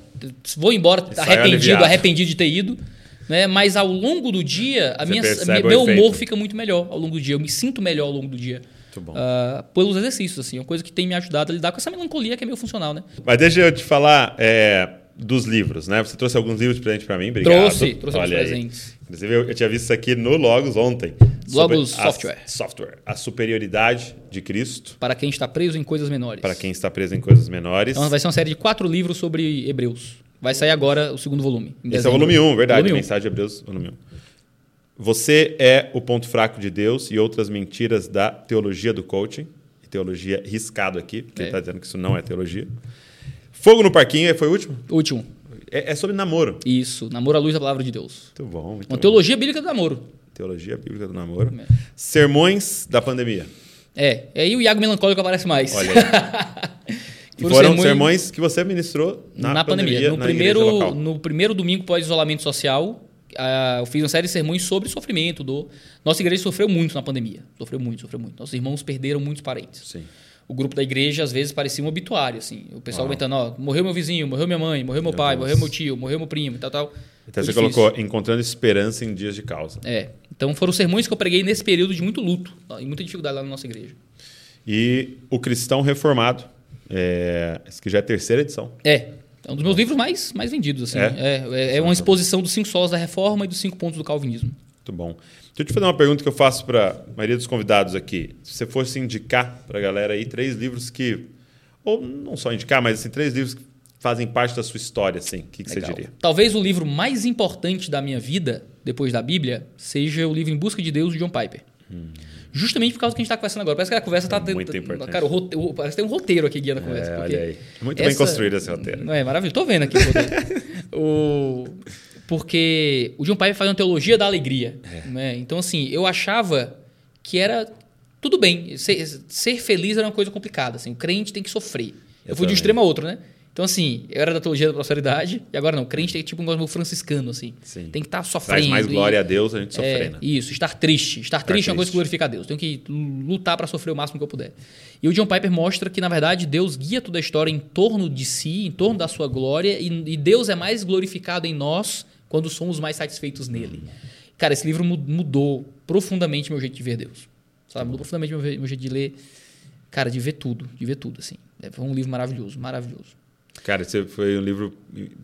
C: vou embora arrependido, arrependido de ter ido. Né? Mas ao longo do dia, a minha, meu humor fica muito melhor ao longo do dia. Eu me sinto melhor ao longo do dia. Uh, pelos exercícios, assim. É uma coisa que tem me ajudado a lidar com essa melancolia que é meio funcional, né?
A: Mas deixa eu te falar é, dos livros, né? Você trouxe alguns livros de presente para mim, obrigado.
C: Trouxe, trouxe alguns presentes.
A: Inclusive, eu, eu, tinha visto isso aqui no Logos ontem.
C: Logos Software.
A: A, software. A superioridade de Cristo.
C: Para quem está preso em coisas menores.
A: Para quem está preso em coisas menores.
C: Então vai ser uma série de quatro livros sobre Hebreus. Vai sair agora o segundo volume.
A: Esse é o volume 1, um, verdade. Volume Mensagem de Hebreus, volume 1. Um. Você é o ponto fraco de Deus e outras mentiras da teologia do coaching. Teologia riscado aqui, porque é. ele está dizendo que isso não é teologia. Fogo no Parquinho, foi o último?
C: O último.
A: É, é, sobre namoro.
C: Isso, namoro à luz da palavra de Deus.
A: Muito bom. Muito
C: Uma
A: bom.
C: teologia bíblica do namoro.
A: Teologia bíblica do namoro. É. Sermões da pandemia.
C: É, e aí o Iago Melancólico aparece mais.
A: Olha aí. [LAUGHS] e foram, sermões... sermões que você ministrou na,
C: na
A: pandemia.
C: pandemia. No,
A: na
C: primeiro, no primeiro domingo pós-isolamento social, uh, eu fiz uma série de sermões sobre sofrimento. Do... Nossa igreja sofreu muito na pandemia. Sofreu muito, sofreu muito. Nossos irmãos perderam muitos parentes.
A: Sim
C: o grupo da igreja às vezes parecia um obituário, assim. O pessoal comentando, ó, morreu meu vizinho, morreu minha mãe, morreu meu, meu pai, Deus. morreu meu tio, morreu meu primo e tal, tal.
A: Então você difícil. colocou encontrando esperança em dias de causa.
C: É. Então foram sermões que eu preguei nesse período de muito luto e muita dificuldade lá na nossa igreja.
A: E o Cristão Reformado, é... esse que já é a terceira edição.
C: É. É um dos meus livros mais, mais vendidos, assim. É, é, é uma exposição dos cinco solos da reforma e dos cinco pontos do calvinismo.
A: Muito bom. Deixa eu te fazer uma pergunta que eu faço para a maioria dos convidados aqui. Se você fosse indicar para a galera aí três livros que. Ou não só indicar, mas assim, três livros que fazem parte da sua história, assim, o que, que você diria?
C: Talvez o livro mais importante da minha vida, depois da Bíblia, seja o livro Em Busca de Deus, de John Piper. Hum. Justamente por causa do que a gente está conversando agora. Parece que a conversa está...
A: É muito importante.
C: Cara, o roteiro, parece que tem um roteiro aqui guiando a conversa.
A: É, olha aí. Muito essa... bem construído esse roteiro.
C: É maravilhoso. Estou vendo aqui o roteiro. [LAUGHS] o... Porque o John Piper faz uma teologia da alegria. É. Né? Então, assim, eu achava que era tudo bem, ser, ser feliz era uma coisa complicada, assim, o crente tem que sofrer. Eu, eu fui de um extremo a outro, né? Então, assim, eu era da teologia da prosperidade, e agora não. Crente tem tipo um negócio franciscano, assim. Sim. Tem que estar tá sofrendo. Traz
A: mais glória e, a Deus a gente sofrer,
C: é, né? Isso, estar triste. Estar, estar triste, triste é uma coisa que glorifica a Deus. Tenho que lutar para sofrer o máximo que eu puder. E o John Piper mostra que, na verdade, Deus guia toda a história em torno de si, em torno da sua glória, e, e Deus é mais glorificado em nós quando somos mais satisfeitos nele. Cara, esse livro mudou profundamente meu jeito de ver Deus. Sabe? Mudou profundamente meu, meu jeito de ler. Cara, de ver tudo, de ver tudo, assim. É, foi um livro maravilhoso, maravilhoso.
A: Cara, esse foi um livro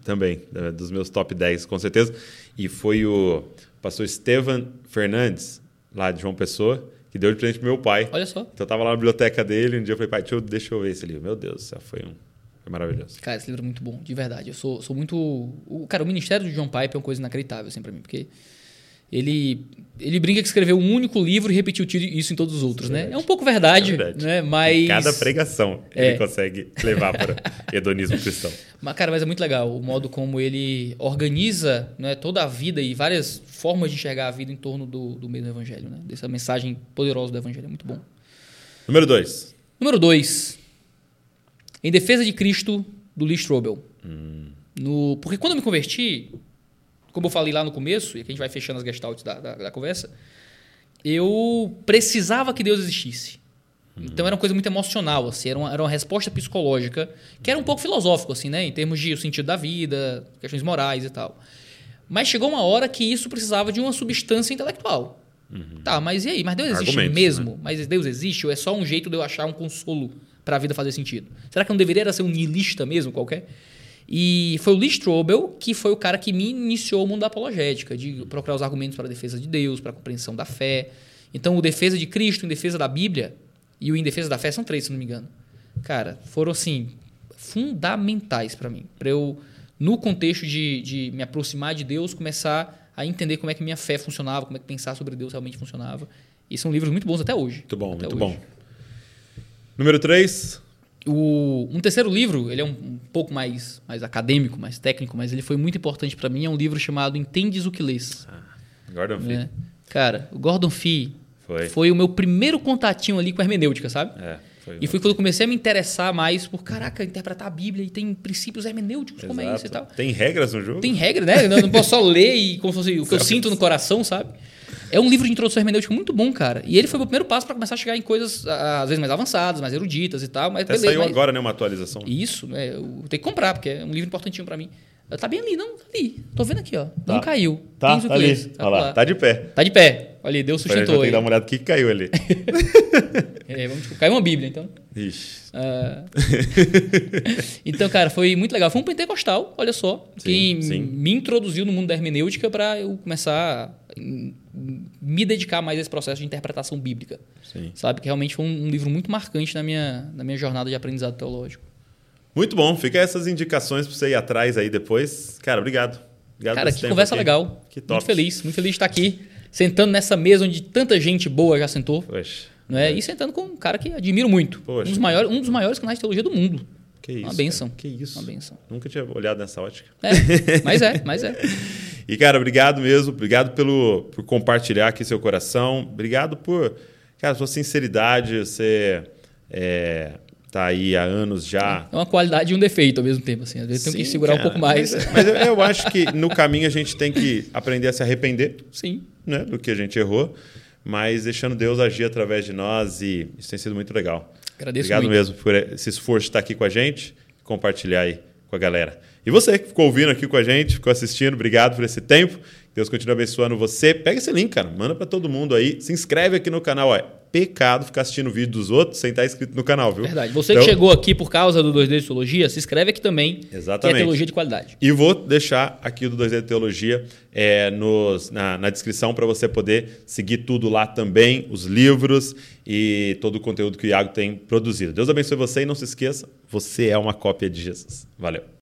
A: também, dos meus top 10, com certeza. E foi o pastor Estevan Fernandes, lá de João Pessoa, que deu de presente pro meu pai.
C: Olha só.
A: Então eu tava lá na biblioteca dele, um dia eu falei, pai, deixa eu, deixa eu ver esse livro. Meu Deus, foi um. Foi maravilhoso.
C: Cara, esse livro é muito bom, de verdade. Eu sou, sou muito. O, cara, o ministério de John Pipe é uma coisa inacreditável, assim, pra mim, porque ele, ele brinca que escreveu um único livro e repetiu isso em todos os outros, né? É um pouco verdade, é verdade. né? Mas
A: cada pregação é. ele consegue levar para [LAUGHS] hedonismo cristão.
C: Mas cara, mas é muito legal o modo como ele organiza, né, toda a vida e várias formas de enxergar a vida em torno do, do meio do evangelho, né? Dessa mensagem poderosa do evangelho, é muito bom.
A: Número dois.
C: Número dois. Em defesa de Cristo do Lee Strobel. Hum. No, porque quando eu me converti, como eu falei lá no começo, e aqui a gente vai fechando as gestaltes da, da, da conversa, eu precisava que Deus existisse. Uhum. Então era uma coisa muito emocional, assim, era uma, era uma resposta psicológica, que era um pouco filosófico, assim, né? Em termos de o sentido da vida, questões morais e tal. Mas chegou uma hora que isso precisava de uma substância intelectual. Uhum. Tá, mas e aí? Mas Deus existe Argumentos, mesmo? Né? Mas Deus existe ou é só um jeito de eu achar um consolo para a vida fazer sentido? Será que não deveria ser um niilista mesmo qualquer? E foi o Lee Strobel que foi o cara que me iniciou o mundo da apologética, de procurar os argumentos para a defesa de Deus, para a compreensão da fé. Então, o defesa de Cristo, em defesa da Bíblia, e o em defesa da fé são três, se não me engano. Cara, foram assim fundamentais para mim, para eu no contexto de, de me aproximar de Deus, começar a entender como é que minha fé funcionava, como é que pensar sobre Deus realmente funcionava. E são livros muito bons até hoje.
A: Muito bom,
C: muito
A: hoje. bom. Número 3.
C: O, um terceiro livro, ele é um, um, pouco mais, mais acadêmico, mais técnico, mas ele foi muito importante para mim. É um livro chamado Entendes o que Lês. Ah,
A: Gordon Fee. É.
C: Cara, o Gordon Fee foi. foi o meu primeiro contatinho ali com a hermenêutica, sabe? É. Foi e foi quando eu comecei a me interessar mais por, caraca, interpretar a Bíblia e tem princípios hermenêuticos, Exato. como é isso e tal.
A: Tem regras no jogo?
C: Tem regras, né? Eu não posso só ler e como se fosse o que eu sinto no coração, sabe? É um livro de introdução hermenêutica muito bom, cara. E ele foi o meu primeiro passo para começar a chegar em coisas, às vezes, mais avançadas, mais eruditas e tal. Mas
A: beleza, saiu mas... agora, né? Uma atualização.
C: Isso, né? Eu tenho que comprar, porque é um livro importantinho para mim. Tá bem ali, não? Tá ali. Tô vendo aqui, ó. Tá. Não caiu.
A: Tá, tá ali. Olha lá. tá de pé.
C: Tá de pé. Olha ali, Deus sustentou.
A: Tem que dar uma olhada o que caiu ali. [LAUGHS]
C: é, vamos, tipo, caiu uma Bíblia, então.
A: Ixi.
C: Uh... [LAUGHS] então, cara, foi muito legal. Foi um pentecostal, olha só, sim, que sim. me introduziu no mundo da hermenêutica para eu começar a me dedicar mais a esse processo de interpretação bíblica. Sim. Sabe? Que realmente foi um, um livro muito marcante na minha, na minha jornada de aprendizado teológico.
A: Muito bom. Fica essas indicações para você ir atrás aí depois. Cara, obrigado. Obrigado
C: Cara, que conversa aqui. legal. Que top. Muito feliz. Muito feliz de estar aqui, sentando nessa mesa onde tanta gente boa já sentou.
A: Poxa.
C: Não é? é. E sentando com um cara que admiro muito. Poxa. Um dos maiores, um dos maiores canais de teologia do mundo.
A: Que isso.
C: Uma benção.
A: Cara. Que isso.
C: Uma benção.
A: Nunca tinha olhado nessa ótica.
C: É, mas é, mas é. [LAUGHS]
A: e, cara, obrigado mesmo. Obrigado pelo, por compartilhar aqui seu coração. Obrigado por, cara, sua sinceridade. Você é, tá aí há anos já.
C: É uma qualidade e um defeito ao mesmo tempo. Assim. Às vezes tem que segurar cara, um pouco mais.
A: Mas, mas eu, eu acho que no caminho a gente tem que aprender a se arrepender
C: Sim.
A: Né, do que a gente errou mas deixando Deus agir através de nós e isso tem sido muito legal.
C: Agradeço
A: Obrigado
C: muito.
A: mesmo por esse esforço de estar aqui com a gente, compartilhar aí com a galera. E você que ficou ouvindo aqui com a gente, ficou assistindo, obrigado por esse tempo. Deus continue abençoando você. Pega esse link, cara, manda para todo mundo aí. Se inscreve aqui no canal, ó pecado ficar assistindo vídeo dos outros sem estar inscrito no canal, viu?
C: Verdade. Você então, que chegou aqui por causa do 2D de Teologia, se inscreve aqui também.
A: Exatamente.
C: Que é teologia de qualidade.
A: E vou deixar aqui do 2D de Teologia é, nos, na, na descrição para você poder seguir tudo lá também, os livros e todo o conteúdo que o Iago tem produzido. Deus abençoe você e não se esqueça, você é uma cópia de Jesus. Valeu.